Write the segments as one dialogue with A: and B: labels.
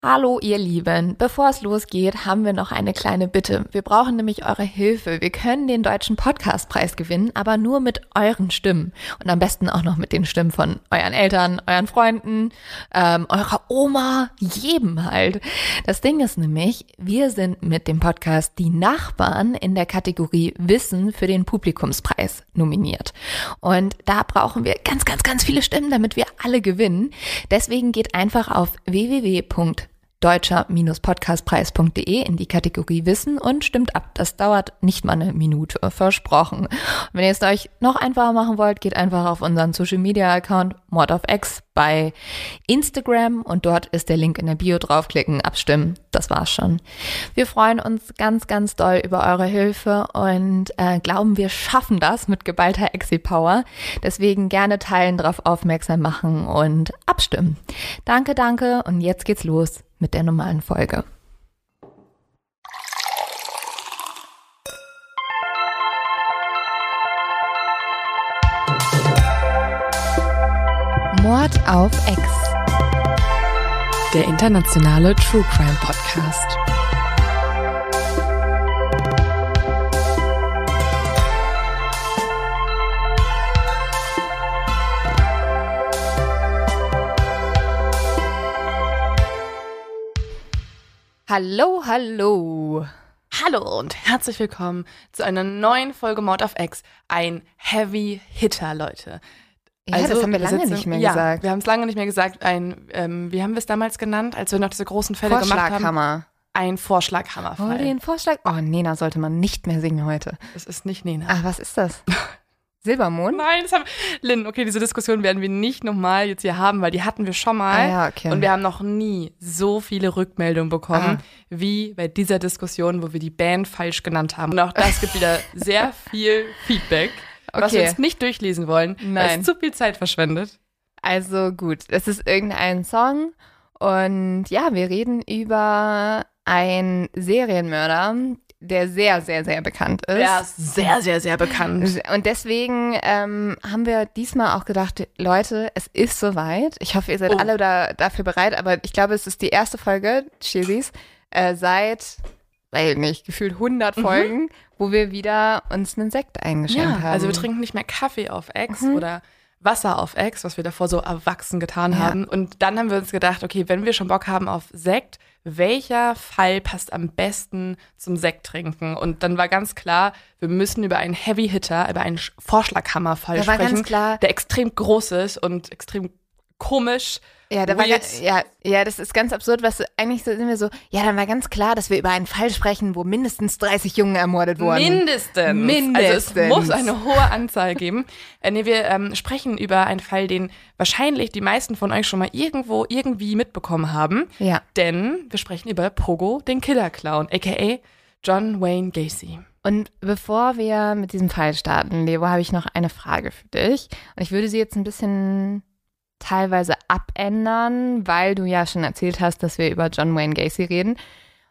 A: Hallo ihr Lieben, bevor es losgeht, haben wir noch eine kleine Bitte. Wir brauchen nämlich eure Hilfe. Wir können den deutschen Podcastpreis gewinnen, aber nur mit euren Stimmen. Und am besten auch noch mit den Stimmen von euren Eltern, euren Freunden, ähm, eurer Oma, jedem halt. Das Ding ist nämlich, wir sind mit dem Podcast Die Nachbarn in der Kategorie Wissen für den Publikumspreis nominiert. Und da brauchen wir ganz, ganz, ganz viele Stimmen, damit wir alle gewinnen. Deswegen geht einfach auf www deutscher-podcastpreis.de in die Kategorie Wissen und stimmt ab. Das dauert nicht mal eine Minute, versprochen. Und wenn ihr es euch noch einfacher machen wollt, geht einfach auf unseren Social Media Account Mod of X bei Instagram und dort ist der Link in der Bio draufklicken, abstimmen. Das war's schon. Wir freuen uns ganz, ganz doll über eure Hilfe und äh, glauben, wir schaffen das mit geballter Exi-Power. Deswegen gerne teilen, darauf aufmerksam machen und abstimmen. Danke, danke und jetzt geht's los mit der normalen Folge. Mord auf Ex.
B: Der internationale True Crime Podcast.
A: Hallo, hallo.
B: Hallo und herzlich willkommen zu einer neuen Folge Mord of X. Ein Heavy Hitter, Leute.
A: Ja, das haben wir lange
B: sitzen-
A: nicht mehr
B: ja,
A: gesagt.
B: Wir haben es lange nicht mehr gesagt. Ein, ähm, wie haben wir es damals genannt, als wir noch diese großen Fälle gemacht haben?
A: Vorschlaghammer.
B: Ein
A: Oh,
B: Vorschlaghammerfall.
A: den Vorschlag. Oh, Nena sollte man nicht mehr singen heute.
B: Es ist nicht Nena.
A: Ach, was ist das? Silbermond?
B: Nein, das haben Lynn, okay, diese Diskussion werden wir nicht nochmal jetzt hier haben, weil die hatten wir schon mal.
A: Ah, ja, okay.
B: Und wir haben noch nie so viele Rückmeldungen bekommen,
A: Ah.
B: wie bei dieser Diskussion, wo wir die Band falsch genannt haben. Und auch das gibt wieder sehr viel Feedback, was wir
A: Okay.
B: jetzt nicht durchlesen wollen, weil
A: Nein.
B: es zu viel Zeit verschwendet.
A: Also gut, es ist irgendein Song und ja, wir reden über einen Serienmörder, der sehr, sehr, sehr bekannt ist.
B: Ist sehr, sehr, sehr bekannt.
A: Und deswegen ähm, haben wir diesmal auch gedacht, Leute, es ist soweit. Ich hoffe, ihr seid
B: Oh.
A: alle da, dafür bereit, aber ich glaube, es ist die erste Folge, Chilis, äh, seit, weiß nicht, gefühlt 100 Folgen, wo wir wieder uns einen Sekt eingeschenkt
B: Ja,
A: haben.
B: also wir trinken nicht mehr Kaffee auf Ex
A: Mhm.
B: oder Wasser auf Ex, was wir davor so erwachsen getan
A: Ja.
B: haben. Und dann haben wir uns gedacht, okay, wenn wir schon Bock haben auf Sekt, welcher Fall passt am besten zum Sekt trinken? Und dann war ganz klar, wir müssen über einen Heavy Hitter, über einen Sch- Vorschlaghammerfall sprechen,
A: ganz klar-
B: der extrem groß ist und extrem komisch.
A: Ja, da war ganz, ja, ja, das ist ganz absurd, was eigentlich so- sind wir so, ja, dann war ganz klar, dass wir über einen Fall sprechen, wo mindestens 30 Jungen ermordet wurden.
B: Mindestens.
A: Mindestens.
B: Also es muss eine hohe Anzahl geben. Äh, nee, wir ähm, sprechen über einen Fall, den wahrscheinlich die meisten von euch schon mal irgendwo irgendwie mitbekommen haben.
A: Ja.
B: Denn wir sprechen über Pogo, den Killer-Clown, aka John Wayne Gacy.
A: Und bevor wir mit diesem Fall starten, Leo, habe ich noch eine Frage für dich. Und ich würde sie jetzt ein bisschen teilweise abändern, weil du ja schon erzählt hast, dass wir über John Wayne Gacy reden.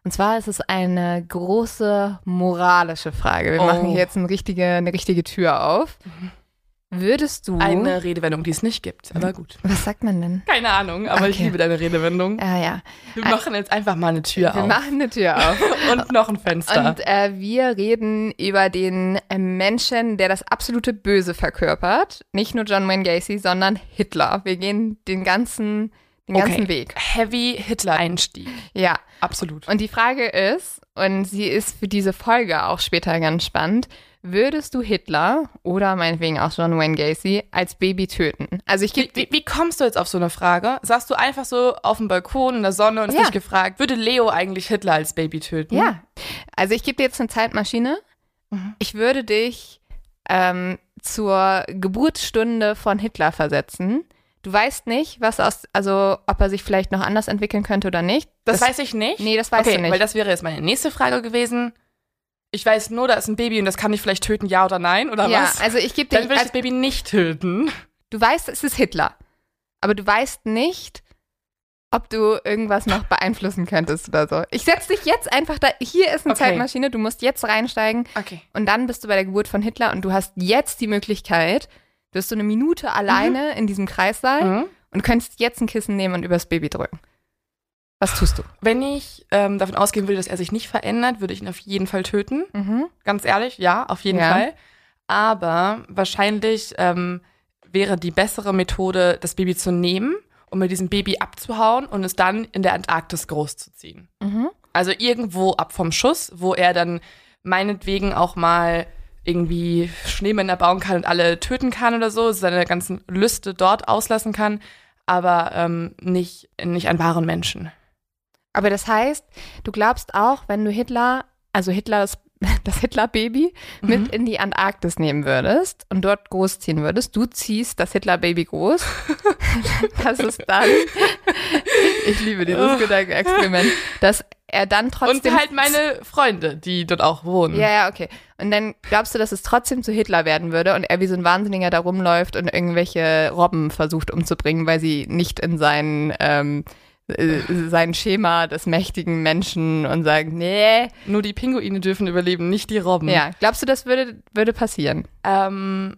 A: Und zwar ist es eine große moralische Frage. Wir
B: Oh.
A: machen hier jetzt eine richtige, eine richtige Tür auf. Würdest du.
B: Eine Redewendung, die es nicht gibt, aber gut.
A: was sagt man denn?
B: Keine Ahnung, aber ich
A: Okay.
B: liebe deine Redewendung.
A: Ah ja.
B: Wir machen jetzt einfach mal eine Tür
A: Wir
B: auf.
A: machen eine Tür auf.
B: Und noch ein Fenster.
A: Und äh, wir reden über den äh, Menschen, der das absolute Böse verkörpert. Nicht nur John Wayne Gacy, sondern Hitler. Wir gehen den ganzen, Den
B: Okay.
A: ganzen Weg.
B: Heavy Hitler-Einstieg.
A: Ja.
B: Absolut.
A: Und die Frage ist, und sie ist für diese Folge auch später ganz spannend, würdest du Hitler oder meinetwegen auch John Wayne Gacy als Baby töten? Also ich
B: Wie,
A: gebe
B: wie, wie kommst du jetzt auf so eine Frage? Sagst du einfach so auf dem Balkon in der Sonne und hast
A: Ja.
B: dich gefragt, würde Leo eigentlich Hitler als Baby töten?
A: Ja. Also ich gebe dir jetzt eine Zeitmaschine.
B: Mhm.
A: Ich würde dich ähm, zur Geburtsstunde von Hitler versetzen. Du weißt nicht, was aus, also ob er sich vielleicht noch anders entwickeln könnte oder nicht.
B: Das, weiß ich nicht.
A: Nee, das weißt
B: okay,
A: du nicht.
B: weil das wäre jetzt meine nächste Frage gewesen. Ich weiß nur, da ist ein Baby und das kann ich vielleicht töten, ja oder nein, oder
A: ja,
B: was?
A: also ich gebe
B: Dann
A: dir,
B: würde ich
A: also,
B: das Baby nicht töten.
A: du weißt, es ist Hitler. Aber du weißt nicht, ob du irgendwas noch beeinflussen könntest oder so. Ich setze dich jetzt einfach da. Hier ist eine
B: Okay.
A: Zeitmaschine, du musst jetzt reinsteigen
B: Okay.
A: und dann bist du bei der Geburt von Hitler und du hast jetzt die Möglichkeit, du hast so eine Minute alleine in diesem Kreissaal
B: Mhm.
A: und könntest jetzt ein Kissen nehmen und übers Baby drücken. Was tust du?
B: Wenn ich ähm, davon ausgehen würde, dass er sich nicht verändert, würde ich ihn auf jeden Fall töten.
A: Mhm.
B: Ganz ehrlich, ja, auf jeden
A: Ja.
B: Fall. Aber wahrscheinlich ähm, wäre die bessere Methode, das Baby zu nehmen und mit diesem Baby abzuhauen und es dann in der Antarktis großzuziehen.
A: Mhm.
B: Also irgendwo ab vom Schuss, wo er dann meinetwegen auch mal irgendwie Schneemänner bauen kann und alle töten kann oder so, seine ganzen Lüste dort auslassen kann, aber ähm, nicht, nicht an wahren Menschen.
A: Aber das heißt, du glaubst auch, wenn du Hitler, also Hitlers, das Hitler-Baby mit
B: Mhm.
A: in die Antarktis nehmen würdest und dort großziehen würdest, du ziehst das Hitler-Baby groß, dass es dann, ich liebe dieses Gedankenexperiment, dass er dann
B: Und
A: trotzdem
B: halt meine Freunde, die dort auch wohnen.
A: Ja, ja, okay. Und dann glaubst du, dass es trotzdem zu Hitler werden würde und er wie so ein Wahnsinniger da rumläuft und irgendwelche Robben versucht umzubringen, weil sie nicht in sein, ähm, äh, sein Schema des mächtigen Menschen und sagen, nee.
B: Nur die Pinguine dürfen überleben, nicht die Robben.
A: Ja, glaubst du, das würde, würde passieren?
B: Ähm,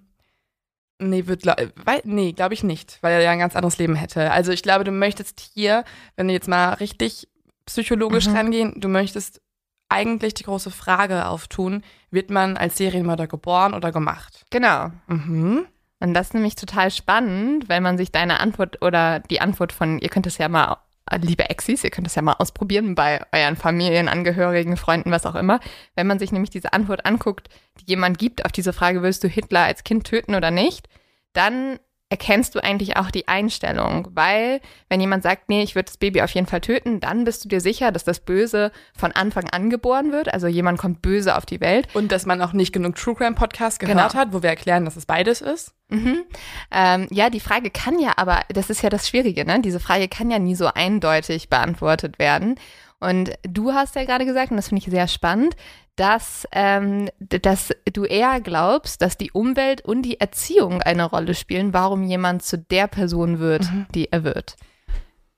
B: nee, wird, wei- nee, glaube ich nicht, weil er ja ein ganz anderes Leben hätte. Also ich glaube, du möchtest hier, wenn wir jetzt mal richtig psychologisch
A: Mhm.
B: rangehen, du möchtest eigentlich die große Frage auftun, wird man als Serienmörder geboren oder gemacht?
A: Genau.
B: Mhm.
A: Und das ist nämlich total spannend, wenn man sich deine Antwort oder die Antwort von, ihr könnt es ja mal, liebe Exis, ihr könnt es ja mal ausprobieren bei euren Familienangehörigen, Freunden, was auch immer. Wenn man sich nämlich diese Antwort anguckt, die jemand gibt auf diese Frage, willst du Hitler als Kind töten oder nicht, dann erkennst du eigentlich auch die Einstellung, weil wenn jemand sagt, nee, ich würde das Baby auf jeden Fall töten, dann bist du dir sicher, dass das Böse von Anfang an geboren wird, also jemand kommt böse auf die Welt
B: Und dass man auch nicht genug True Crime Podcast gehört
A: Genau.
B: hat, wo wir erklären, dass es beides ist.
A: Mhm. Ähm, ja, die Frage kann ja aber, das ist ja das Schwierige, ne? Diese Frage kann ja nie so eindeutig beantwortet werden. Und du hast ja gerade gesagt, und das finde ich sehr spannend, dass, ähm, dass du eher glaubst, dass die Umwelt und die Erziehung eine Rolle spielen, warum jemand zu der Person wird, die er wird.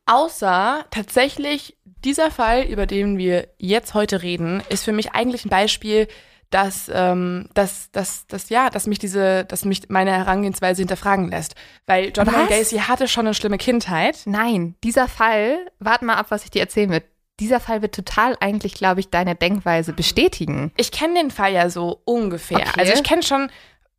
B: Außer tatsächlich dieser Fall, über den wir jetzt heute reden, ist für mich eigentlich ein Beispiel, dass, ähm, dass, dass, dass, ja, dass mich diese, dass mich meine Herangehensweise hinterfragen lässt. Weil
A: Was?
B: Gacy hatte schon eine schlimme Kindheit.
A: Nein, dieser Fall, warte mal ab, was ich dir erzählen wird. Dieser Fall wird total eigentlich, glaube ich, deine Denkweise bestätigen.
B: Ich kenne den Fall ja so ungefähr.
A: Okay.
B: Also ich kenne schon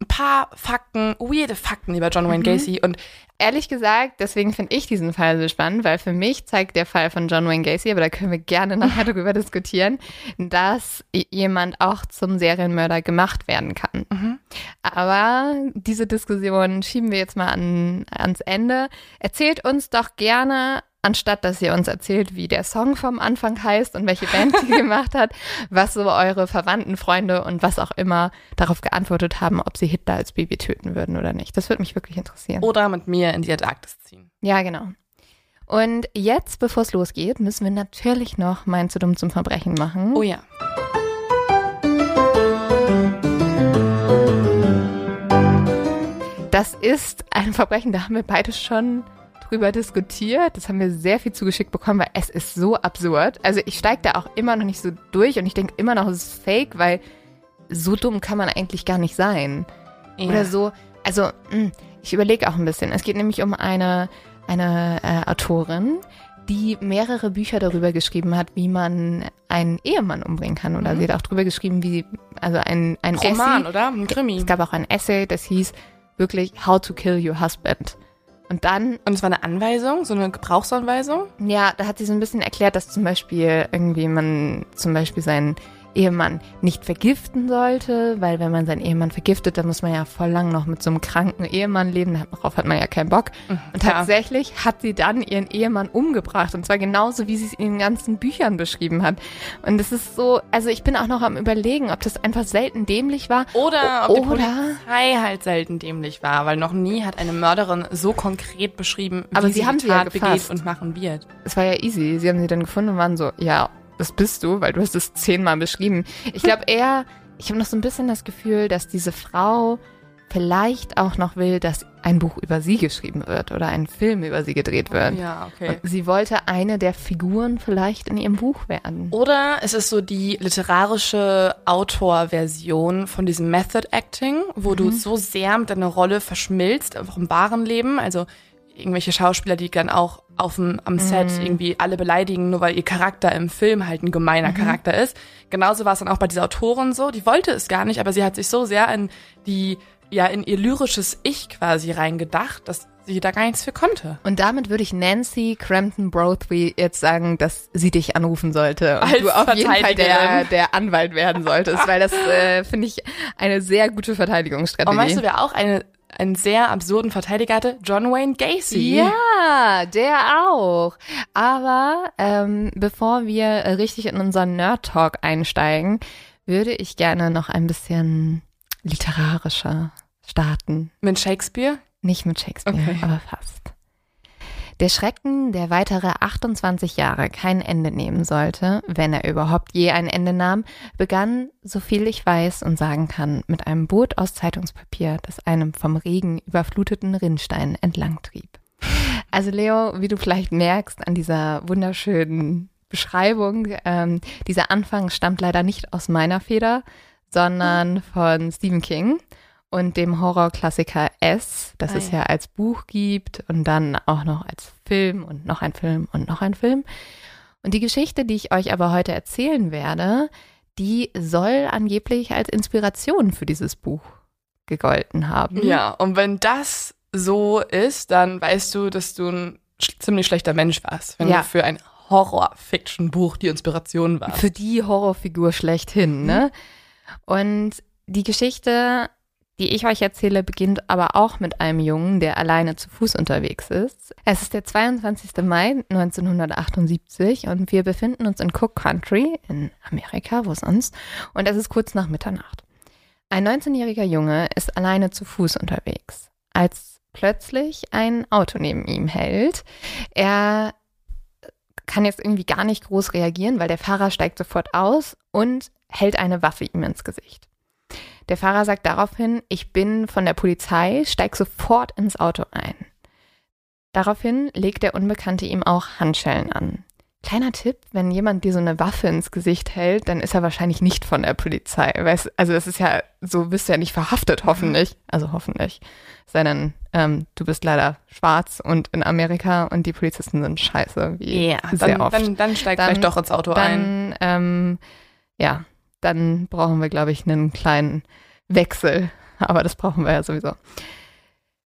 B: ein paar Fakten, weirde Fakten über John Wayne
A: Mhm.
B: Gacy und
A: Ehrlich gesagt, deswegen finde ich diesen Fall so spannend, weil für mich zeigt der Fall von John Wayne Gacy, aber da können wir gerne nachher darüber diskutieren, dass jemand auch zum Serienmörder gemacht werden kann.
B: Mhm.
A: Aber diese Diskussion schieben wir jetzt mal an, ans Ende. Erzählt uns doch gerne, anstatt dass ihr uns erzählt, wie der Song vom Anfang heißt und welche Band die gemacht hat, was so eure Verwandten, Freunde und was auch immer darauf geantwortet haben, ob sie Hitler als Baby töten würden oder nicht. Das würde mich wirklich interessieren.
B: oder mit mir in die Antarktis ziehen.
A: Ja, genau. Und jetzt, bevor es losgeht, müssen wir natürlich noch mein zu dumm zum Verbrechen machen.
B: Oh ja.
A: Das ist ein Verbrechen, da haben wir beide schon drüber diskutiert. Das haben wir sehr viel zugeschickt bekommen, weil es ist so absurd. Also ich steige da auch immer noch nicht so durch und ich denke immer noch, es ist fake, weil so dumm kann man eigentlich gar nicht sein.
B: ja.
A: Oder so. Also, mh, ich überlege auch ein bisschen. Es geht nämlich um eine, eine äh, Autorin, die mehrere Bücher darüber geschrieben hat, wie man einen Ehemann umbringen kann. Oder
B: Mhm.
A: sie hat auch darüber geschrieben, wie, also ein, ein
B: Roman,
A: Essay.
B: oder? Ein Krimi.
A: Es gab auch ein Essay, das hieß wirklich How to Kill Your Husband. Und dann.
B: Und es war eine Anweisung, so eine Gebrauchsanweisung?
A: Ja, da hat sie so ein bisschen erklärt, dass zum Beispiel irgendwie man zum Beispiel seinen Ehemann nicht vergiften sollte, weil wenn man seinen Ehemann vergiftet, dann muss man ja voll lang noch mit so einem kranken Ehemann leben, darauf hat man ja keinen Bock. Mhm, und tatsächlich ja. hat sie dann ihren Ehemann umgebracht und zwar genauso, wie sie es in den ganzen Büchern beschrieben hat. Und es ist so, also ich bin auch noch am überlegen, ob das einfach selten dämlich war.
B: Oder ob die Polizei halt selten dämlich war, weil noch nie hat eine Mörderin so konkret beschrieben,
A: wie Aber sie, sie haben
B: sie
A: ja
B: begeht und machen wird.
A: Es war ja easy. Sie haben sie dann gefunden und waren so, ja, das bist du, weil du hast es zehnmal beschrieben. Ich glaube eher, ich habe noch so ein bisschen das Gefühl, dass diese Frau vielleicht auch noch will, dass ein Buch über sie geschrieben wird oder ein Film über sie gedreht wird.
B: Ja, okay.
A: Und sie wollte eine der Figuren vielleicht in ihrem Buch werden.
B: Oder es ist so die literarische Autorversion von diesem Method Acting, wo mhm. du so sehr mit deiner Rolle verschmilzt, einfach im wahren Leben. Also irgendwelche Schauspieler, die dann auch auf dem, am Set mhm. irgendwie alle beleidigen, nur weil ihr Charakter im Film halt ein gemeiner mhm. Charakter ist. Genauso war es dann auch bei dieser Autorin so. Die wollte es gar nicht, aber sie hat sich so sehr in die, ja, in ihr lyrisches Ich quasi reingedacht, dass sie da gar nichts für konnte.
A: Und damit würde ich Nancy Crampton Broadway jetzt sagen, dass sie dich anrufen sollte und Als du auf jeden Fall der, der Anwalt werden solltest, weil das äh, finde ich eine sehr gute Verteidigungsstrategie.
B: Und weißt du, wer auch eine einen sehr absurden Verteidiger hatte, John Wayne Gacy.
A: Ja, der auch. Aber ähm, bevor wir richtig in unseren Nerd-Talk einsteigen, würde ich gerne noch ein bisschen literarischer starten.
B: Mit Shakespeare?
A: Nicht mit Shakespeare, okay. aber fast. Der Schrecken, der weitere 28 Jahre kein Ende nehmen sollte, wenn er überhaupt je ein Ende nahm, begann, so viel ich weiß und sagen kann, mit einem Boot aus Zeitungspapier, das einem vom Regen überfluteten Rinnstein entlangtrieb. Also Leo, wie du vielleicht merkst an dieser wunderschönen Beschreibung, ähm, dieser Anfang stammt leider nicht aus meiner Feder, sondern von Stephen King und dem Horrorklassiker S, das ah, es ja. ja als Buch gibt und dann auch noch als Film und noch ein Film und noch ein Film. Und die Geschichte, die ich euch aber heute erzählen werde, die soll angeblich als Inspiration für dieses Buch gegolten haben.
B: Ja, und wenn das so ist, dann weißt du, dass du ein ziemlich schlechter Mensch warst, wenn ja. du für ein Horror-Fiction-Buch die Inspiration warst.
A: Für die Horrorfigur schlechthin, ne? Mhm. Und die Geschichte die ich euch erzähle, beginnt aber auch mit einem Jungen, der alleine zu Fuß unterwegs ist. Es ist der 22. Mai 1978 und wir befinden uns in Cook Country in Amerika, wo sonst, und es ist kurz nach Mitternacht. Ein 19-jähriger Junge ist alleine zu Fuß unterwegs, als plötzlich ein Auto neben ihm hält. Er kann jetzt irgendwie gar nicht groß reagieren, weil der Fahrer steigt sofort aus und hält eine Waffe ihm ins Gesicht. Der Fahrer sagt daraufhin, ich bin von der Polizei, steig sofort ins Auto ein. Daraufhin legt der Unbekannte ihm auch Handschellen an. Kleiner Tipp, wenn jemand dir so eine Waffe ins Gesicht hält, dann ist er wahrscheinlich nicht von der Polizei. Weißt, also es ist ja, so bist du ja nicht verhaftet, hoffentlich. Also hoffentlich. Sei denn, ähm, du bist leider schwarz und in Amerika und die Polizisten sind scheiße, wie ja, sehr
B: dann,
A: oft.
B: Dann, dann steig dann, vielleicht doch ins Auto
A: dann,
B: ein.
A: Ähm, ja, dann brauchen wir, glaube ich, einen kleinen Wechsel. Aber das brauchen wir ja sowieso.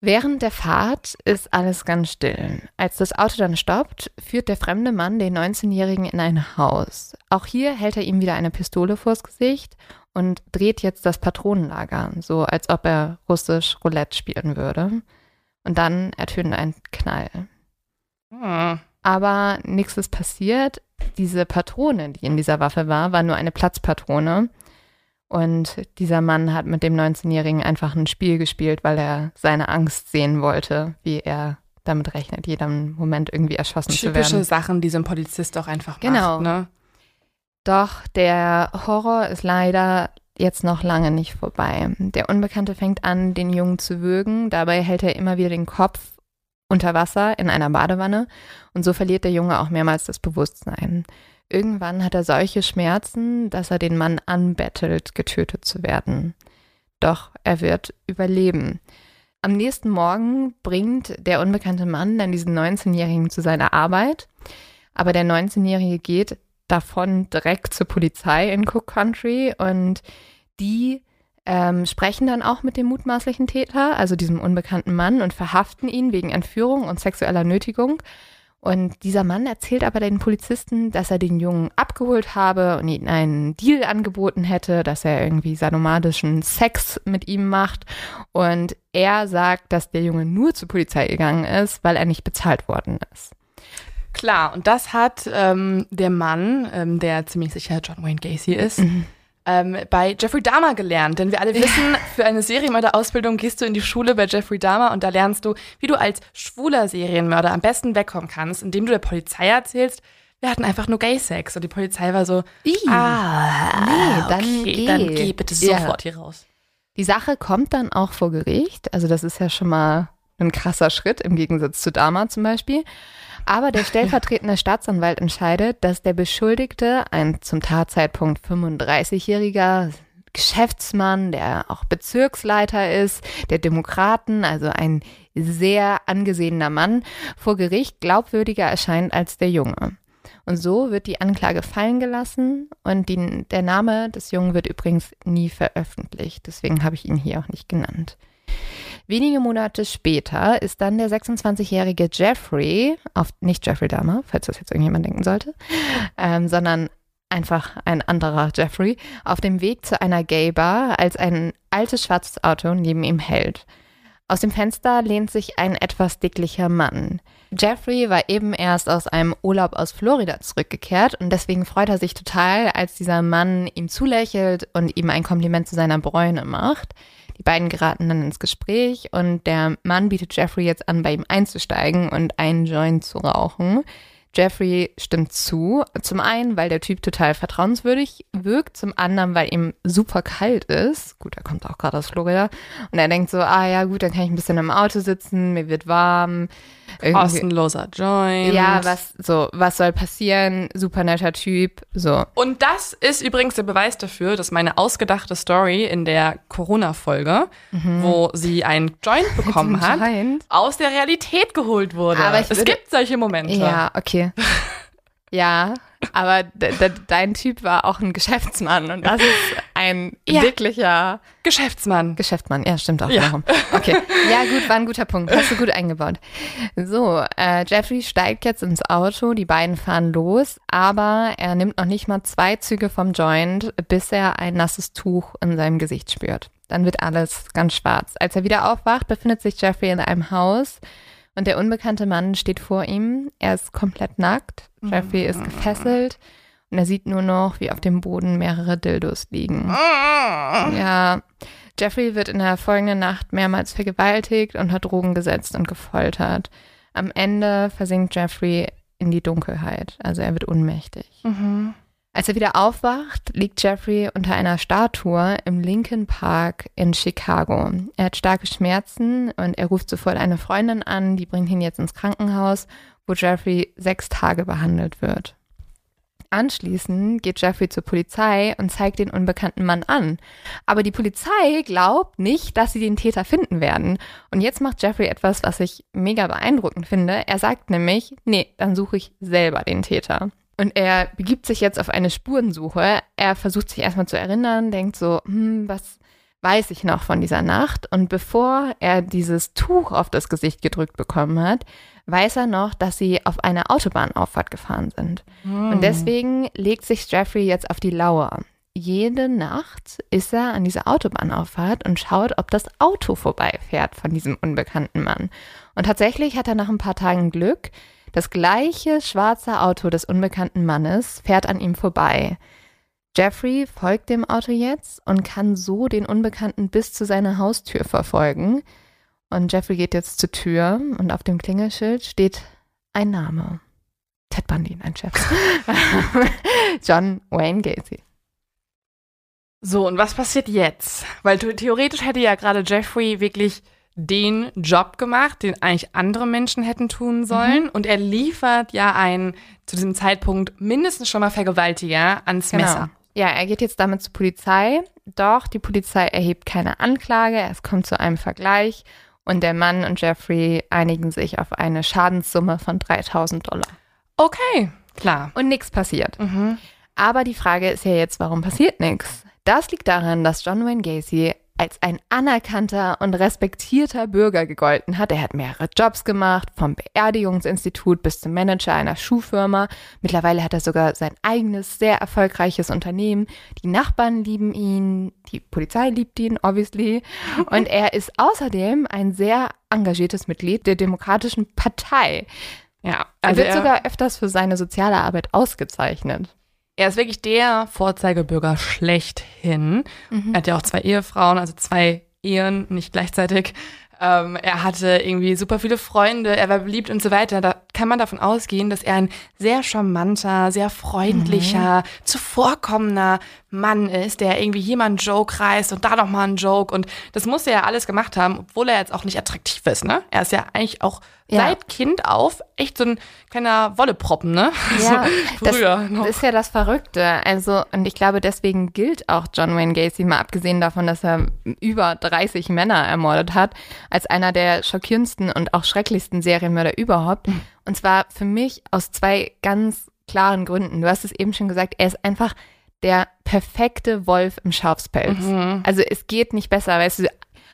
A: Während der Fahrt ist alles ganz still. Als das Auto dann stoppt, führt der fremde Mann den 19-Jährigen in ein Haus. Auch hier hält er ihm wieder eine Pistole vors Gesicht und dreht jetzt das Patronenlager, so als ob er russisch Roulette spielen würde. Und dann ertönt ein Knall. Hm. Aber nichts ist passiert. Diese Patrone, die in dieser Waffe war, war nur eine Platzpatrone. Und dieser Mann hat mit dem 19-Jährigen einfach ein Spiel gespielt, weil er seine Angst sehen wollte, wie er damit rechnet, jeden Moment irgendwie erschossen
B: Typische
A: zu werden.
B: Typische Sachen, die so ein Polizist auch einfach genau. macht. Ne?
A: Doch der Horror ist leider jetzt noch lange nicht vorbei. Der Unbekannte fängt an, den Jungen zu würgen. Dabei hält er immer wieder den Kopf unter Wasser in einer Badewanne und so verliert der Junge auch mehrmals das Bewusstsein. Irgendwann hat er solche Schmerzen, dass er den Mann anbettelt, getötet zu werden. Doch er wird überleben. Am nächsten Morgen bringt der unbekannte Mann dann diesen 19-Jährigen zu seiner Arbeit, aber der 19-Jährige geht davon direkt zur Polizei in Cook Country und die ähm, sprechen dann auch mit dem mutmaßlichen Täter, also diesem unbekannten Mann, und verhaften ihn wegen Entführung und sexueller Nötigung. Und dieser Mann erzählt aber den Polizisten, dass er den Jungen abgeholt habe und ihnen einen Deal angeboten hätte, dass er irgendwie sadomadischen Sex mit ihm macht. Und er sagt, dass der Junge nur zur Polizei gegangen ist, weil er nicht bezahlt worden ist.
B: Klar, und das hat ähm, der Mann, ähm, der ziemlich sicher John Wayne Gacy ist, mhm ähm, bei Jeffrey Dahmer gelernt. Denn wir alle wissen, für eine Serienmörderausbildung gehst du in die Schule bei Jeffrey Dahmer und da lernst du, wie du als schwuler Serienmörder am besten wegkommen kannst, indem du der Polizei erzählst, wir hatten einfach nur Gay-Sex. Und die Polizei war so,
A: Ih, ah, nee, dann, okay, geh.
B: dann geh bitte sofort ja. hier raus.
A: Die Sache kommt dann auch vor Gericht. Also das ist ja schon mal ein krasser Schritt im Gegensatz zu Dahmer zum Beispiel. Aber der stellvertretende Staatsanwalt entscheidet, dass der Beschuldigte, ein zum Tatzeitpunkt 35-jähriger Geschäftsmann, der auch Bezirksleiter ist, der Demokraten, also ein sehr angesehener Mann, vor Gericht glaubwürdiger erscheint als der Junge. Und so wird die Anklage fallen gelassen und die, der Name des Jungen wird übrigens nie veröffentlicht. Deswegen habe ich ihn hier auch nicht genannt. Wenige Monate später ist dann der 26-jährige Jeffrey, auf, nicht Jeffrey Dahmer, falls das jetzt irgendjemand denken sollte, ähm, sondern einfach ein anderer Jeffrey, auf dem Weg zu einer Gay-Bar, als ein altes schwarzes Auto neben ihm hält. Aus dem Fenster lehnt sich ein etwas dicklicher Mann. Jeffrey war eben erst aus einem Urlaub aus Florida zurückgekehrt und deswegen freut er sich total, als dieser Mann ihm zulächelt und ihm ein Kompliment zu seiner Bräune macht. Die beiden geraten dann ins Gespräch und der Mann bietet Jeffrey jetzt an, bei ihm einzusteigen und einen Joint zu rauchen. Jeffrey stimmt zu. Zum einen, weil der Typ total vertrauenswürdig wirkt, zum anderen, weil ihm super kalt ist. Gut, er kommt auch gerade aus Florida. Und er denkt so, ah ja, gut, dann kann ich ein bisschen im Auto sitzen, mir wird warm.
B: Kostenloser Joint.
A: Ja, was so, was soll passieren? Super netter Typ, so.
B: Und das ist übrigens der Beweis dafür, dass meine ausgedachte Story in der Corona-Folge, mhm. wo sie einen Joint bekommen hat, Joint? aus der Realität geholt wurde. Aber es gibt solche Momente.
A: Ja, okay. ja, aber dein Typ war auch ein Geschäftsmann und das ist ein ja. wirklicher
B: Geschäftsmann.
A: Geschäftsmann, ja, stimmt auch. Ja. Okay. Ja, gut, war ein guter Punkt. Hast du gut eingebaut. So, äh, Jeffrey steigt jetzt ins Auto, die beiden fahren los, aber er nimmt noch nicht mal zwei Züge vom Joint, bis er ein nasses Tuch in seinem Gesicht spürt. Dann wird alles ganz schwarz. Als er wieder aufwacht, befindet sich Jeffrey in einem Haus und der unbekannte Mann steht vor ihm. Er ist komplett nackt. Jeffrey ist gefesselt und er sieht nur noch, wie auf dem Boden mehrere Dildos liegen. Ja, Jeffrey wird in der folgenden Nacht mehrmals vergewaltigt, unter Drogen gesetzt und gefoltert. Am Ende versinkt Jeffrey in die Dunkelheit, also er wird ohnmächtig. Mhm. Als er wieder aufwacht, liegt Jeffrey unter einer Statue im Lincoln Park in Chicago. Er hat starke Schmerzen und er ruft sofort eine Freundin an, die bringt ihn jetzt ins Krankenhaus, wo Jeffrey sechs Tage behandelt wird. Anschließend geht Jeffrey zur Polizei und zeigt den unbekannten Mann an. Aber die Polizei glaubt nicht, dass sie den Täter finden werden. Und jetzt macht Jeffrey etwas, was ich mega beeindruckend finde. Er sagt nämlich, nee, dann suche ich selber den Täter. Und er begibt sich jetzt auf eine Spurensuche. Er versucht sich erstmal zu erinnern, denkt so, hm, was weiß ich noch von dieser Nacht? Und bevor er dieses Tuch auf das Gesicht gedrückt bekommen hat, weiß er noch, dass sie auf eine Autobahnauffahrt gefahren sind. Hm. Und deswegen legt sich Jeffrey jetzt auf die Lauer. Jede Nacht ist er an dieser Autobahnauffahrt und schaut, ob das Auto vorbeifährt von diesem unbekannten Mann. Und tatsächlich hat er nach ein paar Tagen Glück. Das gleiche schwarze Auto des unbekannten Mannes fährt an ihm vorbei. Jeffrey folgt dem Auto jetzt und kann so den Unbekannten bis zu seiner Haustür verfolgen. Und Jeffrey geht jetzt zur Tür und auf dem Klingelschild steht ein Name. Ted Bundy, ein Chef. John Wayne Gacy.
B: So, und was passiert jetzt? Weil theoretisch hätte ja gerade Jeffrey wirklich den Job gemacht, den eigentlich andere Menschen hätten tun sollen. Mhm. Und er liefert ja einen zu diesem Zeitpunkt mindestens schon mal Vergewaltiger ans genau. Messer.
A: Ja, er geht jetzt damit zur Polizei. Doch die Polizei erhebt keine Anklage. Es kommt zu einem Vergleich und der Mann und Jeffrey einigen sich auf eine Schadenssumme von 3000 Dollar.
B: Okay, klar.
A: Und nichts passiert. Mhm. Aber die Frage ist ja jetzt, warum passiert nichts? Das liegt daran, dass John Wayne Gacy als ein anerkannter und respektierter Bürger gegolten hat. Er hat mehrere Jobs gemacht, vom Beerdigungsinstitut bis zum Manager einer Schuhfirma. Mittlerweile hat er sogar sein eigenes, sehr erfolgreiches Unternehmen. Die Nachbarn lieben ihn, die Polizei liebt ihn, obviously. Und er ist außerdem ein sehr engagiertes Mitglied der Demokratischen Partei. Ja, also er wird er sogar öfters für seine soziale Arbeit ausgezeichnet.
B: Er ist wirklich der Vorzeigebürger schlechthin. Mhm. Er hat ja auch zwei Ehefrauen, also zwei Ehen, nicht gleichzeitig. Ähm, er hatte irgendwie super viele Freunde, er war beliebt und so weiter. Da kann man davon ausgehen, dass er ein sehr charmanter, sehr freundlicher, mhm. zuvorkommender Mann ist, der irgendwie hier mal einen Joke reißt und da noch mal einen Joke. Und das muss er ja alles gemacht haben, obwohl er jetzt auch nicht attraktiv ist. Ne? Er ist ja eigentlich auch ja. seit Kind auf echt so ein kleiner Wolleproppen, ne?
A: Ja, so früher das, noch. ist ja das Verrückte. Also, und ich glaube, deswegen gilt auch John Wayne Gacy, mal abgesehen davon, dass er über 30 Männer ermordet hat, als einer der schockierendsten und auch schrecklichsten Serienmörder überhaupt. Mhm. Und zwar für mich aus zwei ganz klaren Gründen. Du hast es eben schon gesagt, er ist einfach der perfekte Wolf im Schafspelz. Mhm. Also es geht nicht besser, weißt du,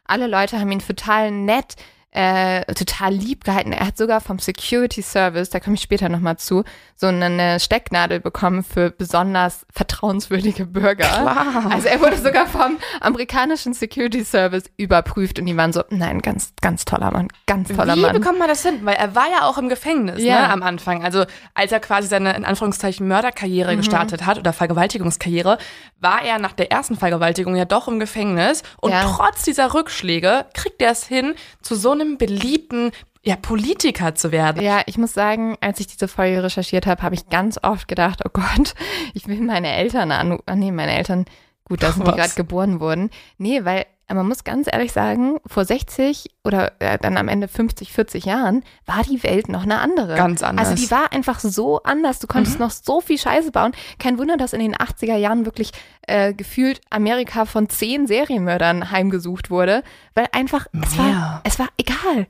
A: alle Leute haben ihn total nett, äh, total lieb gehalten. Er hat sogar vom Security Service, da komme ich später nochmal zu, so eine Stecknadel bekommen für besonders vertrauenswürdige Bürger. Klar. Also er wurde sogar vom amerikanischen Security Service überprüft und die waren so, nein, ganz, ganz toller Mann, ganz toller
B: Wie
A: Mann.
B: Wie bekommt man das hin? Weil er war ja auch im Gefängnis ne, ja. ne, am Anfang. Also als er quasi seine, in Anführungszeichen, Mörderkarriere mhm. gestartet hat oder Vergewaltigungskarriere, war er nach der ersten Vergewaltigung ja doch im Gefängnis und ja. trotz dieser Rückschläge kriegt er es hin, zu so einem beliebten ja, Politiker zu werden.
A: Ja, ich muss sagen, als ich diese Folge recherchiert habe, habe ich ganz oft gedacht, oh Gott, ich will meine Eltern an. Ah, nee, meine Eltern, gut, da sind die gerade geboren wurden. Nee, weil man muss ganz ehrlich sagen, vor 60 oder äh, dann am Ende 50, 40 Jahren war die Welt noch eine andere.
B: Ganz anders.
A: Also die war einfach so anders. Du konntest mhm. noch so viel Scheiße bauen. Kein Wunder, dass in den 80er Jahren wirklich äh, gefühlt Amerika von zehn Serienmördern heimgesucht wurde, weil einfach, es war, es war egal.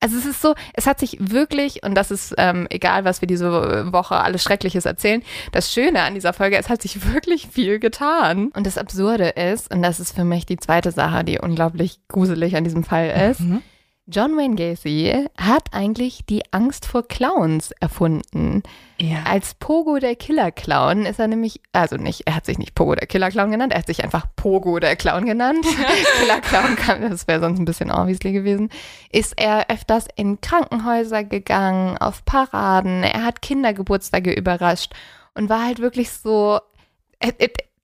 A: Also es ist so, es hat sich wirklich, und das ist ähm, egal, was wir diese Woche alles Schreckliches erzählen, das Schöne an dieser Folge, es hat sich wirklich viel getan. Und das Absurde ist, und das ist für mich die zweite Sache, die unglaublich gruselig an diesem Fall ist, mhm. John Wayne Gacy hat eigentlich die Angst vor Clowns erfunden. Ja. Als Pogo der Killer Clown ist er nämlich, also nicht, er hat sich nicht Pogo der Killer Clown genannt, er hat sich einfach Pogo der Clown genannt. Killer Clown, kann, das wäre sonst ein bisschen obviously gewesen. Ist er öfters in Krankenhäuser gegangen, auf Paraden, er hat Kindergeburtstage überrascht und war halt wirklich so,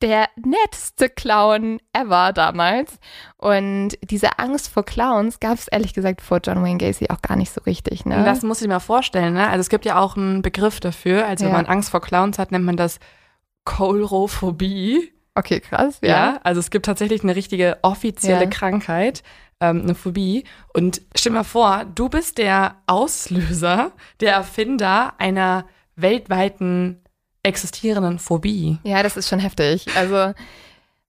A: der netteste Clown ever damals. Und diese Angst vor Clowns gab es ehrlich gesagt vor John Wayne Gacy auch gar nicht so richtig. Ne?
B: Das muss ich mir vorstellen. Ne? Also es gibt ja auch einen Begriff dafür. Also ja. wenn man Angst vor Clowns hat, nennt man das Kolrophobie.
A: Okay, krass.
B: Ja. ja. also es gibt tatsächlich eine richtige offizielle ja. Krankheit, ähm, eine Phobie. Und stell dir mal vor, du bist der Auslöser, der Erfinder einer weltweiten existierenden Phobie.
A: Ja, das ist schon heftig. Also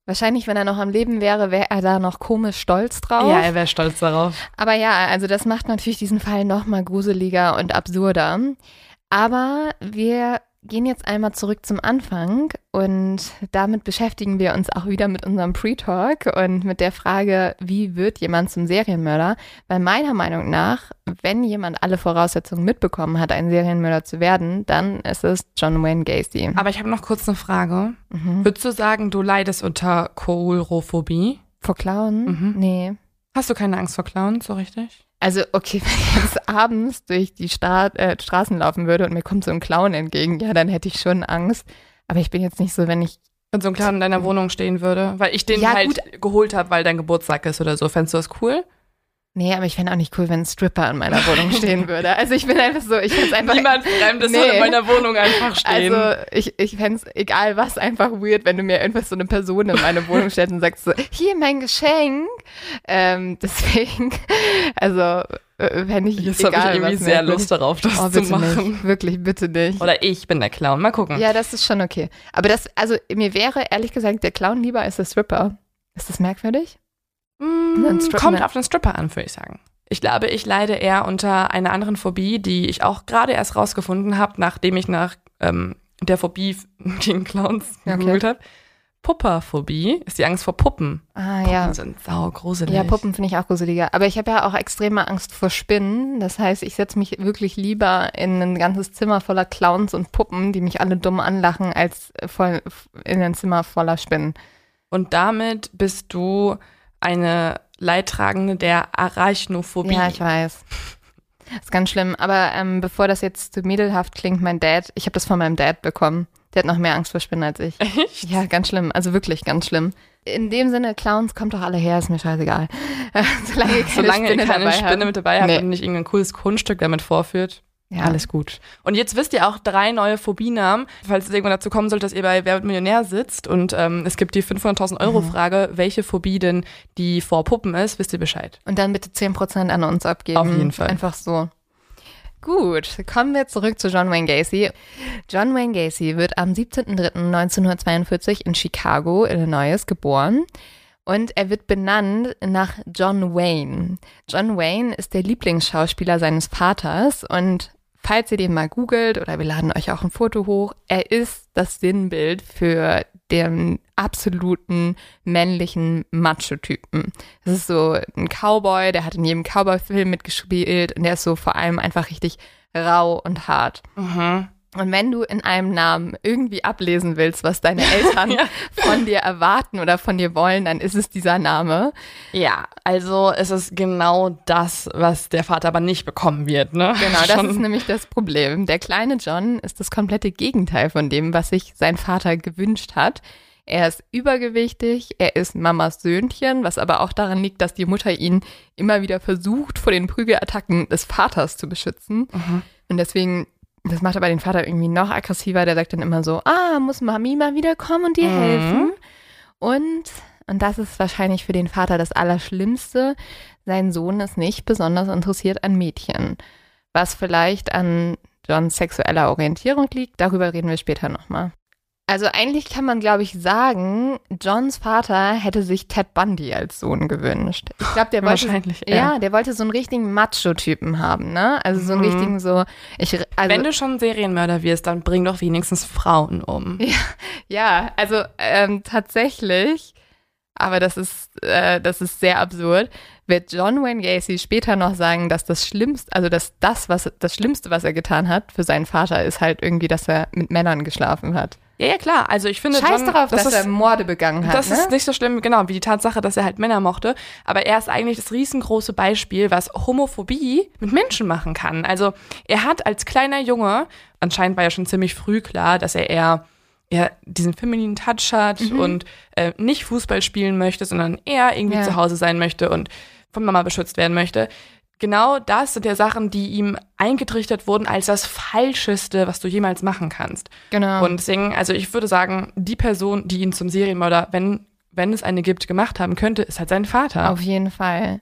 A: wahrscheinlich, wenn er noch am Leben wäre, wäre er da noch komisch stolz drauf.
B: Ja, er wäre stolz darauf.
A: Aber ja, also das macht natürlich diesen Fall noch mal gruseliger und absurder. Aber wir gehen jetzt einmal zurück zum Anfang und damit beschäftigen wir uns auch wieder mit unserem Pre-Talk und mit der Frage, wie wird jemand zum Serienmörder? Weil meiner Meinung nach, wenn jemand alle Voraussetzungen mitbekommen hat, ein Serienmörder zu werden, dann ist es John Wayne Gacy.
B: Aber ich habe noch kurz eine Frage. Mhm. Würdest du sagen, du leidest unter Koulrophobie?
A: Vor Clown? Mhm. Nee.
B: Hast du keine Angst vor Clowns, so richtig?
A: Also, okay, wenn ich jetzt abends durch die Stra äh, Straßen laufen würde und mir kommt so ein Clown entgegen, ja, dann hätte ich schon Angst. Aber ich bin jetzt nicht so, wenn ich.
B: Wenn so ein Clown in deiner Wohnung stehen würde, weil ich den ja, halt gut. geholt habe, weil dein Geburtstag ist oder so. Fändest du das cool?
A: Nee, aber ich fände auch nicht cool, wenn ein Stripper in meiner Wohnung stehen würde. Also ich bin einfach so, ich fände einfach...
B: Niemand Fremdes nee. in meiner Wohnung einfach stehen.
A: Also ich, ich fände es, egal was, einfach weird, wenn du mir einfach so eine Person in meine Wohnung stellst und sagst so, hier mein Geschenk. Ähm, deswegen, also wenn ich
B: Jetzt habe ich irgendwie sehr Lust darauf, das oh, zu machen.
A: Nicht. Wirklich, bitte nicht.
B: Oder ich bin der Clown. Mal gucken.
A: Ja, das ist schon okay. Aber das, also mir wäre ehrlich gesagt der Clown lieber als der Stripper. Ist das merkwürdig?
B: Mm, kommt auf den Stripper an, würde ich sagen. Ich glaube, ich leide eher unter einer anderen Phobie, die ich auch gerade erst rausgefunden habe, nachdem ich nach ähm, der Phobie gegen Clowns okay. gegoogelt habe. Pupperphobie ist die Angst vor Puppen.
A: Ah
B: Puppen
A: ja.
B: sind sau gruselig.
A: Ja, Puppen finde ich auch gruseliger. Aber ich habe ja auch extreme Angst vor Spinnen. Das heißt, ich setze mich wirklich lieber in ein ganzes Zimmer voller Clowns und Puppen, die mich alle dumm anlachen, als voll in ein Zimmer voller Spinnen.
B: Und damit bist du eine Leidtragende der Arachnophobie.
A: Ja, ich weiß. ist ganz schlimm. Aber ähm, bevor das jetzt zu mädelhaft klingt, mein Dad, ich habe das von meinem Dad bekommen. Der hat noch mehr Angst vor Spinnen als ich.
B: Echt?
A: Ja, ganz schlimm. Also wirklich ganz schlimm. In dem Sinne, Clowns, kommt doch alle her, ist mir scheißegal. Solange ihr keine
B: Solange ihr
A: Spinne
B: keine
A: dabei
B: Spinne mit dabei habt
A: Nee.
B: und nicht irgendein cooles Kunststück damit vorführt.
A: Ja.
B: Alles gut. Und jetzt wisst ihr auch drei neue Phobienamen, falls es irgendwann dazu kommen sollte, dass ihr bei Wer wird Millionär sitzt und ähm, es gibt die 500.000 Euro
A: Mhm.
B: Frage, welche Phobie denn die vor Puppen ist, wisst ihr Bescheid.
A: Und dann bitte 10% an uns abgeben.
B: Auf jeden Fall.
A: Einfach so. Gut, kommen wir zurück zu John Wayne Gacy. John Wayne Gacy wird am 17.03.1942 in Chicago, Illinois, geboren. Und er wird benannt nach John Wayne. John Wayne ist der Lieblingsschauspieler seines Vaters und falls ihr den mal googelt oder wir laden euch auch ein Foto hoch, er ist das Sinnbild für den absoluten männlichen Macho-Typen. Das ist so ein Cowboy, der hat in jedem Cowboy-Film mitgespielt und der ist so vor allem einfach richtig rau und hart. Und wenn du in einem Namen irgendwie ablesen willst, was deine Eltern
B: Ja.
A: von dir erwarten oder von dir wollen, dann ist es dieser Name.
B: Ja, also es ist genau das, was der Vater aber nicht bekommen wird, ne?
A: Genau, das
B: Schon-
A: ist nämlich das Problem. Der kleine John ist das komplette Gegenteil von dem, was sich sein Vater gewünscht hat. Er ist übergewichtig, er ist Mamas Söhnchen, was aber auch daran liegt, dass die Mutter ihn immer wieder versucht, vor den Prügelattacken des Vaters zu beschützen. Und deswegen, das macht aber den Vater irgendwie noch aggressiver. Der sagt dann immer so, ah, muss Mami mal wieder kommen und dir
B: Mhm.
A: helfen. Und, und das ist wahrscheinlich für den Vater das Allerschlimmste. Sein Sohn ist nicht besonders interessiert an Mädchen. Was vielleicht an Johns sexueller Orientierung liegt, darüber reden wir später nochmal. Also eigentlich kann man, glaube ich, sagen, Johns Vater hätte sich Ted Bundy als Sohn gewünscht. Ich glaube, der wollte,
B: Wahrscheinlich,
A: ja.
B: ja.
A: der wollte so einen richtigen Macho-Typen haben, ne? Also so einen
B: Mhm.
A: richtigen so, ich, also,
B: Wenn du schon Serienmörder wirst, dann bring doch wenigstens Frauen um.
A: Ja, also ähm, tatsächlich, aber das ist, äh, das ist sehr absurd, wird John Wayne Gacy später noch sagen, dass das Schlimmste, also dass das, was das Schlimmste, was er getan hat für seinen Vater, ist halt irgendwie, dass er mit Männern geschlafen hat.
B: Ja, ja, klar. Also ich finde
A: Scheiß
B: John,
A: darauf,
B: das
A: dass
B: ist,
A: er Morde begangen hat.
B: Das
A: ne?
B: ist nicht so schlimm, genau, wie die Tatsache, dass er halt Männer mochte. Aber er ist eigentlich das riesengroße Beispiel, was Homophobie mit Menschen machen kann. Also er hat als kleiner Junge, anscheinend war ja schon ziemlich früh klar, dass er eher, eher diesen femininen Touch hat
A: Mhm.
B: und äh, nicht Fußball spielen möchte, sondern eher irgendwie
A: Ja.
B: zu Hause sein möchte und von Mama beschützt werden möchte. Genau das sind ja Sachen, die ihm eingetrichtert wurden als das Falscheste, was du jemals machen kannst.
A: genau.
B: Und deswegen, also ich würde sagen, die Person, die ihn zum Serienmörder, wenn, wenn es eine gibt, gemacht haben könnte, ist halt sein Vater.
A: Auf jeden Fall.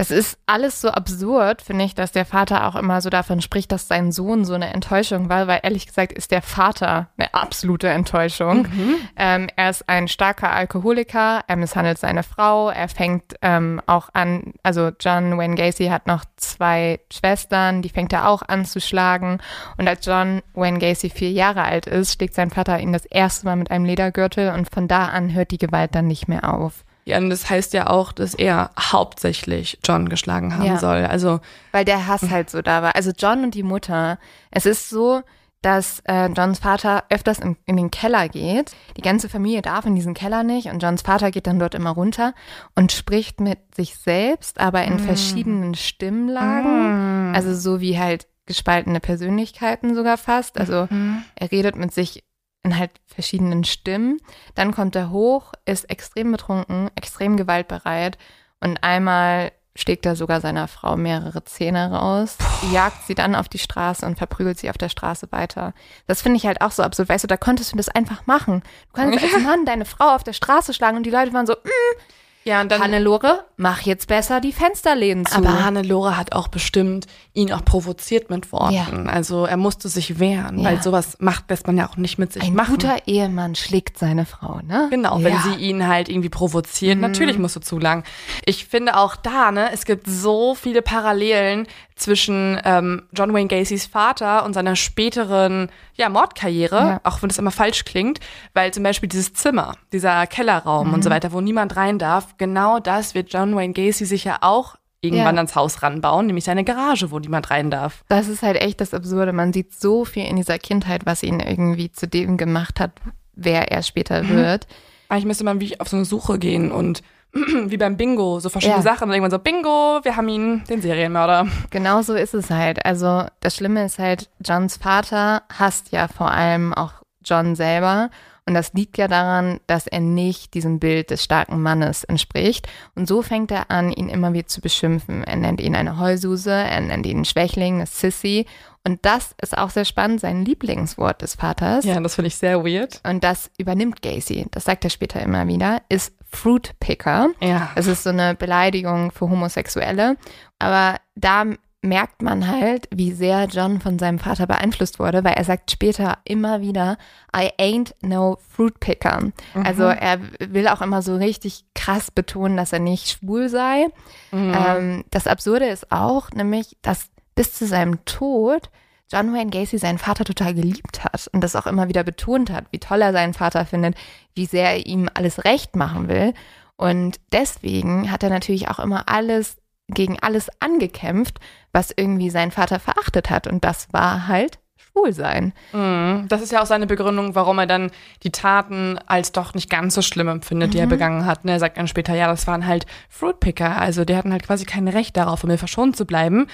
A: Das ist alles so absurd, finde ich, dass der Vater auch immer so davon spricht, dass sein Sohn so eine Enttäuschung war, weil ehrlich gesagt ist der Vater eine absolute Enttäuschung. Ähm, er ist ein starker Alkoholiker, er misshandelt seine Frau, er fängt ähm, auch an, also John Wayne Gacy hat noch zwei Schwestern, die fängt er auch an zu schlagen. Und als John Wayne Gacy vier Jahre alt ist, schlägt sein Vater ihn das erste Mal mit einem Ledergürtel und von da an hört die Gewalt dann nicht mehr auf.
B: Ja, und das heißt ja auch, dass er hauptsächlich John geschlagen haben
A: Ja.
B: soll. Also,
A: Weil der Hass halt so da war. Also John und die Mutter. Es ist so, dass äh, Johns Vater öfters in, in den Keller geht. Die ganze Familie darf in diesen Keller nicht und Johns Vater geht dann dort immer runter und spricht mit sich selbst, aber in verschiedenen Stimmlagen. Also so wie halt gespaltene Persönlichkeiten sogar fast. Also er redet mit sich in halt verschiedenen Stimmen. Dann kommt er hoch, ist extrem betrunken, extrem gewaltbereit und einmal schlägt er sogar seiner Frau mehrere Zähne raus, jagt sie dann auf die Straße und verprügelt sie auf der Straße weiter. Das finde ich halt auch so absurd. Weißt du, da konntest du das einfach machen. Du kannst als Mann deine Frau auf der Straße schlagen und die Leute waren so, mm,
B: Ja, und dann
A: Hannelore, mach jetzt besser die Fensterläden zu.
B: Aber Hannelore hat auch bestimmt ihn auch provoziert mit Worten.
A: Ja.
B: Also er musste sich wehren,
A: Ja.
B: weil sowas macht, lässt man ja auch nicht mit sich
A: ein
B: machen.
A: guter Ehemann schlägt seine Frau, ne?
B: Genau, wenn
A: Ja.
B: sie ihn halt irgendwie provoziert. Natürlich musst du zulangen. Ich finde auch da, ne, es gibt so viele Parallelen zwischen ähm, John Wayne Gacys Vater und seiner späteren ja, Mordkarriere,
A: Ja.
B: auch wenn das immer falsch klingt, weil zum Beispiel dieses Zimmer, dieser Kellerraum und so weiter, wo niemand rein darf, genau das wird John Wayne Gacy sich ja auch irgendwann
A: Ja.
B: ans Haus ranbauen, nämlich seine Garage, wo niemand rein darf.
A: Das ist halt echt das Absurde. Man sieht so viel in dieser Kindheit, was ihn irgendwie zu dem gemacht hat, wer er später wird.
B: Eigentlich müsste man wie auf so eine Suche gehen und wie beim Bingo, so verschiedene
A: Ja.
B: Sachen und irgendwann so, Bingo, wir haben ihn, den Serienmörder.
A: Genau so ist es halt. Also das Schlimme ist halt, Johns Vater hasst ja vor allem auch John selber. Und das liegt ja daran, dass er nicht diesem Bild des starken Mannes entspricht. Und so fängt er an, ihn immer wieder zu beschimpfen. Er nennt ihn eine Heulsuse, er nennt ihn einen Schwächling, eine Sissy. Und das ist auch sehr spannend, sein Lieblingswort des Vaters.
B: Ja, das finde ich sehr weird.
A: Und das übernimmt Gacy. Das sagt er später immer wieder, ist Fruit Picker.
B: Ja.
A: Es ist so eine Beleidigung für Homosexuelle. Aber da merkt man halt, wie sehr John von seinem Vater beeinflusst wurde, weil er sagt später immer wieder, I ain't no fruit picker. Also er will auch immer so richtig krass betonen, dass er nicht schwul sei. Ähm, das Absurde ist auch, nämlich, dass bis zu seinem Tod John Wayne Gacy seinen Vater total geliebt hat und das auch immer wieder betont hat, wie toll er seinen Vater findet, wie sehr er ihm alles recht machen will. Und deswegen hat er natürlich auch immer alles gegen alles angekämpft, was irgendwie sein Vater verachtet hat. Und das war halt Schwulsein.
B: Mhm. Das ist ja auch seine Begründung, warum er dann die Taten als doch nicht ganz so schlimm empfindet, die er begangen hat. ne? Er sagt dann später, ja, das waren halt Fruitpicker, also die hatten halt quasi kein Recht darauf, von mir verschont zu bleiben.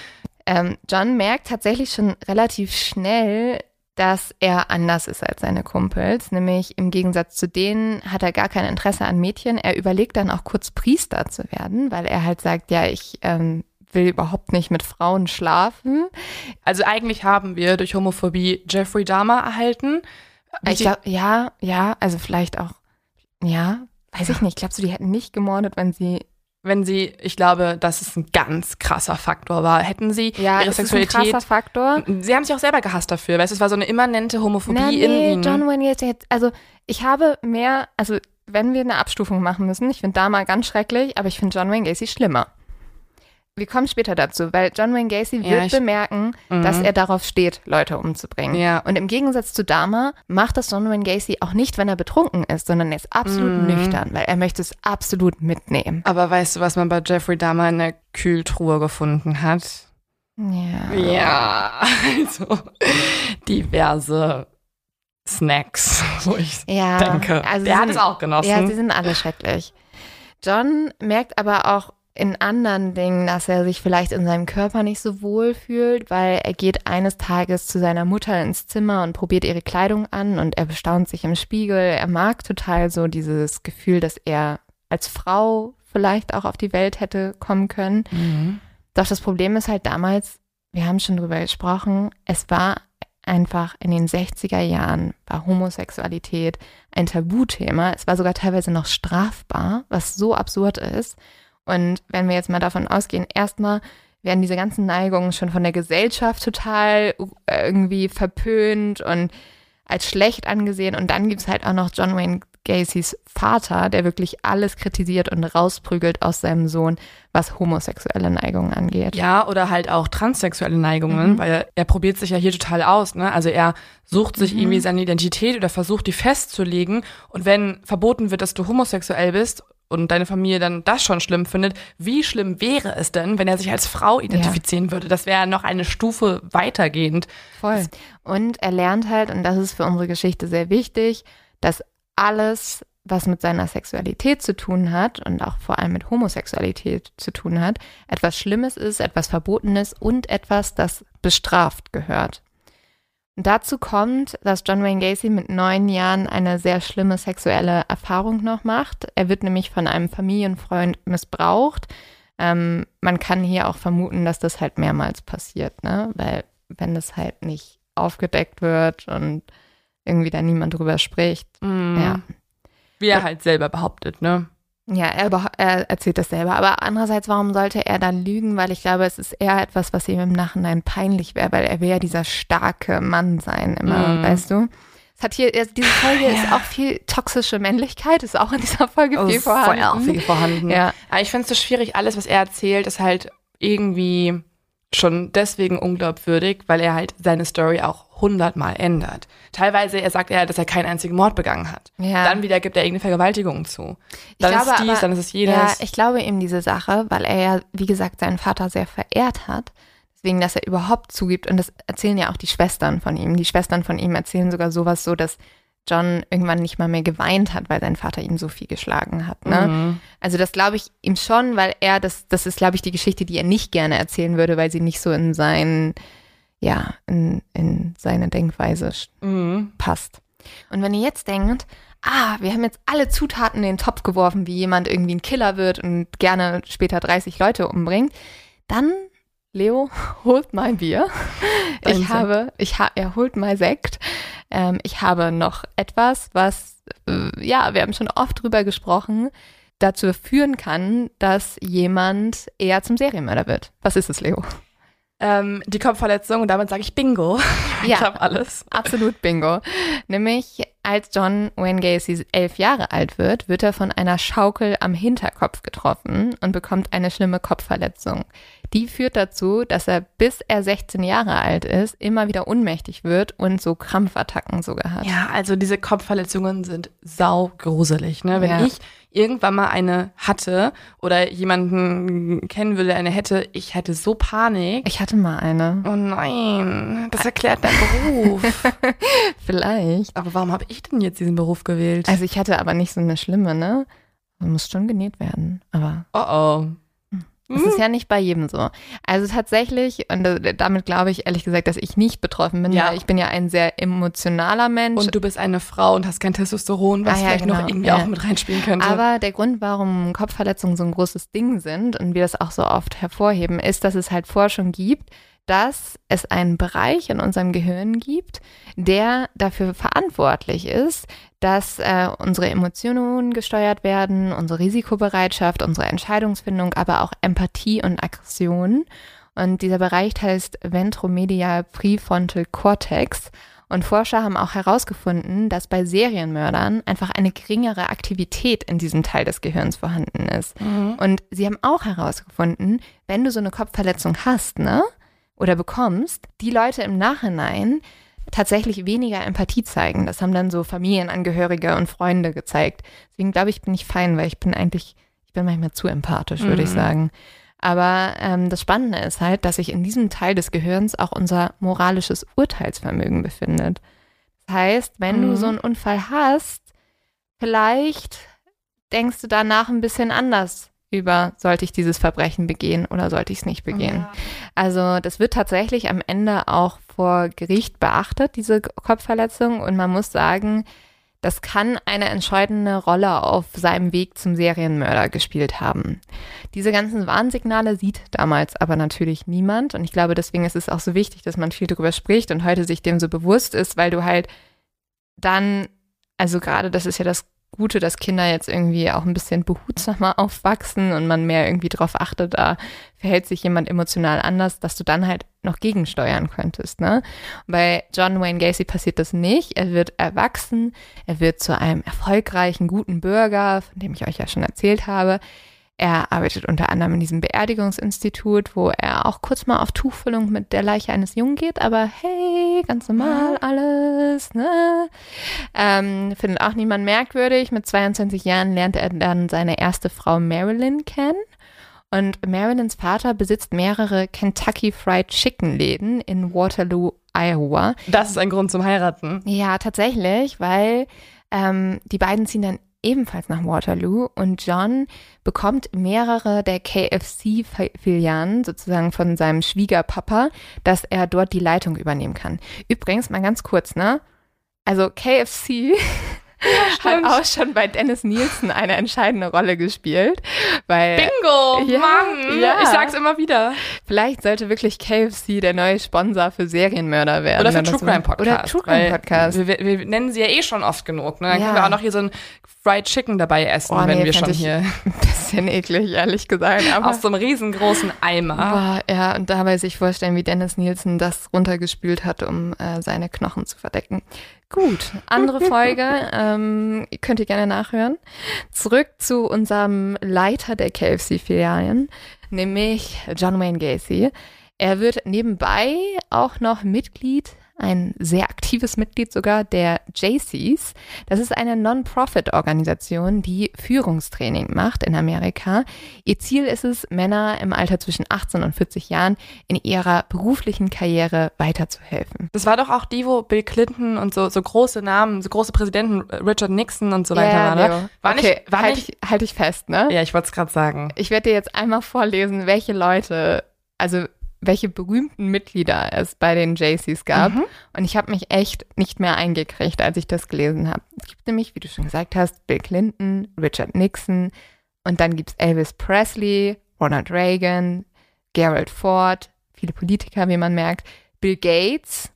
A: Ähm, John merkt tatsächlich schon relativ schnell, dass er anders ist als seine Kumpels. Nämlich im Gegensatz zu denen hat er gar kein Interesse an Mädchen. Er überlegt dann auch kurz Priester zu werden, weil er halt sagt, ja, ich ähm, will überhaupt nicht mit Frauen schlafen.
B: Also eigentlich haben wir durch Homophobie Jeffrey Dahmer erhalten.
A: Ich glaube, ja, ja, also vielleicht auch, ja, weiß ich nicht. Glaubst du, die hätten nicht gemordet, wenn sie
B: wenn sie, ich glaube, dass es ein ganz krasser Faktor war. Hätten sie
A: Ja,
B: ihre
A: ist es ein
B: Sexualität.
A: krasser Faktor.
B: Sie haben sich auch selber gehasst dafür, weißt du, es war so eine immanente Homophobie
A: Na,
B: in
A: nee,
B: ihnen.
A: John Wayne jetzt, also ich habe mehr, also wenn wir eine Abstufung machen müssen, ich finde Dama ganz schrecklich, aber ich finde John Wayne Gacy schlimmer. Wir kommen später dazu, weil John Wayne Gacy
B: Ja,
A: wird
B: ich-
A: bemerken, dass er darauf steht, Leute umzubringen.
B: Ja.
A: Und im Gegensatz zu Dama macht das John Wayne Gacy auch nicht, wenn er betrunken ist, sondern er ist absolut
B: Mhm.
A: nüchtern, weil er möchte es absolut mitnehmen.
B: Aber weißt du, was man bei Jeffrey Dahmer in der Kühltruhe gefunden hat?
A: Ja.
B: Ja, also diverse Snacks, wo ich
A: Ja,
B: denke.
A: also
B: der hat es auch genossen.
A: Ja, sie sind alle schrecklich. John merkt aber auch in anderen Dingen, dass er sich vielleicht in seinem Körper nicht so wohl fühlt, weil er geht eines Tages zu seiner Mutter ins Zimmer und probiert ihre Kleidung an und er bestaunt sich im Spiegel. Er mag total so dieses Gefühl, dass er als Frau vielleicht auch auf die Welt hätte kommen können.
B: Mhm.
A: Doch das Problem ist halt damals, wir haben schon drüber gesprochen, es war einfach in den 60er Jahren war Homosexualität ein Tabuthema. Es war sogar teilweise noch strafbar, was so absurd ist. Und wenn wir jetzt mal davon ausgehen, erstmal werden diese ganzen Neigungen schon von der Gesellschaft total äh, irgendwie verpönt und als schlecht angesehen. Und dann gibt's halt auch noch John Wayne Gacys Vater, der wirklich alles kritisiert und rausprügelt aus seinem Sohn, was homosexuelle Neigungen angeht.
B: Ja, oder halt auch transsexuelle Neigungen,
A: Mhm.
B: weil er, er probiert sich ja hier total aus, ne? Also er sucht sich
A: Mhm.
B: irgendwie seine Identität oder versucht, die festzulegen. Und wenn verboten wird, dass du homosexuell bist und deine Familie dann das schon schlimm findet, wie schlimm wäre es denn, wenn er sich als Frau identifizieren würde? Das wäre noch eine Stufe weitergehend.
A: Voll. Und er lernt halt, und das ist für unsere Geschichte sehr wichtig, dass alles, was mit seiner Sexualität zu tun hat und auch vor allem mit Homosexualität zu tun hat, etwas Schlimmes ist, etwas Verbotenes und etwas, das bestraft gehört. Und dazu kommt, dass John Wayne Gacy mit neun Jahren eine sehr schlimme sexuelle Erfahrung noch macht. Er wird nämlich von einem Familienfreund missbraucht. Ähm, man kann hier auch vermuten, dass das halt mehrmals passiert, ne? Weil wenn das halt nicht aufgedeckt wird und irgendwie da niemand drüber spricht.
B: Mhm.
A: Ja.
B: Wie er halt selber behauptet, ne?
A: Ja, er, er, erzählt das selber. Aber andererseits, warum sollte er dann lügen? Weil ich glaube, es ist eher etwas, was ihm im Nachhinein peinlich wäre, weil er will ja dieser starke Mann sein, immer, mm. weißt du? Es hat hier, diese Folge ja. ist auch viel toxische Männlichkeit, ist auch in dieser Folge oh, viel vorhanden.
B: Voll viel vorhanden. Ja. Aber ich finde es so schwierig, alles, was er erzählt, ist halt irgendwie schon deswegen unglaubwürdig, weil er halt seine Story auch hundertmal ändert. Teilweise er sagt er, dass er keinen einzigen Mord begangen hat. Ja. Dann wieder gibt er irgendeine Vergewaltigung zu. Dann
A: ich
B: ist
A: glaube,
B: dies,
A: aber,
B: dann ist es jenes.
A: Ja, ich glaube ihm diese Sache, weil er ja, wie gesagt, seinen Vater sehr verehrt hat. Deswegen, dass er überhaupt zugibt. Und das erzählen ja auch die Schwestern von ihm. Die Schwestern von ihm erzählen sogar sowas so, dass John irgendwann nicht mal mehr geweint hat, weil sein Vater ihm so viel geschlagen hat. Ne? Mhm. Also das glaube ich ihm schon, weil er, das, das ist, glaube ich, die Geschichte, die er nicht gerne erzählen würde, weil sie nicht so in sein, ja, in, in seine Denkweise mhm. passt. Und wenn ihr jetzt denkt, ah, wir haben jetzt alle Zutaten in den Topf geworfen, wie jemand irgendwie ein Killer wird und gerne später 30 Leute umbringt, dann Leo holt mein Bier. Ich habe, ich ha, er holt mein Sekt. Ähm, ich habe noch etwas, was, äh, ja, wir haben schon oft drüber gesprochen, dazu führen kann, dass jemand eher zum Serienmörder wird. Was ist es, Leo?
B: Ähm, die Kopfverletzung und damit sage ich Bingo.
A: Ja, ich habe alles. Absolut Bingo. Nämlich als John Wayne Gacy elf Jahre alt wird, wird er von einer Schaukel am Hinterkopf getroffen und bekommt eine schlimme Kopfverletzung. Die führt dazu, dass er bis er 16 Jahre alt ist, immer wieder ohnmächtig wird und so Krampfattacken sogar hat.
B: Ja, also diese Kopfverletzungen sind saugruselig. Ne? Wenn ja. ich irgendwann mal eine hatte oder jemanden kennen würde, der eine hätte, ich hätte so Panik.
A: Ich hatte mal eine.
B: Oh nein, das erklärt deinen Beruf.
A: Vielleicht.
B: Aber warum habe ich denn jetzt diesen Beruf gewählt?
A: Also ich hatte aber nicht so eine schlimme, ne? Man muss schon genäht werden, aber.
B: Oh oh.
A: Das ist ja nicht bei jedem so. Also tatsächlich, und damit glaube ich ehrlich gesagt, dass ich nicht betroffen bin, ja. weil ich bin ja ein sehr emotionaler Mensch.
B: Und du bist eine Frau und hast kein Testosteron, was ah, ja, vielleicht genau. noch irgendwie ja. auch mit reinspielen könnte.
A: Aber der Grund, warum Kopfverletzungen so ein großes Ding sind und wir das auch so oft hervorheben, ist, dass es halt Forschung gibt, dass es einen Bereich in unserem Gehirn gibt, der dafür verantwortlich ist, dass äh, unsere Emotionen gesteuert werden, unsere Risikobereitschaft, unsere Entscheidungsfindung, aber auch Empathie und Aggression. Und dieser Bereich heißt Ventromedial Prefrontal Cortex. Und Forscher haben auch herausgefunden, dass bei Serienmördern einfach eine geringere Aktivität in diesem Teil des Gehirns vorhanden ist. Mhm. Und sie haben auch herausgefunden, wenn du so eine Kopfverletzung hast, ne, oder bekommst, die Leute im Nachhinein tatsächlich weniger Empathie zeigen. Das haben dann so Familienangehörige und Freunde gezeigt. Deswegen glaube ich, bin ich fein, weil ich bin eigentlich, ich bin manchmal zu empathisch, würde mhm. ich sagen. Aber ähm, das Spannende ist halt, dass sich in diesem Teil des Gehirns auch unser moralisches Urteilsvermögen befindet. Das heißt, wenn mhm. du so einen Unfall hast, vielleicht denkst du danach ein bisschen anders über, sollte ich dieses Verbrechen begehen oder sollte ich es nicht begehen. Ja. Also das wird tatsächlich am Ende auch vor Gericht beachtet, diese Kopfverletzung. Und man muss sagen, das kann eine entscheidende Rolle auf seinem Weg zum Serienmörder gespielt haben. Diese ganzen Warnsignale sieht damals aber natürlich niemand. Und ich glaube, deswegen ist es auch so wichtig, dass man viel darüber spricht und heute sich dem so bewusst ist, weil du halt dann, also gerade das ist ja das Gute, dass Kinder jetzt irgendwie auch ein bisschen behutsamer aufwachsen und man mehr irgendwie darauf achtet, da verhält sich jemand emotional anders, dass du dann halt noch gegensteuern könntest. Ne? Bei John Wayne Gacy passiert das nicht. Er wird erwachsen, er wird zu einem erfolgreichen, guten Bürger, von dem ich euch ja schon erzählt habe. Er arbeitet unter anderem in diesem Beerdigungsinstitut, wo er auch kurz mal auf Tuchfüllung mit der Leiche eines Jungen geht, aber hey, ganz normal alles, ne? Ähm, findet auch niemand merkwürdig. Mit 22 Jahren lernt er dann seine erste Frau Marilyn kennen. Und Marilyns Vater besitzt mehrere Kentucky Fried Chicken Läden in Waterloo, Iowa.
B: Das ist ein Grund zum Heiraten.
A: Ja, tatsächlich, weil ähm, die beiden ziehen dann ebenfalls nach Waterloo und John bekommt mehrere der KFC-Filialen sozusagen von seinem Schwiegerpapa, dass er dort die Leitung übernehmen kann. Übrigens, mal ganz kurz, ne? Also KFC hat auch schon bei Dennis Nielsen eine entscheidende Rolle gespielt. Weil,
B: Bingo,
A: Ja,
B: Mann!
A: ja.
B: Ich sag's immer wieder.
A: Vielleicht sollte wirklich KFC der neue Sponsor für Serienmörder werden.
B: Oder für True Crime Podcast.
A: Oder True Crime Podcast.
B: Wir, wir nennen sie ja eh schon oft genug. Ne? Dann
A: Ja.
B: können wir auch noch hier so ein Fried Chicken dabei essen,
A: Oh,
B: wenn
A: nee,
B: wir schon hier
A: Ein bisschen eklig, ehrlich gesagt. Aber
B: aus so einem riesengroßen Eimer.
A: Boah, ja, und dabei sich vorstellen, wie Dennis Nielsen das runtergespült hat, um äh, seine Knochen zu verdecken. Gut, andere Folge, ähm, könnt ihr gerne nachhören. Zurück zu unserem Leiter der KFC-Filialen, nämlich John Wayne Gacy. Er wird nebenbei auch noch Mitglied, ein sehr aktives Mitglied sogar der JCs. Das ist eine Non-Profit-Organisation, die Führungstraining macht in Amerika. Ihr Ziel ist es, Männer im Alter zwischen 18 und 40 Jahren in ihrer beruflichen Karriere weiterzuhelfen.
B: Das war doch auch die, wo Bill Clinton und so, so große Namen, so große Präsidenten, Richard Nixon und so weiter
A: Ja,
B: waren. Ne? War
A: okay,
B: nicht, war
A: halt,
B: nicht,
A: ich, halt ich fest, ne?
B: ja, ich wollte es gerade sagen.
A: Ich werde dir jetzt einmal vorlesen, welche Leute, also welche berühmten Mitglieder es bei den JCs gab.
B: Mhm.
A: Und ich habe mich echt nicht mehr eingekriegt, als ich das gelesen habe. Es gibt nämlich, wie du schon gesagt hast, Bill Clinton, Richard Nixon und dann gibt's Elvis Presley, Ronald Reagan, Gerald Ford, viele Politiker, wie man merkt, Bill Gates.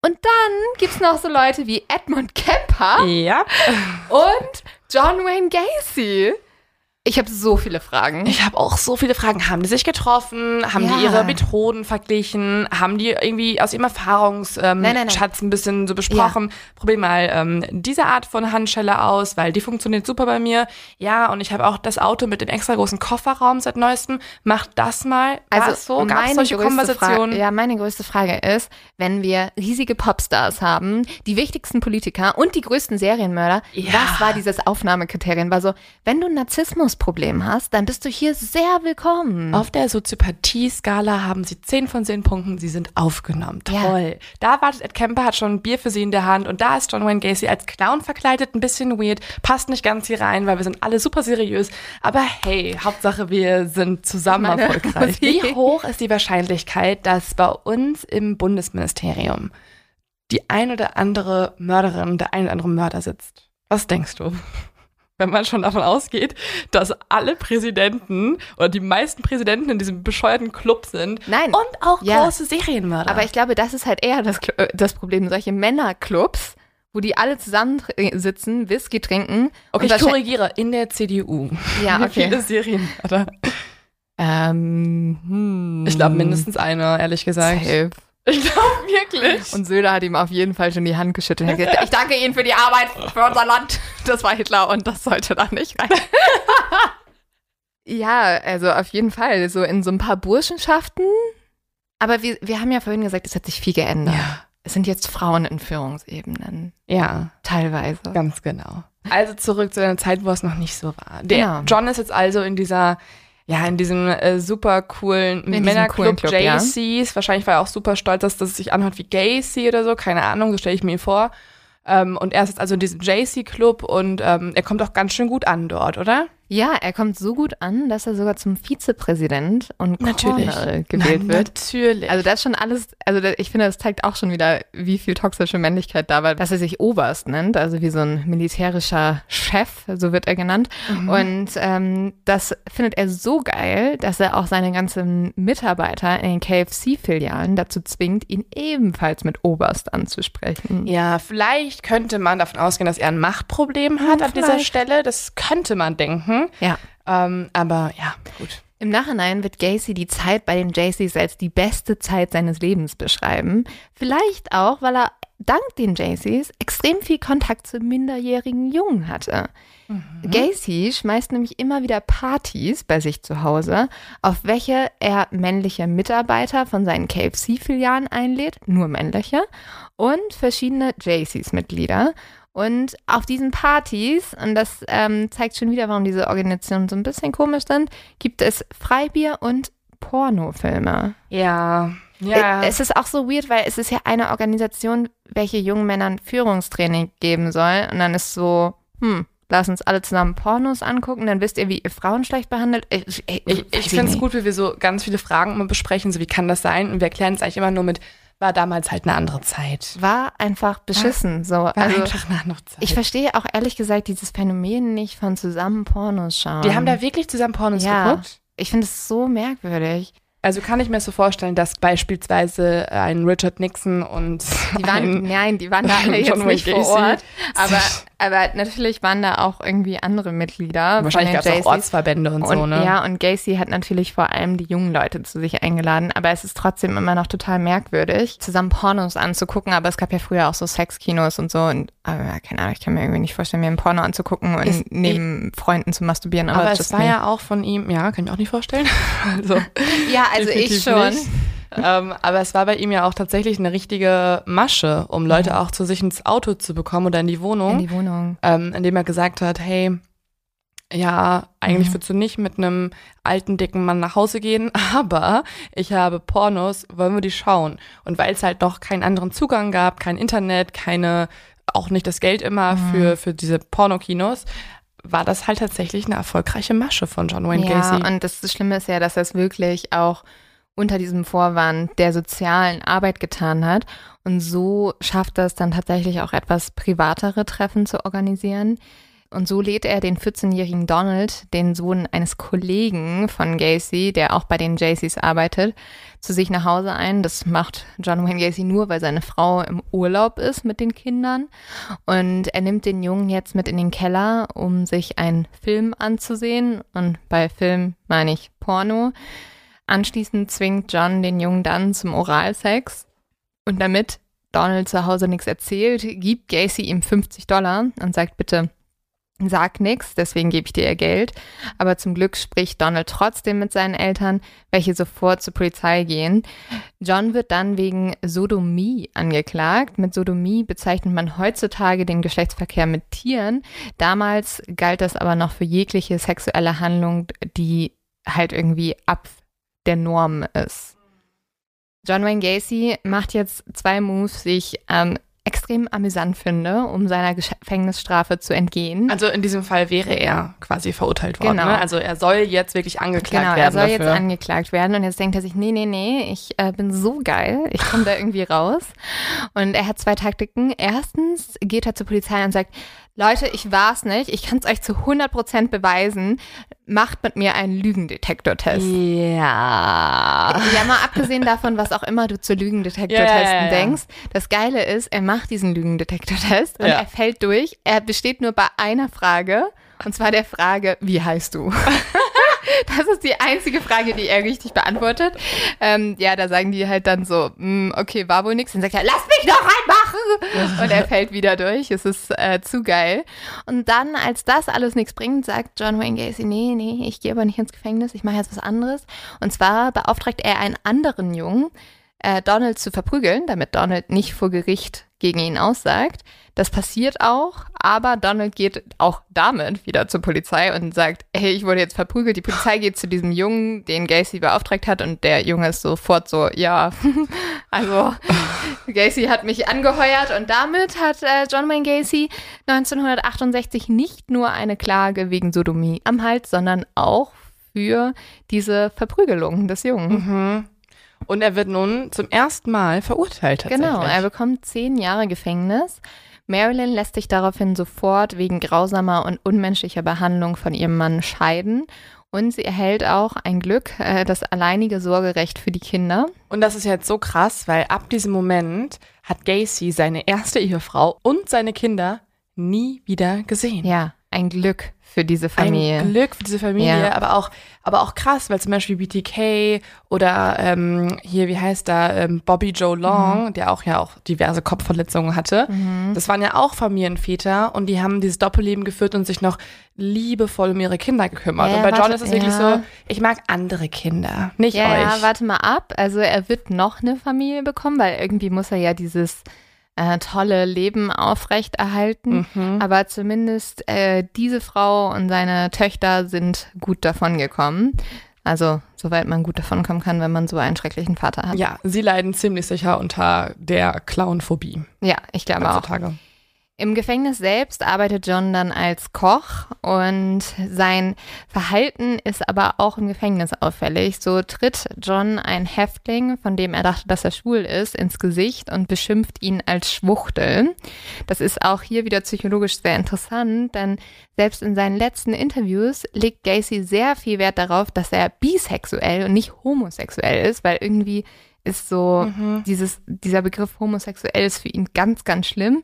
A: Und dann gibt's noch so Leute wie Edmund Kemper
B: Ja.
A: und John Wayne Gacy. Ich habe so viele Fragen.
B: Ich habe auch so viele Fragen. Haben die sich getroffen? Haben
A: Ja.
B: die ihre Methoden verglichen? Haben die irgendwie aus ihrem Erfahrungsschatz ähm,
A: Nein, nein, nein.
B: Schatz ein bisschen so besprochen? Probier mal ähm, diese Art von Handschelle aus, weil die funktioniert super bei mir. Ja, und ich habe auch das Auto mit dem extra großen Kofferraum seit neuestem. Mach das mal. War es so? Gab solche Konversationen?
A: Frage, ja, meine größte Frage ist, wenn wir riesige Popstars haben, die wichtigsten Politiker und die größten Serienmörder,
B: Ja.
A: was war dieses Aufnahmekriterien? War so, wenn du ein Narzissmusproblem hast, dann bist du hier sehr willkommen.
B: Auf der Soziopathie-Skala haben sie 10 von 10 Punkten. Sie sind aufgenommen.
A: Ja.
B: Toll. Da wartet Ed Kemper, hat schon ein Bier für sie in der Hand und da ist John Wayne Gacy als Clown verkleidet. Ein bisschen weird. Passt nicht ganz hier rein, weil wir sind alle super seriös. Aber hey, Hauptsache wir sind zusammen
A: Meine
B: erfolgreich. Wie hoch ist die Wahrscheinlichkeit, dass bei uns im Bundesministerium die ein oder andere Mörderin, der ein oder andere Mörder sitzt? Was denkst du? Wenn man schon davon ausgeht, dass alle Präsidenten oder die meisten Präsidenten in diesem bescheuerten Club sind
A: Nein.
B: und auch
A: Ja.
B: große Serienmörder.
A: Aber ich glaube, das ist halt eher das, äh, das Problem. Solche Männerclubs, wo die alle zusammensitzen, Whisky trinken.
B: okay, ich korrigiere, in der CDU.
A: Ja,
B: Wie
A: okay.
B: viele Serienmörder?
A: Ähm, hm.
B: Ich glaube mindestens einer, ehrlich gesagt.
A: Safe.
B: Ich glaube wirklich.
A: Und Söder hat ihm auf jeden Fall schon die Hand geschüttelt. Gesagt, ich danke Ihnen für die Arbeit für unser Land. Das war Hitler und das sollte da nicht rein. ja, also auf jeden Fall. So in so ein paar Burschenschaften. Aber wir, wir haben ja vorhin gesagt, es hat sich viel geändert.
B: Ja.
A: Es sind jetzt Frauen in Führungsebenen.
B: Ja,
A: Teilweise.
B: ganz genau. Also zurück zu einer Zeit, wo es noch nicht so war. Der
A: Genau.
B: John ist jetzt also in dieser, ja, in diesem äh, super coolen Männerclub
A: coolen Club, ja.
B: JCs. Wahrscheinlich war er auch super stolz, dass das sich anhört wie Gacy oder so. Keine Ahnung, so stelle ich mir ihn vor. Ähm, und er ist jetzt also in diesem JC-Club und ähm, er kommt auch ganz schön gut an dort, oder?
A: Ja, er kommt so gut an, dass er sogar zum Vizepräsident und
B: Natürlich.
A: Colonel gewählt
B: Na,
A: wird.
B: Natürlich.
A: Also das ist schon alles, also ich finde, das zeigt auch schon wieder, wie viel toxische Männlichkeit da war, dass er sich Oberst nennt, also wie so ein militärischer Chef, so wird er genannt. Und ähm, das findet er so geil, dass er auch seine ganzen Mitarbeiter in den KFC-Filialen dazu zwingt, ihn ebenfalls mit Oberst anzusprechen.
B: Ja, vielleicht könnte man davon ausgehen, dass er ein Machtproblem hat an dieser
A: vielleicht.
B: Stelle. Das könnte man denken.
A: Ja.
B: Ähm, aber ja, gut.
A: Im Nachhinein wird Gacy die Zeit bei den JCs als die beste Zeit seines Lebens beschreiben. Vielleicht auch, weil er dank den JCs extrem viel Kontakt zu minderjährigen Jungen hatte. Gacy schmeißt nämlich immer wieder Partys bei sich zu Hause, auf welche er männliche Mitarbeiter von seinen KFC-Filialen einlädt, nur männliche, und verschiedene JCs-Mitglieder. Und auf diesen Partys, und das ähm, zeigt schon wieder, warum diese Organisationen so ein bisschen komisch sind, gibt es Freibier und Pornofilme.
B: Ja. Ja.
A: Äh, Es ist auch so weird, weil es ist ja eine Organisation, welche jungen Männern Führungstraining geben soll. Und dann ist so, hm, lass uns alle zusammen Pornos angucken, dann wisst ihr, wie ihr Frauen schlecht behandelt. Ich, ich,
B: Ich, ich finde es gut, wie wir so ganz viele Fragen immer besprechen, so wie kann das sein? Und wir erklären es eigentlich immer nur mit war damals halt eine andere Zeit.
A: War einfach beschissen. So.
B: War
A: also,
B: einfach eine andere Zeit.
A: ich verstehe auch ehrlich gesagt dieses Phänomen nicht von zusammen Pornos schauen.
B: die haben da wirklich zusammen Pornos
A: Ja.
B: geguckt?
A: ich finde es so merkwürdig.
B: Also kann ich mir so vorstellen, dass beispielsweise ein Richard Nixon und
A: Die waren,
B: ein
A: nein, die waren da alle jetzt nicht vor. Ort. Aber, aber natürlich waren da auch irgendwie andere Mitglieder.
B: wahrscheinlich gab es auch. Ortsverbände und, so,
A: Und,
B: ne?
A: Ja, und Gacy hat natürlich vor allem die jungen Leute zu sich eingeladen, aber es ist trotzdem immer noch total merkwürdig, zusammen Pornos anzugucken, aber es gab ja früher auch so Sexkinos und so und aber keine Ahnung, ich kann mir irgendwie nicht vorstellen, mir ein Porno anzugucken und
B: Ist-
A: neben Freunden zu masturbieren, aber,
B: Aber es war
A: me.
B: ja auch von ihm, ja, kann ich auch nicht vorstellen. Also,
A: Ja, also ich schon.
B: nicht. Ähm, aber es war bei ihm ja auch tatsächlich eine richtige Masche, um Leute auch zu sich ins Auto zu bekommen oder in die Wohnung,
A: In die Wohnung.
B: ähm, indem er gesagt hat, hey, ja, eigentlich
A: Mhm.
B: würdest du nicht mit einem alten, dicken Mann nach Hause gehen, aber ich habe Pornos, wollen wir die schauen? Und weil es halt noch keinen anderen Zugang gab, kein Internet, keine, auch nicht das Geld immer
A: Mhm.
B: für, für diese Pornokinos, war das halt tatsächlich eine erfolgreiche Masche von John Wayne
A: Ja,
B: Gacy.
A: und das Schlimme ist ja, dass er es wirklich auch unter diesem Vorwand der sozialen Arbeit getan hat. Und so schafft er es dann tatsächlich auch etwas privatere Treffen zu organisieren. Und so lädt er den 14-jährigen Donald, den Sohn eines Kollegen von Gacy, der auch bei den Jaycees arbeitet, zu sich nach Hause ein. Das macht John Wayne Gacy nur, weil seine Frau im Urlaub ist mit den Kindern. Und er nimmt den Jungen jetzt mit in den Keller, um sich einen Film anzusehen. Und bei Film meine ich Porno. Anschließend zwingt John den Jungen dann zum Oralsex. Und damit Donald zu Hause nichts erzählt, gibt Gacy ihm 50 Dollar und sagt bitte, sag nichts, deswegen gebe ich dir ihr Geld. Aber zum Glück spricht Donald trotzdem mit seinen Eltern, welche sofort zur Polizei gehen. John wird dann wegen Sodomie angeklagt. Mit Sodomie bezeichnet man heutzutage den Geschlechtsverkehr mit Tieren. Damals galt das aber noch für jegliche sexuelle Handlung, die halt irgendwie ab der Norm ist. John Wayne Gacy macht jetzt zwei Moves, die ich ähm, extrem amüsant finde, um seiner Gefängnisstrafe zu entgehen.
B: Also in diesem Fall wäre er quasi verurteilt worden.
A: Genau.
B: Ne? Also er soll jetzt wirklich angeklagt
A: Genau, er
B: werden
A: soll
B: dafür.
A: jetzt angeklagt werden und jetzt denkt er sich, nee, nee, nee, ich äh, bin so geil, ich komme da irgendwie raus. Und er hat zwei Taktiken. Erstens geht er zur Polizei und sagt, Leute, ich war's nicht, ich kann es euch zu 100% beweisen, macht mit mir einen Lügendetektortest.
B: ja.
A: Ja, mal abgesehen davon, was auch immer du zu Lügendetektortesten
B: Ja, ja, ja,
A: denkst. Das Geile ist, er macht diesen Lügendetektortest und er fällt durch. Er besteht nur bei einer Frage. Und zwar der Frage, wie heißt du? Das ist die einzige Frage, die er richtig beantwortet. Ähm, ja, da sagen die halt dann so, "Mm, okay, war wohl nix. Dann sagt er, lass mich noch reinmachen! Und er fällt wieder durch. Es ist äh, zu geil. Und dann, als das alles nichts bringt, sagt John Wayne Gacy, nee, nee, ich gehe aber nicht ins Gefängnis, ich mache jetzt was anderes. Und zwar beauftragt er einen anderen Jungen, äh, Donald zu verprügeln, damit Donald nicht vor Gericht gegen ihn aussagt. Das passiert auch, aber Donald geht auch damit wieder zur Polizei und sagt, hey, ich wurde jetzt verprügelt. Die Polizei geht zu diesem Jungen, den Gacy beauftragt hat und der Junge ist sofort so, ja, also Gacy hat mich angeheuert und damit hat äh, John Wayne Gacy 1968 nicht nur eine Klage wegen Sodomie am Hals, sondern auch für diese Verprügelung des Jungen.
B: Mhm. Und er wird nun zum ersten Mal verurteilt tatsächlich.
A: Genau, er bekommt zehn Jahre Gefängnis. Marilyn lässt sich daraufhin sofort wegen grausamer und unmenschlicher Behandlung von ihrem Mann scheiden. Und sie erhält auch ein Glück, äh, das alleinige Sorgerecht für die Kinder.
B: Und das ist jetzt so krass, weil ab diesem Moment hat Gacy seine erste Ehefrau und seine Kinder nie wieder gesehen.
A: Ja, ein Glück für diese Familie.
B: Ein Glück für diese Familie,
A: Ja.
B: aber auch, aber auch krass, weil zum Beispiel BTK oder ähm, hier, wie heißt da, ähm, Bobby Joe Long,
A: Mhm.
B: der auch ja auch diverse Kopfverletzungen hatte, das waren ja auch Familienväter und die haben dieses Doppelleben geführt und sich noch liebevoll um ihre Kinder gekümmert.
A: Ja,
B: und bei John
A: warte,
B: ist es wirklich
A: ja.
B: so, ich mag andere Kinder, nicht euch.
A: ja, warte mal ab. Also er wird noch eine Familie bekommen, weil irgendwie muss er ja dieses äh, tolle Leben aufrechterhalten.
B: Mhm.
A: Aber zumindest äh, diese Frau und seine Töchter sind gut davon gekommen. Also, soweit man gut davon kommen kann, wenn man so einen schrecklichen Vater hat.
B: Ja, sie leiden ziemlich sicher unter der Clownphobie
A: Ja, ich glaube auch. Im Gefängnis selbst arbeitet John dann als Koch und sein Verhalten ist aber auch im Gefängnis auffällig. So tritt John ein Häftling, von dem er dachte, dass er schwul ist, ins Gesicht und beschimpft ihn als Schwuchtel. Das ist auch hier wieder psychologisch sehr interessant, denn selbst in seinen letzten Interviews legt Gacy sehr viel Wert darauf, dass er bisexuell und nicht homosexuell ist, weil irgendwie ist so mhm. dieses, dieser Begriff homosexuell ist für ihn ganz, ganz schlimm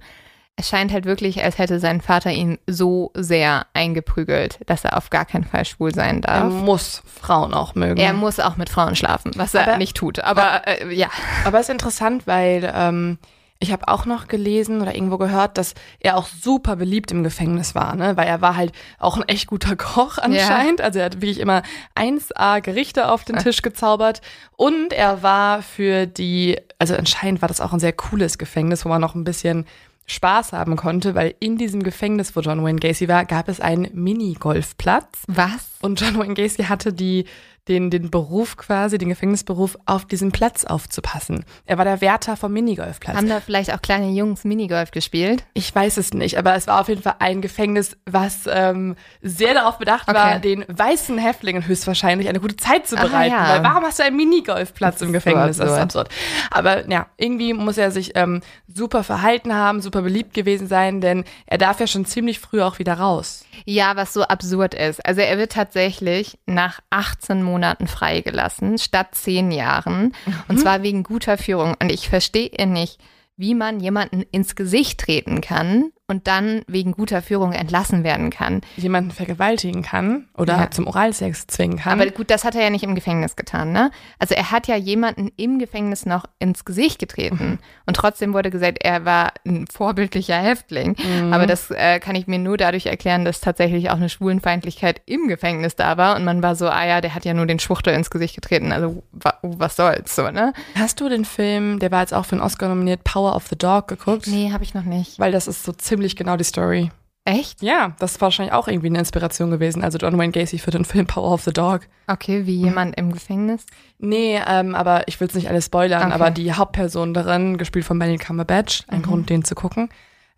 A: es scheint halt wirklich, als hätte sein Vater ihn so sehr eingeprügelt, dass er auf gar keinen Fall schwul sein darf.
B: Er muss Frauen auch mögen.
A: Er muss auch mit Frauen schlafen, was aber, er nicht tut. Aber äh, ja.
B: Aber es ist interessant, weil ähm, ich habe auch noch gelesen oder irgendwo gehört, dass er auch super beliebt im Gefängnis war, ne? Weil er war halt auch ein echt guter Koch anscheinend. Ja. Also er hat wirklich immer 1A Gerichte auf den Tisch gezaubert. Und er war für die, also anscheinend war das auch ein sehr cooles Gefängnis, wo man noch ein bisschen Spaß haben konnte, weil in diesem Gefängnis, wo John Wayne Gacy war, gab es einen Minigolfplatz.
A: Was?
B: Und John Wayne Gacy hatte die den, den Beruf quasi, den Gefängnisberuf, auf diesem Platz aufzupassen. Er war der Wärter vom Minigolfplatz.
A: Haben da vielleicht auch kleine Jungs Minigolf gespielt?
B: Ich weiß es nicht, aber es war auf jeden Fall ein Gefängnis, was ähm, sehr darauf bedacht okay. war, den weißen Häftlingen höchstwahrscheinlich eine gute Zeit zu bereiten. Aha, ja. Weil warum hast du einen Minigolfplatz im Gefängnis? So das ist absurd. Aber ja, irgendwie muss er sich ähm, super verhalten haben, super beliebt gewesen sein, denn er darf ja schon ziemlich früh auch wieder raus.
A: Ja, was so absurd ist. Also er wird tatsächlich nach 18 Monaten freigelassen statt zehn Jahren. Mhm. Und zwar wegen guter Führung. Und ich verstehe nicht, wie man jemanden ins Gesicht treten kann und dann wegen guter Führung entlassen werden kann.
B: Jemanden vergewaltigen kann oder ja. zum Oralsex zwingen kann.
A: Aber gut, das hat er ja nicht im Gefängnis getan, ne? Also er hat ja jemanden im Gefängnis noch ins Gesicht getreten mhm. und trotzdem wurde gesagt, er war ein vorbildlicher Häftling. Mhm. Aber das äh, kann ich mir nur dadurch erklären, dass tatsächlich auch eine Schwulenfeindlichkeit im Gefängnis da war und man war so, ah ja, der hat ja nur den Schwuchtel ins Gesicht getreten. Also was soll's so, ne?
B: Hast du den Film, der war jetzt auch für einen Oscar nominiert, Power of the Dog geguckt?
A: Nee, habe ich noch nicht.
B: Weil das ist so ziemlich ziemlich genau die Story.
A: Echt?
B: Ja, das ist wahrscheinlich auch irgendwie eine Inspiration gewesen. Also John Wayne Gacy für den Film Power of the Dog.
A: Okay, wie jemand im Gefängnis?
B: Nee, ähm, aber ich will es nicht alles spoilern, okay. aber die Hauptperson darin, gespielt von Benny Cumberbatch, ein mhm. Grund, den zu gucken,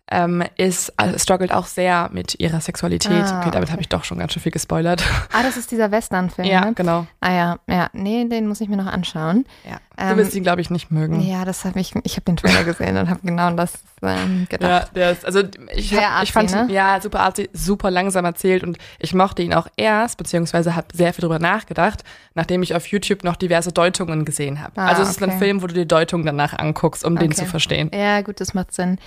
B: ähm, ist, also struggelt auch sehr mit ihrer Sexualität. Ah, okay, damit okay. habe ich doch schon ganz schön viel gespoilert.
A: Ah, das ist dieser Western-Film.
B: Ja, ne? genau.
A: Ah ja, ja, nee, den muss ich mir noch anschauen.
B: Ja. Du ähm, wirst ihn, glaube ich, nicht mögen.
A: Ja, das habe ich, ich habe den Trailer gesehen und habe genau das ähm, gedacht.
B: Ja, der ist, also ich, hab, artsy, ich fand ne? ja super artsy, super langsam erzählt und ich mochte ihn auch erst, beziehungsweise habe sehr viel drüber nachgedacht, nachdem ich auf YouTube noch diverse Deutungen gesehen habe. Ah, also es okay. ist ein Film, wo du die Deutung danach anguckst, um den zu verstehen.
A: Ja, gut, das macht Sinn.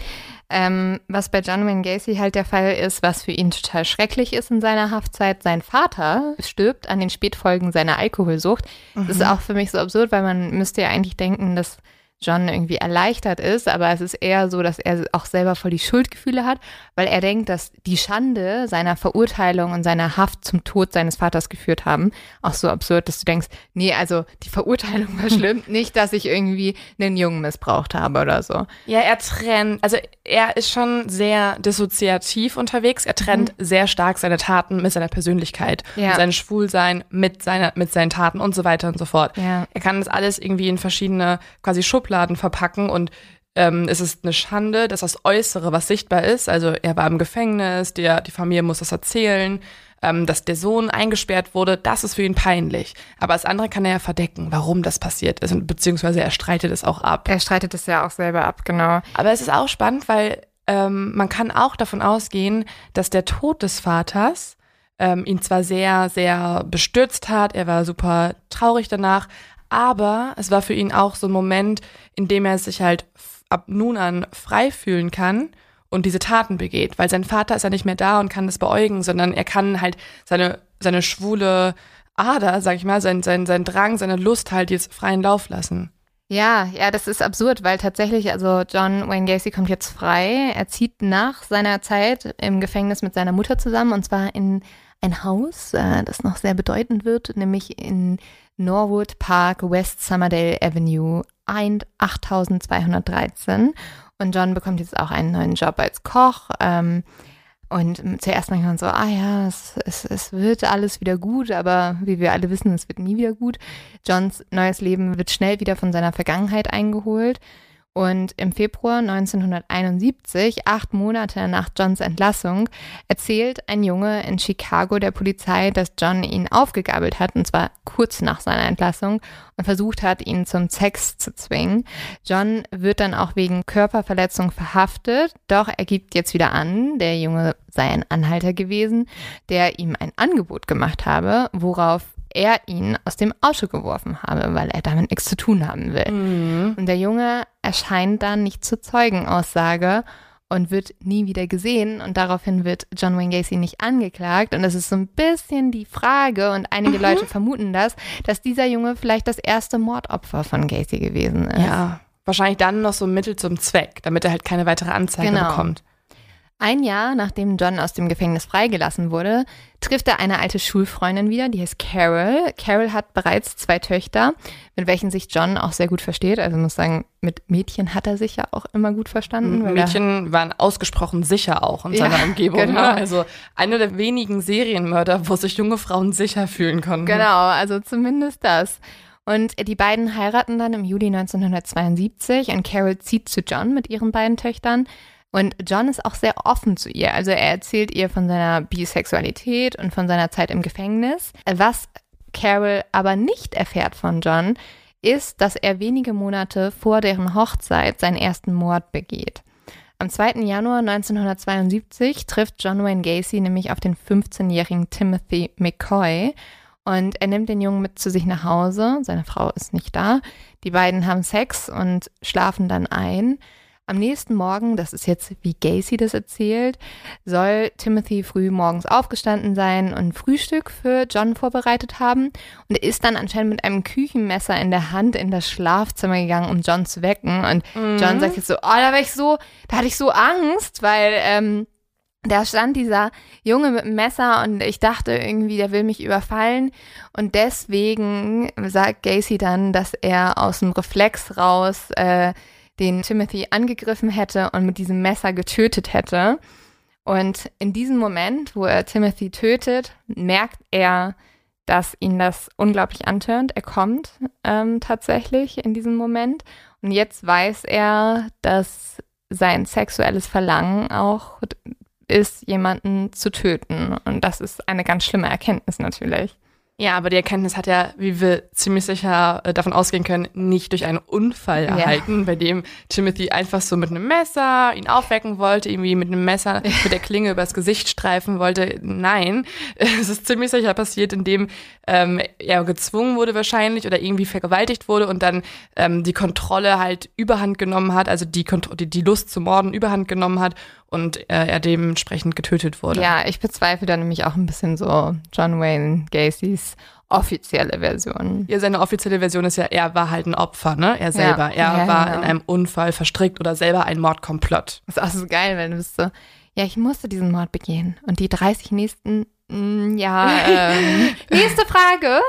A: Ähm, was bei John Wayne Gacy halt der Fall ist, was für ihn total schrecklich ist in seiner Haftzeit, sein Vater stirbt an den Spätfolgen seiner Alkoholsucht. Mhm. Das ist auch für mich so absurd, weil man müsste ja eigentlich denken, dass John irgendwie erleichtert ist, aber es ist eher so, dass er auch selber voll die Schuldgefühle hat, weil er denkt, dass die Schande seiner Verurteilung und seiner Haft zum Tod seines Vaters geführt haben. Auch so absurd, dass du denkst, nee, also die Verurteilung war schlimm, nicht, dass ich irgendwie einen Jungen missbraucht habe oder so.
B: Ja, er trennt, also er ist schon sehr dissoziativ unterwegs. Er trennt mhm. sehr stark seine Taten mit seiner Persönlichkeit, ja. sein Schwulsein mit seiner, mit seinen Taten und so weiter und so fort. Ja. Er kann das alles irgendwie in verschiedene quasi Schubladen Schubladen verpacken und ähm, es ist eine Schande, dass das Äußere, was sichtbar ist, also er war im Gefängnis, der, die Familie muss das erzählen, ähm, dass der Sohn eingesperrt wurde, das ist für ihn peinlich. Aber das andere kann er ja verdecken, warum das passiert ist, beziehungsweise er streitet es auch ab.
A: Er streitet es ja auch selber ab, genau.
B: Aber es ist auch spannend, weil ähm, man kann auch davon ausgehen, dass der Tod des Vaters ähm, ihn zwar sehr, sehr bestürzt hat, er war super traurig danach, aber es war für ihn auch so ein Moment, in dem er sich halt ab nun an frei fühlen kann und diese Taten begeht, weil sein Vater ist ja nicht mehr da und kann das beäugen, sondern er kann halt seine, seine schwule Ader, sag ich mal, sein, sein, sein Drang, seine Lust halt jetzt freien Lauf lassen.
A: Ja, ja, das ist absurd, weil tatsächlich, also John Wayne Gacy kommt jetzt frei. Er zieht nach seiner Zeit im Gefängnis mit seiner Mutter zusammen und zwar in ein Haus, äh, das noch sehr bedeutend wird, nämlich in Norwood Park, West Summerdale Avenue, 8213. Und John bekommt jetzt auch einen neuen Job als Koch. Ähm, und zuerst denkt man so, ah ja, es, es, es wird alles wieder gut, aber wie wir alle wissen, es wird nie wieder gut. Johns neues Leben wird schnell wieder von seiner Vergangenheit eingeholt. Und im Februar 1971, acht Monate nach Johns Entlassung, erzählt ein Junge in Chicago der Polizei, dass John ihn aufgegabelt hat, und zwar kurz nach seiner Entlassung, und versucht hat, ihn zum Sex zu zwingen. John wird dann auch wegen Körperverletzung verhaftet, doch er gibt jetzt wieder an, der Junge sei ein Anhalter gewesen, der ihm ein Angebot gemacht habe, worauf er ihn aus dem Auto geworfen habe, weil er damit nichts zu tun haben will. Mhm. Und der Junge erscheint dann nicht zur Zeugenaussage und wird nie wieder gesehen und daraufhin wird John Wayne Gacy nicht angeklagt und das ist so ein bisschen die Frage und einige mhm. Leute vermuten das, dass dieser Junge vielleicht das erste Mordopfer von Gacy gewesen ist.
B: Ja, wahrscheinlich dann noch so ein Mittel zum Zweck, damit er halt keine weitere Anzeige genau. bekommt.
A: Ein Jahr nachdem John aus dem Gefängnis freigelassen wurde, trifft er eine alte Schulfreundin wieder, die heißt Carol. Carol hat bereits zwei Töchter, mit welchen sich John auch sehr gut versteht. Also muss sagen, mit Mädchen hat er sich ja auch immer gut verstanden.
B: Mädchen waren ausgesprochen sicher auch in seiner ja, Umgebung. Genau. Ne? Also eine der wenigen Serienmörder, wo sich junge Frauen sicher fühlen konnten.
A: Genau, also zumindest das. Und die beiden heiraten dann im Juli 1972 und Carol zieht zu John mit ihren beiden Töchtern. Und John ist auch sehr offen zu ihr. Also er erzählt ihr von seiner Bisexualität und von seiner Zeit im Gefängnis. Was Carol aber nicht erfährt von John, ist, dass er wenige Monate vor deren Hochzeit seinen ersten Mord begeht. Am 2. Januar 1972 trifft John Wayne Gacy nämlich auf den 15-jährigen Timothy McCoy und er nimmt den Jungen mit zu sich nach Hause. Seine Frau ist nicht da. Die beiden haben Sex und schlafen dann ein. Am nächsten Morgen, das ist jetzt wie Gacy das erzählt, soll Timothy früh morgens aufgestanden sein und Frühstück für John vorbereitet haben und er ist dann anscheinend mit einem Küchenmesser in der Hand in das Schlafzimmer gegangen, um John zu wecken. Und mhm. John sagt jetzt so, oh, da war ich so, da hatte ich so Angst, weil ähm, da stand dieser Junge mit dem Messer und ich dachte irgendwie, der will mich überfallen. Und deswegen sagt Gacy dann, dass er aus dem Reflex raus äh, den Timothy angegriffen hätte und mit diesem Messer getötet hätte. Und in diesem Moment, wo er Timothy tötet, merkt er, dass ihn das unglaublich antörnt. Er kommt ähm, tatsächlich in diesem Moment. Und jetzt weiß er, dass sein sexuelles Verlangen auch ist, jemanden zu töten. Und das ist eine ganz schlimme Erkenntnis natürlich.
B: Ja, aber die Erkenntnis hat ja, wie wir ziemlich sicher äh, davon ausgehen können, nicht durch einen Unfall erhalten, ja. bei dem Timothy einfach so mit einem Messer ihn aufwecken wollte, irgendwie mit einem Messer mit der Klinge übers Gesicht streifen wollte. Nein, es ist ziemlich sicher passiert, indem ähm, er gezwungen wurde wahrscheinlich oder irgendwie vergewaltigt wurde und dann ähm, die Kontrolle halt überhand genommen hat, also die, die, die Lust zu morden überhand genommen hat und äh, er dementsprechend getötet wurde.
A: Ja, ich bezweifle da nämlich auch ein bisschen so John Wayne Gacys offizielle Version.
B: Ja, seine offizielle Version ist ja, er war halt ein Opfer, ne? Er selber. Ja, er ja, war genau. in einem Unfall verstrickt oder selber ein Mordkomplott.
A: Das ist auch so geil, wenn du bist so, ja, ich musste diesen Mord begehen. Und die 30 nächsten, mm, ja, ähm, nächste Frage.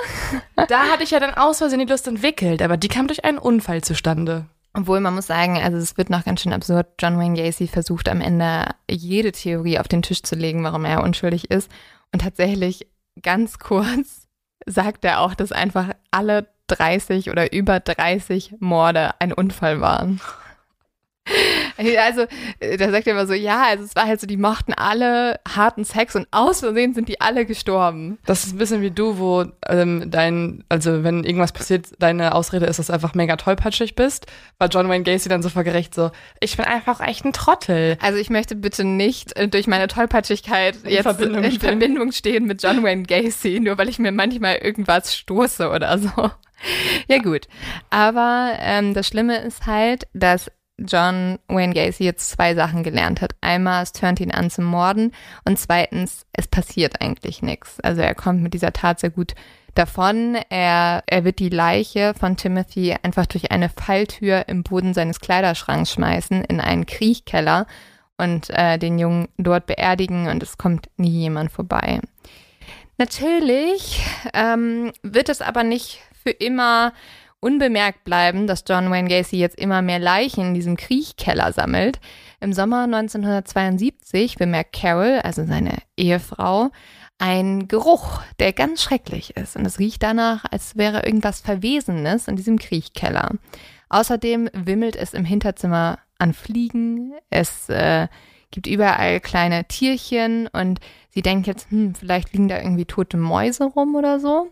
B: Da hatte ich ja dann aus Versehen die Lust entwickelt, aber die kam durch einen Unfall zustande.
A: Obwohl man muss sagen, also es wird noch ganz schön absurd. John Wayne Gacy versucht am Ende jede Theorie auf den Tisch zu legen, warum er unschuldig ist. Und tatsächlich ganz kurz sagt er auch, dass einfach alle 30 oder über 30 Morde ein Unfall waren. Also, äh, da sagt er immer so, ja, also es war halt so, die mochten alle harten Sex und aus Versehen sind die alle gestorben.
B: Das ist ein bisschen wie du, wo ähm, dein, also wenn irgendwas passiert, deine Ausrede ist, dass du einfach mega tollpatschig bist, war John Wayne Gacy dann so vergerecht so, ich bin einfach echt ein Trottel.
A: Also ich möchte bitte nicht äh, durch meine Tollpatschigkeit in jetzt Verbindung in stehen. Verbindung stehen mit John Wayne Gacy, nur weil ich mir manchmal irgendwas stoße oder so. Ja gut, aber ähm, das Schlimme ist halt, dass John Wayne Gacy jetzt zwei Sachen gelernt hat. Einmal, es turnt ihn an zum Morden und zweitens, es passiert eigentlich nichts. Also er kommt mit dieser Tat sehr gut davon. Er, er wird die Leiche von Timothy einfach durch eine Falltür im Boden seines Kleiderschranks schmeißen in einen Kriechkeller und äh, den Jungen dort beerdigen und es kommt nie jemand vorbei. Natürlich ähm, wird es aber nicht für immer unbemerkt bleiben, dass John Wayne Gacy jetzt immer mehr Leichen in diesem Kriechkeller sammelt. Im Sommer 1972 bemerkt Carol, also seine Ehefrau, einen Geruch, der ganz schrecklich ist. Und es riecht danach, als wäre irgendwas Verwesenes in diesem Kriechkeller. Außerdem wimmelt es im Hinterzimmer an Fliegen. Es äh, gibt überall kleine Tierchen und sie denkt jetzt, hm, vielleicht liegen da irgendwie tote Mäuse rum oder so.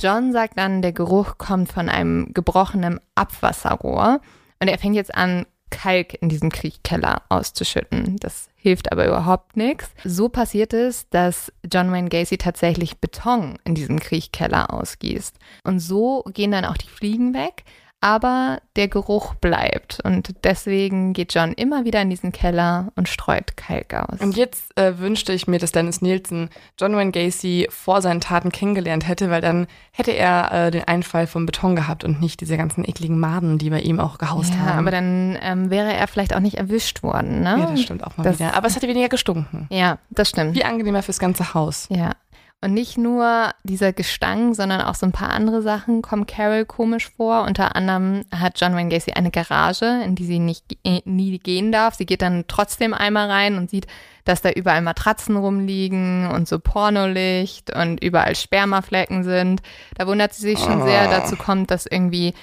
A: John sagt dann, der Geruch kommt von einem gebrochenen Abwasserrohr und er fängt jetzt an, Kalk in diesem Kriechkeller auszuschütten. Das hilft aber überhaupt nichts. So passiert es, dass John Wayne Gacy tatsächlich Beton in diesem Kriechkeller ausgießt. Und so gehen dann auch die Fliegen weg aber der Geruch bleibt. Und deswegen geht John immer wieder in diesen Keller und streut Kalk aus.
B: Und jetzt äh, wünschte ich mir, dass Dennis Nielsen John Wayne Gacy vor seinen Taten kennengelernt hätte, weil dann hätte er äh, den Einfall vom Beton gehabt und nicht diese ganzen ekligen Maden, die bei ihm auch gehaust
A: ja,
B: haben.
A: aber dann ähm, wäre er vielleicht auch nicht erwischt worden, ne?
B: Ja, das stimmt auch mal
A: das,
B: wieder. Aber es hätte weniger gestunken.
A: Ja, das stimmt.
B: Wie angenehmer fürs ganze Haus.
A: Ja. Und nicht nur dieser Gestank, sondern auch so ein paar andere Sachen kommen Carol komisch vor. Unter anderem hat John Wayne Gacy eine Garage, in die sie nicht äh, nie gehen darf. Sie geht dann trotzdem einmal rein und sieht, dass da überall Matratzen rumliegen und so Pornolicht und überall Spermaflecken sind. Da wundert sie sich schon sehr. Ah. Dazu kommt, dass irgendwie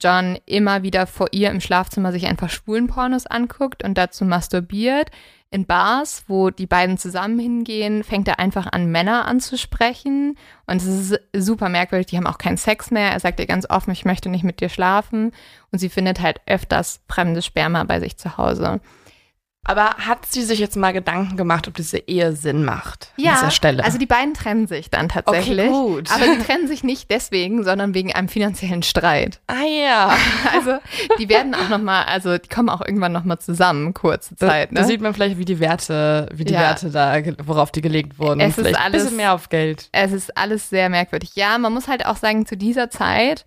A: John immer wieder vor ihr im Schlafzimmer sich einfach schwulen Pornos anguckt und dazu masturbiert in Bars, wo die beiden zusammen hingehen, fängt er einfach an, Männer anzusprechen. Und es ist super merkwürdig. Die haben auch keinen Sex mehr. Er sagt ihr ganz offen, ich möchte nicht mit dir schlafen. Und sie findet halt öfters fremdes Sperma bei sich zu Hause.
B: Aber hat sie sich jetzt mal Gedanken gemacht, ob diese Ehe Sinn macht
A: ja,
B: an dieser Stelle?
A: Also die beiden trennen sich dann tatsächlich.
B: Okay, gut.
A: Aber sie trennen sich nicht deswegen, sondern wegen einem finanziellen Streit.
B: Ah ja.
A: Also die werden auch noch mal, also die kommen auch irgendwann noch mal zusammen, kurze Zeit.
B: Da, ne? da sieht man vielleicht, wie die Werte, wie die ja. Werte da, worauf die gelegt wurden.
A: Es vielleicht ist alles,
B: ein bisschen mehr auf Geld.
A: Es ist alles sehr merkwürdig. Ja, man muss halt auch sagen, zu dieser Zeit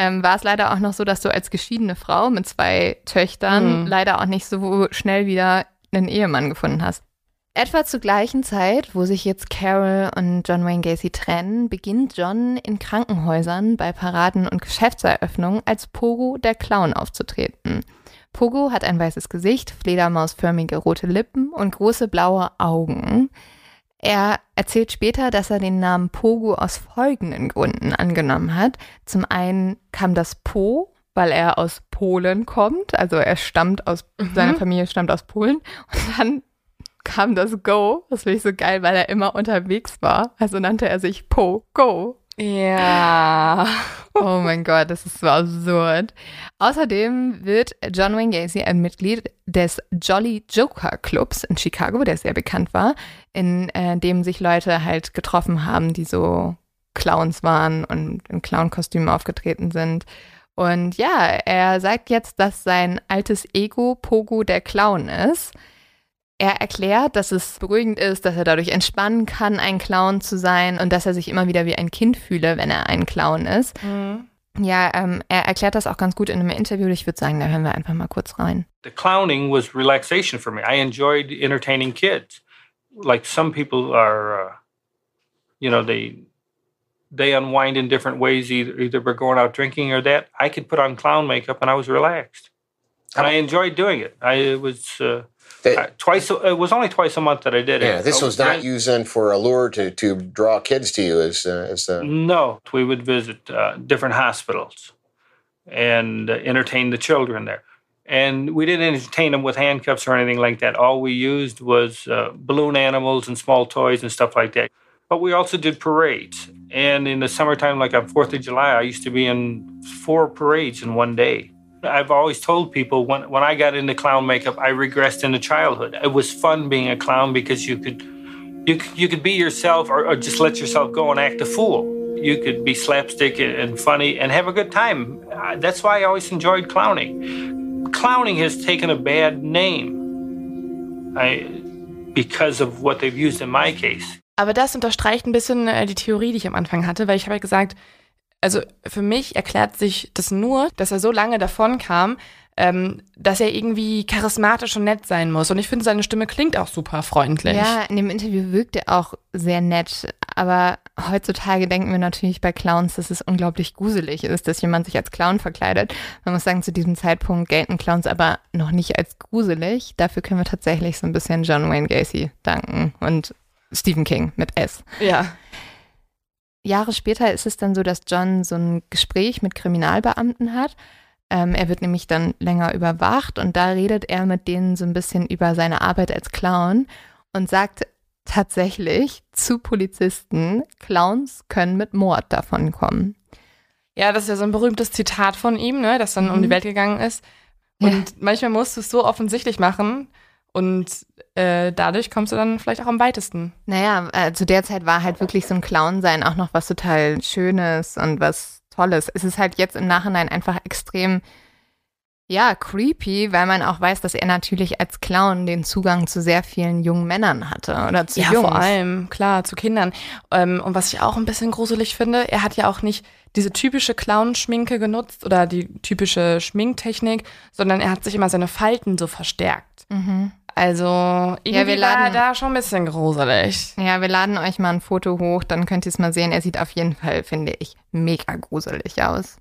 A: ähm, war es leider auch noch so, dass du als geschiedene Frau mit zwei Töchtern mhm. leider auch nicht so schnell wieder einen Ehemann gefunden hast. Etwa zur gleichen Zeit, wo sich jetzt Carol und John Wayne Gacy trennen, beginnt John in Krankenhäusern bei Paraden und Geschäftseröffnungen als Pogo der Clown aufzutreten. Pogo hat ein weißes Gesicht, fledermausförmige rote Lippen und große blaue Augen. Er erzählt später, dass er den Namen Pogo aus folgenden Gründen angenommen hat. Zum einen kam das Po weil er aus Polen kommt. Also er stammt aus, mhm. seine Familie stammt aus Polen. Und dann kam das Go, das finde ich so geil, weil er immer unterwegs war. Also nannte er sich Po Go.
B: Ja.
A: Oh mein Gott, das ist so absurd. Außerdem wird John Wayne Gacy ein Mitglied des Jolly Joker Clubs in Chicago, der sehr bekannt war, in äh, dem sich Leute halt getroffen haben, die so Clowns waren und in Clown-Kostümen aufgetreten sind. Und ja, er sagt jetzt, dass sein altes Ego Pogo der Clown ist. Er erklärt, dass es beruhigend ist, dass er dadurch entspannen kann, ein Clown zu sein und dass er sich immer wieder wie ein Kind fühle, wenn er ein Clown ist. Mhm. Ja, ähm, er erklärt das auch ganz gut in einem Interview. Ich würde sagen, da hören wir einfach mal kurz rein.
C: The clowning was relaxation for me. I enjoyed entertaining kids. Like some people are, uh, you know, they they unwind in different ways, either either by going out drinking or that. I could put on clown makeup and I was relaxed, and I enjoyed doing it. I it was uh, that, twice. It was only twice a month that I did
D: yeah, it.
C: Yeah,
D: this was, was not used then for a lure to to draw kids to you as uh, as the.
C: No, we would visit uh, different hospitals and uh, entertain the children there. And we didn't entertain them with handcuffs or anything like that. All we used was uh, balloon animals and small toys and stuff like that. But we also did parades. And in the summertime, like on 4th of July, I used to be in four parades in one day. I've always told people when, when I got into clown makeup, I regressed into childhood. It was fun being a clown because you could you, you could be yourself or, or just let yourself go and act a fool. You could be slapstick and funny and have a good time. That's why I always enjoyed clowning. Clowning has taken a bad name I, because of what they've used in my case.
B: Aber das unterstreicht ein bisschen äh, die Theorie, die ich am Anfang hatte, weil ich habe ja gesagt, also für mich erklärt sich das nur, dass er so lange davon kam, ähm, dass er irgendwie charismatisch und nett sein muss. Und ich finde, seine Stimme klingt auch super freundlich.
A: Ja, in dem Interview wirkt er auch sehr nett. Aber heutzutage denken wir natürlich bei Clowns, dass es unglaublich gruselig ist, dass jemand sich als Clown verkleidet. Man muss sagen, zu diesem Zeitpunkt gelten Clowns aber noch nicht als gruselig. Dafür können wir tatsächlich so ein bisschen John Wayne Gacy danken und Stephen King mit S.
B: Ja.
A: Jahre später ist es dann so, dass John so ein Gespräch mit Kriminalbeamten hat Ähm, er wird nämlich dann länger überwacht und da redet er mit denen so ein bisschen über seine Arbeit als Clown und sagt tatsächlich zu Polizisten, Clowns können mit Mord davon kommen.
B: Ja, das ist ja so ein berühmtes Zitat von ihm, ne, das dann mhm. um die mhm. Welt gegangen ist. Und ja. manchmal musst du es so offensichtlich machen und äh, dadurch kommst du dann vielleicht auch am weitesten.
A: Naja, äh, zu der Zeit war halt wirklich so ein Clown sein auch noch was total Schönes und was Tolles. Es ist halt jetzt im Nachhinein einfach extrem ja, creepy, weil man auch weiß, dass er natürlich als Clown den Zugang zu sehr vielen jungen Männern hatte oder zu
B: ja,
A: Jungs.
B: vor allem, klar, zu Kindern. Ähm, und was ich auch ein bisschen gruselig finde, er hat ja auch nicht diese typische Clown-Schminke genutzt oder die typische Schminktechnik, sondern er hat sich immer seine Falten so verstärkt. Mhm. Also ja, wir laden, war da schon ein bisschen gruselig.
A: Ja, wir laden euch mal ein Foto hoch, dann könnt ihr es mal sehen. Er sieht auf jeden Fall, finde ich, mega gruselig aus.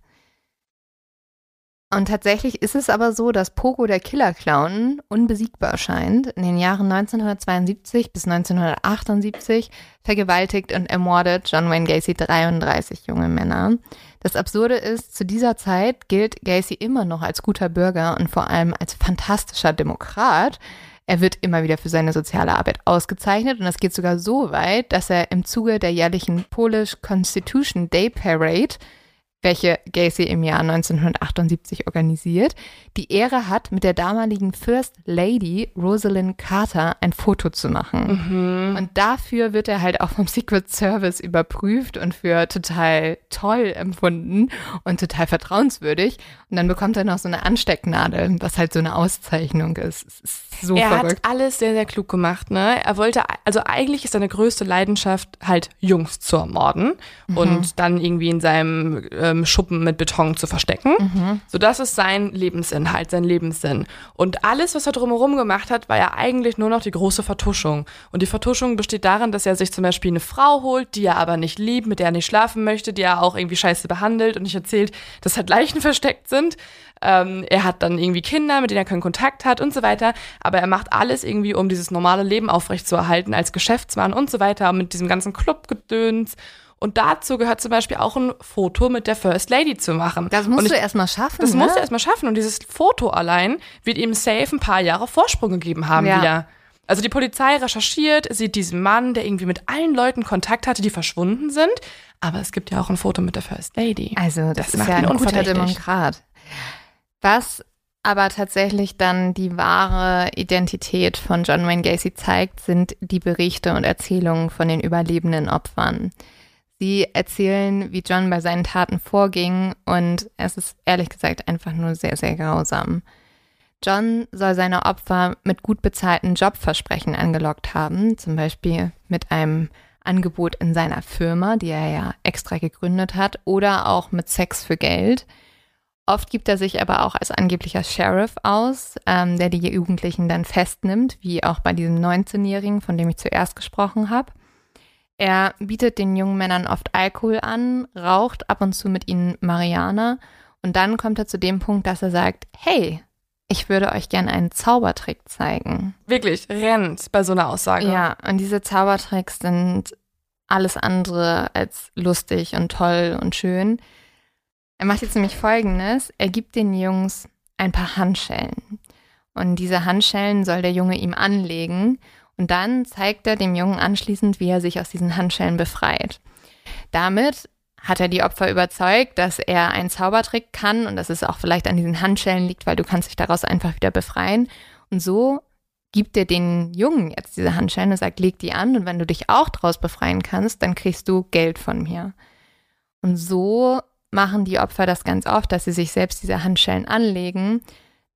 A: Und tatsächlich ist es aber so, dass Pogo der Killer-Clown unbesiegbar scheint. In den Jahren 1972 bis 1978 vergewaltigt und ermordet John Wayne Gacy 33 junge Männer. Das Absurde ist, zu dieser Zeit gilt Gacy immer noch als guter Bürger und vor allem als fantastischer Demokrat. Er wird immer wieder für seine soziale Arbeit ausgezeichnet und es geht sogar so weit, dass er im Zuge der jährlichen Polish Constitution Day Parade welche Gacy im Jahr 1978 organisiert, die Ehre hat, mit der damaligen First Lady Rosalind Carter ein Foto zu machen. Mhm. Und dafür wird er halt auch vom Secret Service überprüft und für total toll empfunden und total vertrauenswürdig. Und dann bekommt er noch so eine Anstecknadel, was halt so eine Auszeichnung ist. ist so
B: er
A: verrückt.
B: hat alles sehr, sehr klug gemacht. Ne? Er wollte, also eigentlich ist seine größte Leidenschaft halt Jungs zu ermorden mhm. und dann irgendwie in seinem äh, ähm, Schuppen mit Beton zu verstecken. Mhm. So, das ist sein Lebensinhalt, sein Lebenssinn. Und alles, was er drumherum gemacht hat, war ja eigentlich nur noch die große Vertuschung. Und die Vertuschung besteht darin, dass er sich zum Beispiel eine Frau holt, die er aber nicht liebt, mit der er nicht schlafen möchte, die er auch irgendwie scheiße behandelt und nicht erzählt, dass halt Leichen versteckt sind. Ähm, er hat dann irgendwie Kinder, mit denen er keinen Kontakt hat und so weiter. Aber er macht alles irgendwie, um dieses normale Leben aufrechtzuerhalten als Geschäftsmann und so weiter, mit diesem ganzen Clubgedöns. Und dazu gehört zum Beispiel auch ein Foto mit der First Lady zu machen.
A: Das musst
B: ich,
A: du erstmal schaffen.
B: Das
A: ne?
B: musst du erstmal schaffen. Und dieses Foto allein wird ihm safe ein paar Jahre Vorsprung gegeben haben ja. wieder. Also die Polizei recherchiert, sieht diesen Mann, der irgendwie mit allen Leuten Kontakt hatte, die verschwunden sind. Aber es gibt ja auch ein Foto mit der First Lady.
A: Also das, das ist ja ein guter Demokrat. Was aber tatsächlich dann die wahre Identität von John Wayne Gacy zeigt, sind die Berichte und Erzählungen von den überlebenden Opfern. Sie erzählen, wie John bei seinen Taten vorging und es ist ehrlich gesagt einfach nur sehr, sehr grausam. John soll seine Opfer mit gut bezahlten Jobversprechen angelockt haben, zum Beispiel mit einem Angebot in seiner Firma, die er ja extra gegründet hat, oder auch mit Sex für Geld. Oft gibt er sich aber auch als angeblicher Sheriff aus, ähm, der die Jugendlichen dann festnimmt, wie auch bei diesem 19-Jährigen, von dem ich zuerst gesprochen habe. Er bietet den jungen Männern oft Alkohol an, raucht ab und zu mit ihnen Mariana und dann kommt er zu dem Punkt, dass er sagt, hey, ich würde euch gerne einen Zaubertrick zeigen.
B: Wirklich, rennt bei so einer Aussage.
A: Ja, und diese Zaubertricks sind alles andere als lustig und toll und schön. Er macht jetzt nämlich Folgendes. Er gibt den Jungs ein paar Handschellen. Und diese Handschellen soll der Junge ihm anlegen. Und dann zeigt er dem Jungen anschließend, wie er sich aus diesen Handschellen befreit. Damit hat er die Opfer überzeugt, dass er einen Zaubertrick kann und dass es auch vielleicht an diesen Handschellen liegt, weil du kannst dich daraus einfach wieder befreien. Und so gibt er den Jungen jetzt diese Handschellen und sagt, leg die an und wenn du dich auch daraus befreien kannst, dann kriegst du Geld von mir. Und so machen die Opfer das ganz oft, dass sie sich selbst diese Handschellen anlegen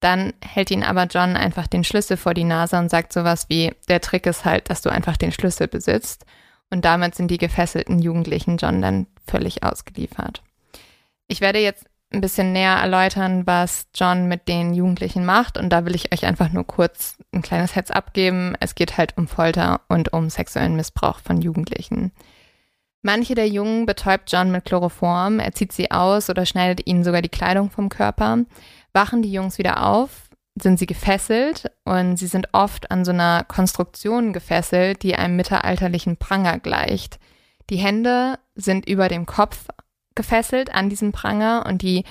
A: dann hält ihn aber John einfach den Schlüssel vor die Nase und sagt sowas wie, der Trick ist halt, dass du einfach den Schlüssel besitzt. Und damit sind die gefesselten Jugendlichen John dann völlig ausgeliefert. Ich werde jetzt ein bisschen näher erläutern, was John mit den Jugendlichen macht. Und da will ich euch einfach nur kurz ein kleines Herz abgeben. Es geht halt um Folter und um sexuellen Missbrauch von Jugendlichen. Manche der Jungen betäubt John mit Chloroform, er zieht sie aus oder schneidet ihnen sogar die Kleidung vom Körper wachen die Jungs wieder auf, sind sie gefesselt und sie sind oft an so einer Konstruktion gefesselt, die einem mittelalterlichen Pranger gleicht. Die Hände sind über dem Kopf gefesselt an diesem Pranger und die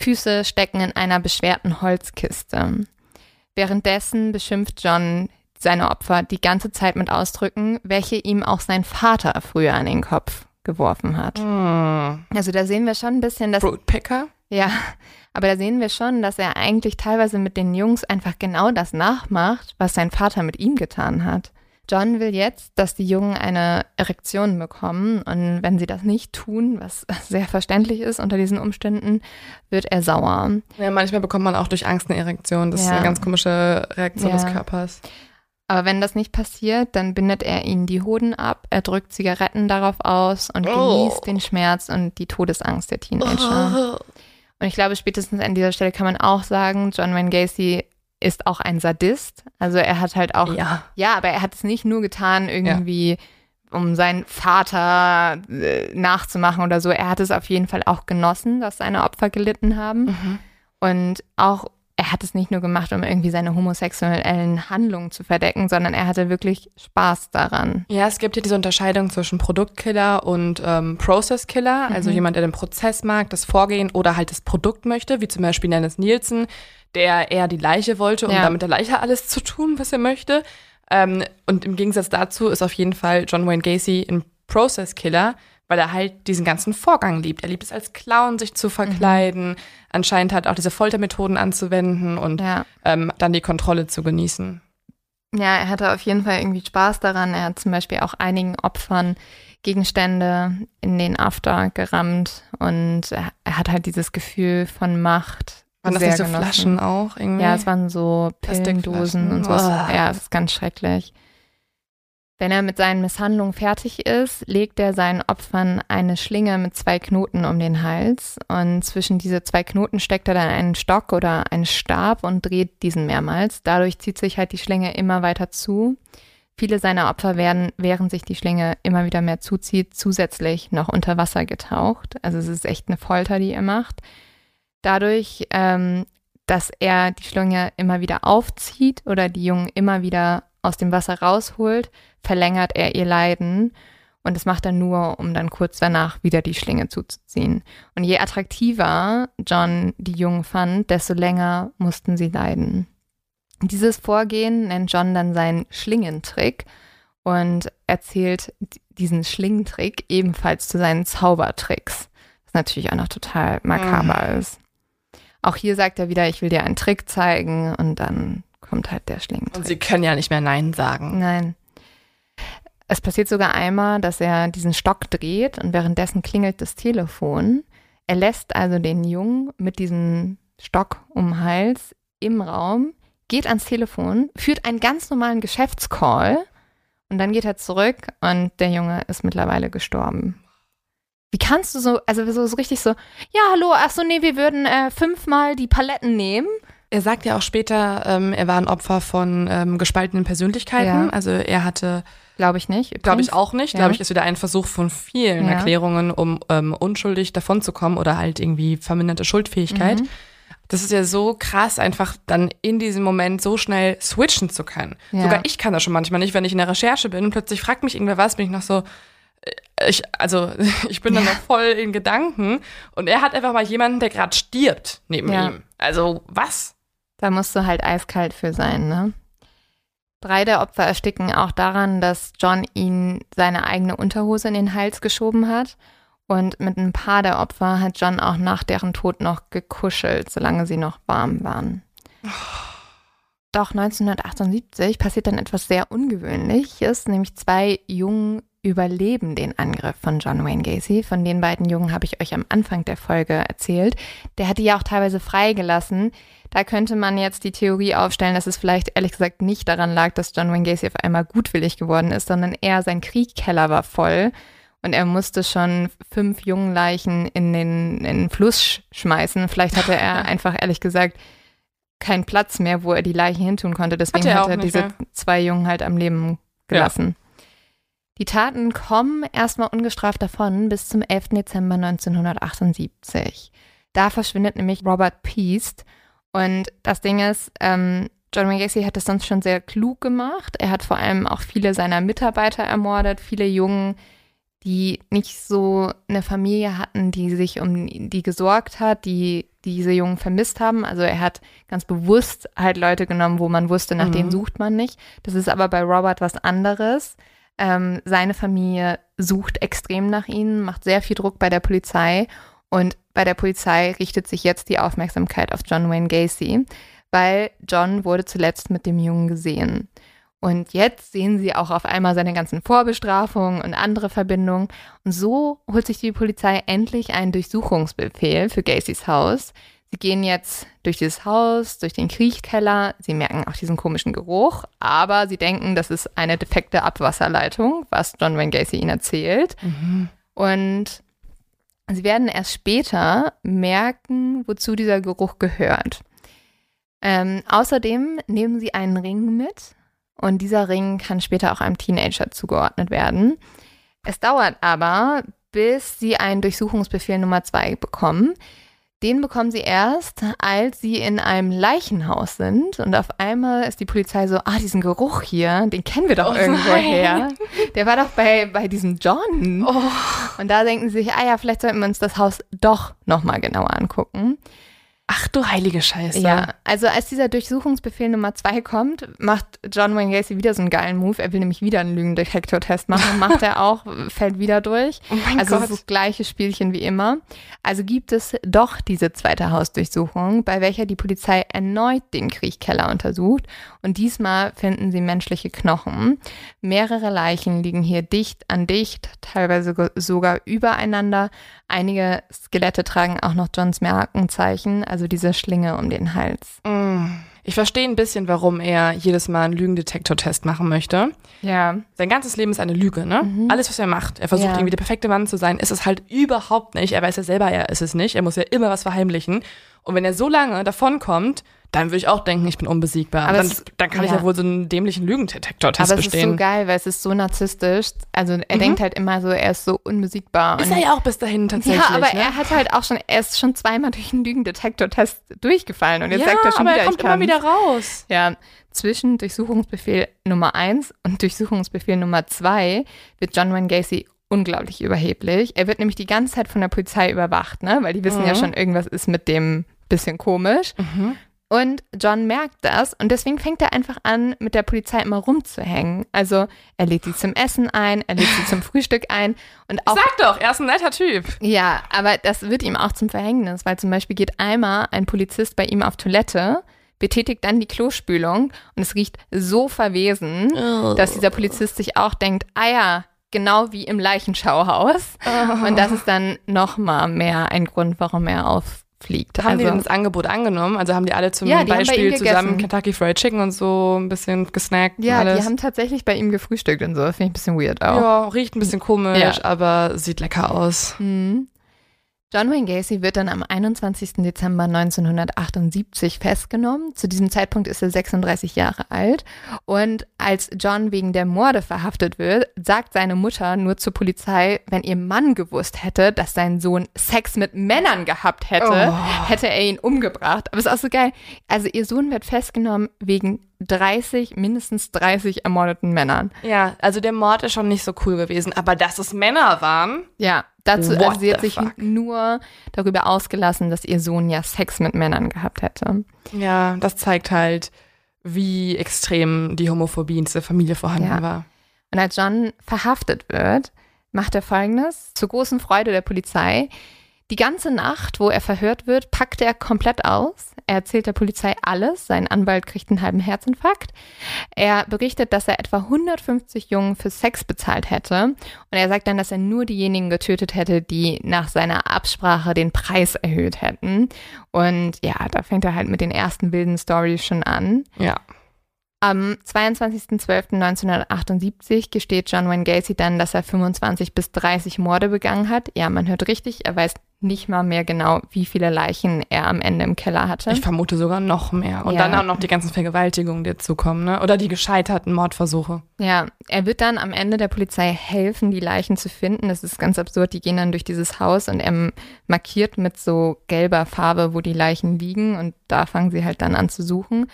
A: Füße stecken in einer beschwerten Holzkiste. Währenddessen beschimpft John seine Opfer die ganze Zeit mit Ausdrücken, welche ihm auch sein Vater früher an den Kopf geworfen hat.
B: Hm.
A: Also da sehen wir schon ein bisschen, dass
B: Fruitpicker?
A: ja, aber da sehen wir schon, dass er eigentlich teilweise mit den Jungs einfach genau das nachmacht, was sein Vater mit ihm getan hat. John will jetzt, dass die Jungen eine Erektion bekommen und wenn sie das nicht tun, was sehr verständlich ist unter diesen Umständen, wird er sauer.
B: Ja, manchmal bekommt man auch durch Angst eine Erektion. Das ist
A: Ja.
B: eine ganz komische Reaktion
A: Ja.
B: des Körpers.
A: Aber wenn das nicht passiert, dann bindet er ihnen die Hoden ab, er drückt Zigaretten darauf aus und
B: Oh.
A: genießt den Schmerz und die Todesangst der Teenager. Und ich glaube, spätestens an dieser Stelle kann man auch sagen, John Wayne Gacy ist auch ein Sadist. Also er hat halt auch, ja,
B: Ja.
A: aber er hat es nicht nur getan irgendwie, um seinen Vater äh, nachzumachen oder so. Er hat es auf jeden Fall auch genossen, dass seine Opfer gelitten haben.
B: Mhm.
A: Und auch, er hat es nicht nur gemacht, um irgendwie seine homosexuellen Handlungen zu verdecken, sondern er hatte wirklich Spaß daran.
B: Ja, es gibt ja diese Unterscheidung zwischen Produktkiller und ähm, Processkiller, also
A: Mhm.
B: jemand, der den Prozess mag, das Vorgehen oder halt das Produkt möchte, wie zum Beispiel Dennis Nielsen, der eher die Leiche wollte, um
A: Ja.
B: damit der Leiche alles zu tun, was er möchte. Ähm, und im Gegensatz dazu ist auf jeden Fall John Wayne Gacy ein Processkiller, weil er halt diesen ganzen Vorgang liebt. Er liebt es als Clown, sich zu verkleiden, anscheinend halt auch diese Foltermethoden anzuwenden und
A: Ja.
B: ähm, dann die Kontrolle zu genießen.
A: Ja, er hatte auf jeden Fall irgendwie Spaß daran. Er hat zum Beispiel auch einigen Opfern Gegenstände in den After gerammt und er, er hat halt dieses Gefühl von Macht.
B: Waren das nicht so
A: genossen.
B: Flaschen auch irgendwie?
A: Ja, es waren so Pillendosen und so.
B: Uah.
A: Ja, es ist ganz schrecklich. Wenn er mit seinen Misshandlungen fertig ist, legt er seinen Opfern eine Schlinge mit zwei Knoten um den Hals und zwischen diese zwei Knoten steckt er dann einen Stock oder einen Stab und dreht diesen mehrmals. Dadurch zieht sich halt die Schlinge immer weiter zu. Viele seiner Opfer werden, während sich die Schlinge immer wieder mehr zuzieht, zusätzlich noch unter Wasser getaucht. Also es ist echt eine Folter, die er macht. Dadurch, ähm, dass er die Schlinge immer wieder aufzieht oder die Jungen immer wieder aus dem Wasser rausholt, verlängert er ihr Leiden. Und das macht er nur, um dann kurz danach wieder die Schlinge zuzuziehen. Und je attraktiver John die Jungen fand, desto länger mussten sie leiden. Dieses Vorgehen nennt John dann seinen Schlingentrick und erzählt diesen Schlingentrick ebenfalls zu seinen Zaubertricks. Was natürlich auch noch total makaber ist. Auch hier sagt er wieder, ich will dir einen Trick zeigen und dann kommt halt der Schlingentrick.
B: Und sie können ja nicht mehr Nein sagen.
A: Nein. Es passiert sogar einmal, dass er diesen Stock dreht und währenddessen klingelt das Telefon. Er lässt also den Jungen mit diesem Stock um den Hals im Raum, geht ans Telefon, führt einen ganz normalen Geschäftscall und dann geht er zurück und der Junge ist mittlerweile gestorben. Wie kannst du so, also so, so richtig so, ja, hallo, ach so, nee, wir würden äh, fünfmal die Paletten nehmen.
B: Er sagt ja auch später, ähm, er war ein Opfer von ähm, gespaltenen Persönlichkeiten.
A: Ja.
B: Also er hatte,
A: Glaube ich nicht.
B: glaube ich auch nicht,
A: Ja.
B: glaube ich, ist wieder ein Versuch von vielen
A: Ja.
B: Erklärungen, um ähm, unschuldig davonzukommen oder halt irgendwie verminderte Schuldfähigkeit.
A: Mhm.
B: Das ist ja so krass, einfach dann in diesem Moment so schnell switchen zu können. Sogar ich kann das schon manchmal nicht, wenn ich in der Recherche bin und plötzlich fragt mich irgendwer was, bin ich noch so, äh, ich, also ich bin dann
A: Ja.
B: noch voll in Gedanken und er hat einfach mal jemanden, der gerade stirbt neben
A: Ja.
B: ihm. Also was?
A: Da musst du halt eiskalt für sein, ne? Drei der Opfer ersticken auch daran, dass John ihnen seine eigene Unterhose in den Hals geschoben hat. Und mit ein paar der Opfer hat John auch nach deren Tod noch gekuschelt, solange sie noch warm waren. Doch 1978 passiert dann etwas sehr Ungewöhnliches, nämlich zwei Jungen überleben den Angriff von John Wayne Gacy. Von den beiden Jungen habe ich euch am Anfang der Folge erzählt. Der hat die ja auch teilweise freigelassen. Da könnte man jetzt die Theorie aufstellen, dass es vielleicht ehrlich gesagt nicht daran lag, dass John Wayne Gacy auf einmal gutwillig geworden ist, sondern eher sein Kriegkeller war voll und er musste schon fünf jungen Leichen in den, in den Fluss sch schmeißen. Vielleicht hatte er einfach ehrlich gesagt keinen Platz mehr, wo er die Leichen hintun konnte. Deswegen
B: er
A: hat er diese
B: ja.
A: zwei Jungen halt am Leben gelassen. Die Taten kommen erstmal ungestraft davon bis zum 11. Dezember 1978. Da verschwindet nämlich Robert Peast. Und das Ding ist, ähm, John Wayne hat es sonst schon sehr klug gemacht. Er hat vor allem auch viele seiner Mitarbeiter ermordet, viele Jungen die nicht so eine Familie hatten, die sich um die gesorgt hat, die diese Jungen vermisst haben. Also er hat ganz bewusst halt Leute genommen, wo man wusste, nach mhm. denen sucht man nicht. Das ist aber bei Robert was anderes. Ähm, seine Familie sucht extrem nach ihnen, macht sehr viel Druck bei der Polizei und bei der Polizei richtet sich jetzt die Aufmerksamkeit auf John Wayne Gacy, weil John wurde zuletzt mit dem Jungen gesehen. Und jetzt sehen sie auch auf einmal seine ganzen Vorbestrafungen und andere Verbindungen. Und so holt sich die Polizei endlich einen Durchsuchungsbefehl für Gacys Haus. Sie gehen jetzt durch dieses Haus, durch den Kriechkeller. Sie merken auch diesen komischen Geruch, aber sie denken, das ist eine defekte Abwasserleitung, was John Wayne Gacy ihnen erzählt. Mhm. Und sie werden erst später merken, wozu dieser Geruch gehört. Ähm, außerdem nehmen sie einen Ring mit, und dieser Ring kann später auch einem Teenager zugeordnet werden. Es dauert aber, bis sie einen Durchsuchungsbefehl Nummer zwei bekommen. Den bekommen sie erst, als sie in einem Leichenhaus sind. Und auf einmal ist die Polizei so, ah, diesen Geruch hier, den kennen wir doch oh irgendwo nein. her. Der war doch bei, bei diesem John. Oh. Und da denken sie sich, ah ja, vielleicht sollten wir uns das Haus doch nochmal genauer angucken.
B: Ach du heilige Scheiße.
A: Ja, also als dieser Durchsuchungsbefehl Nummer zwei kommt, macht John Wayne Gacy wieder so einen geilen Move. Er will nämlich wieder einen Lügendetektor-Test machen. Macht er auch, fällt wieder durch. Oh mein also Gott. es ist das gleiche Spielchen wie immer. Also gibt es doch diese zweite Hausdurchsuchung, bei welcher die Polizei erneut den Kriechkeller untersucht. Und diesmal finden sie menschliche Knochen. Mehrere Leichen liegen hier dicht an dicht, teilweise sogar übereinander. Einige Skelette tragen auch noch Johns Merkenzeichen, also diese Schlinge um den Hals.
B: Mm. Ich verstehe ein bisschen, warum er jedes Mal einen Lügendetektor-Test machen möchte.
A: Ja.
B: Sein ganzes Leben ist eine Lüge, ne? Mhm. Alles, was er macht. Er versucht ja. irgendwie der perfekte Mann zu sein, ist es halt überhaupt nicht. Er weiß ja selber, er ist es nicht. Er muss ja immer was verheimlichen. Und wenn er so lange davonkommt, dann würde ich auch denken, ich bin unbesiegbar. Aber dann, es, dann kann ja. ich ja wohl so einen dämlichen Lügendetektor-Test bestehen.
A: Aber es ist so geil, weil es ist so narzisstisch. Also er mhm. denkt halt immer so, er ist so unbesiegbar.
B: Ist er ja auch bis dahin tatsächlich. Ja,
A: aber
B: ne?
A: er hat halt auch schon, er ist schon zweimal durch einen Lügendetektor-Test durchgefallen und jetzt ja, sagt er schon aber wieder, er kommt
B: immer wieder raus.
A: Ja, zwischen Durchsuchungsbefehl Nummer 1 und Durchsuchungsbefehl Nummer 2 wird John Wayne Gacy unglaublich überheblich. Er wird nämlich die ganze Zeit von der Polizei überwacht, ne? Weil die wissen mhm. ja schon, irgendwas ist mit dem bisschen komisch. Mhm. Und John merkt das und deswegen fängt er einfach an, mit der Polizei immer rumzuhängen. Also er lädt sie zum Essen ein, er lädt sie zum Frühstück ein und auch.
B: Sag doch, er ist ein netter Typ.
A: Ja, aber das wird ihm auch zum Verhängnis, weil zum Beispiel geht einmal ein Polizist bei ihm auf Toilette, betätigt dann die Klospülung und es riecht so verwesen, oh. dass dieser Polizist sich auch denkt, ah ja, genau wie im Leichenschauhaus. Oh. Und das ist dann nochmal mehr ein Grund, warum er auf fliegt.
B: Haben also, die denn das Angebot angenommen? Also haben die alle zum ja, Beispiel zusammen Kentucky Fried Chicken und so ein bisschen gesnackt?
A: Ja,
B: alles?
A: die haben tatsächlich bei ihm gefrühstückt und so. Finde ich ein bisschen weird auch.
B: Ja, riecht ein bisschen komisch, ja. aber sieht lecker aus.
A: Mhm. John Wayne Gacy wird dann am 21. Dezember 1978 festgenommen. Zu diesem Zeitpunkt ist er 36 Jahre alt. Und als John wegen der Morde verhaftet wird, sagt seine Mutter nur zur Polizei, wenn ihr Mann gewusst hätte, dass sein Sohn Sex mit Männern gehabt hätte, oh. hätte er ihn umgebracht. Aber es ist auch so geil. Also ihr Sohn wird festgenommen wegen 30, mindestens 30 ermordeten Männern.
B: Ja, also der Mord ist schon nicht so cool gewesen, aber dass es Männer waren.
A: Ja, dazu, also sie hat sich fuck? nur darüber ausgelassen, dass ihr Sohn ja Sex mit Männern gehabt hätte.
B: Ja, das zeigt halt, wie extrem die Homophobie in dieser Familie vorhanden ja. war.
A: Und als John verhaftet wird, macht er folgendes, zur großen Freude der Polizei. Die ganze Nacht, wo er verhört wird, packt er komplett aus. Er erzählt der Polizei alles. Sein Anwalt kriegt einen halben Herzinfarkt. Er berichtet, dass er etwa 150 Jungen für Sex bezahlt hätte. Und er sagt dann, dass er nur diejenigen getötet hätte, die nach seiner Absprache den Preis erhöht hätten. Und ja, da fängt er halt mit den ersten wilden Stories schon an.
B: Ja.
A: Am 22.12.1978 gesteht John Wayne Gacy dann, dass er 25 bis 30 Morde begangen hat. Ja, man hört richtig, er weiß nicht mal mehr genau, wie viele Leichen er am Ende im Keller hatte.
B: Ich vermute sogar noch mehr. Und ja. dann auch noch die ganzen Vergewaltigungen, die dazukommen, ne? Oder die gescheiterten Mordversuche.
A: Ja, er wird dann am Ende der Polizei helfen, die Leichen zu finden. Das ist ganz absurd. Die gehen dann durch dieses Haus und er markiert mit so gelber Farbe, wo die Leichen liegen. Und da fangen sie halt dann an zu suchen.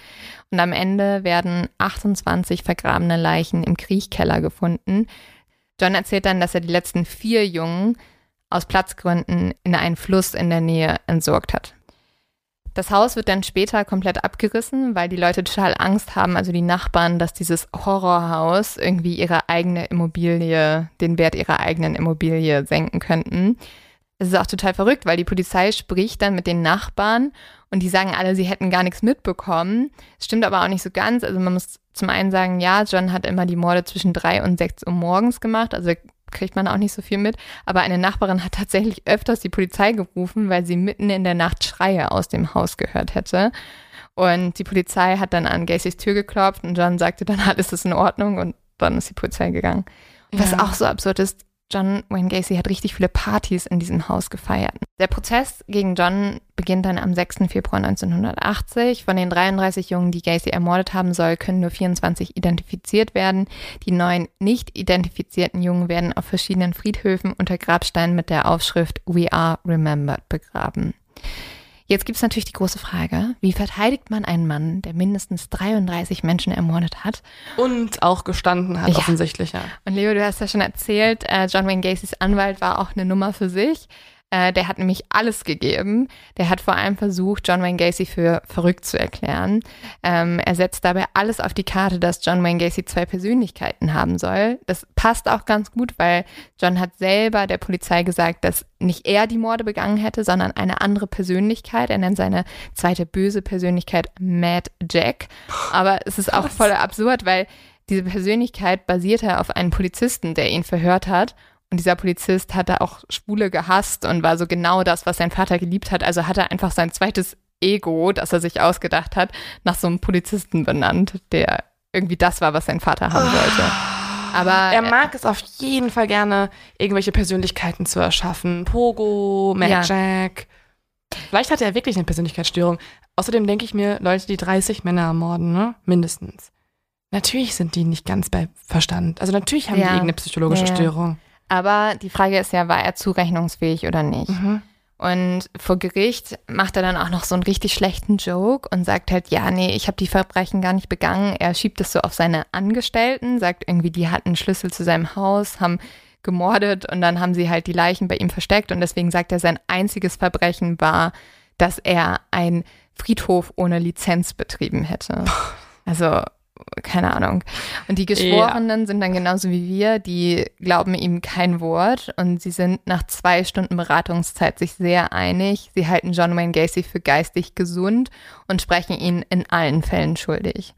A: Und am Ende werden 28 vergrabene Leichen im Kriechkeller gefunden. John erzählt dann, dass er die letzten vier Jungen aus Platzgründen in einen Fluss in der Nähe entsorgt hat. Das Haus wird dann später komplett abgerissen, weil die Leute total Angst haben, also die Nachbarn, dass dieses Horrorhaus irgendwie ihre eigene Immobilie, den Wert ihrer eigenen Immobilie senken könnten. Es ist auch total verrückt, weil die Polizei spricht dann mit den Nachbarn und die sagen alle, sie hätten gar nichts mitbekommen. Es stimmt aber auch nicht so ganz. Also man muss zum einen sagen, ja, John hat immer die Morde zwischen drei und sechs Uhr morgens gemacht. Also kriegt man auch nicht so viel mit. Aber eine Nachbarin hat tatsächlich öfters die Polizei gerufen, weil sie mitten in der Nacht Schreie aus dem Haus gehört hätte. Und die Polizei hat dann an Gacys Tür geklopft und John sagte dann, alles ist in Ordnung und dann ist die Polizei gegangen. Was ja. auch so absurd ist, John Wayne Gacy hat richtig viele Partys in diesem Haus gefeiert. Der Prozess gegen John beginnt dann am 6. Februar 1980. Von den 33 Jungen, die Gacy ermordet haben soll, können nur 24 identifiziert werden. Die neun nicht identifizierten Jungen werden auf verschiedenen Friedhöfen unter Grabsteinen mit der Aufschrift We Are Remembered begraben. Jetzt gibt es natürlich die große Frage, wie verteidigt man einen Mann, der mindestens 33 Menschen ermordet hat?
B: Und auch gestanden hat, ja. offensichtlich, ja.
A: Und Leo, du hast ja schon erzählt, äh, John Wayne Gacys Anwalt war auch eine Nummer für sich. Äh, der hat nämlich alles gegeben. Der hat vor allem versucht, John Wayne Gacy für verrückt zu erklären. Ähm, er setzt dabei alles auf die Karte, dass John Wayne Gacy zwei Persönlichkeiten haben soll. Das passt auch ganz gut, weil John hat selber der Polizei gesagt, dass nicht er die Morde begangen hätte, sondern eine andere Persönlichkeit. Er nennt seine zweite böse Persönlichkeit Mad Jack. Aber es ist auch voll absurd, weil diese Persönlichkeit basierte auf einem Polizisten, der ihn verhört hat und dieser Polizist hatte auch Schwule gehasst und war so genau das, was sein Vater geliebt hat. Also hat er einfach sein zweites Ego, das er sich ausgedacht hat, nach so einem Polizisten benannt, der irgendwie das war, was sein Vater haben wollte.
B: Aber er mag es auf jeden Fall gerne, irgendwelche Persönlichkeiten zu erschaffen. Pogo, ja. Jack. Vielleicht hat er wirklich eine Persönlichkeitsstörung. Außerdem denke ich mir, Leute, die 30 Männer ermorden, ne? Mindestens. Natürlich sind die nicht ganz bei Verstand. Also natürlich haben ja. die irgendeine psychologische ja. Störung.
A: Aber die Frage ist ja, war er zurechnungsfähig oder nicht? Mhm. Und vor Gericht macht er dann auch noch so einen richtig schlechten Joke und sagt halt, ja, nee, ich habe die Verbrechen gar nicht begangen. Er schiebt es so auf seine Angestellten, sagt irgendwie, die hatten Schlüssel zu seinem Haus, haben gemordet und dann haben sie halt die Leichen bei ihm versteckt und deswegen sagt er, sein einziges Verbrechen war, dass er einen Friedhof ohne Lizenz betrieben hätte. Also keine Ahnung. Und die Geschworenen ja. sind dann genauso wie wir, die glauben ihm kein Wort und sie sind nach zwei Stunden Beratungszeit sich sehr einig. Sie halten John Wayne Gacy für geistig gesund und sprechen ihn in allen Fällen schuldig.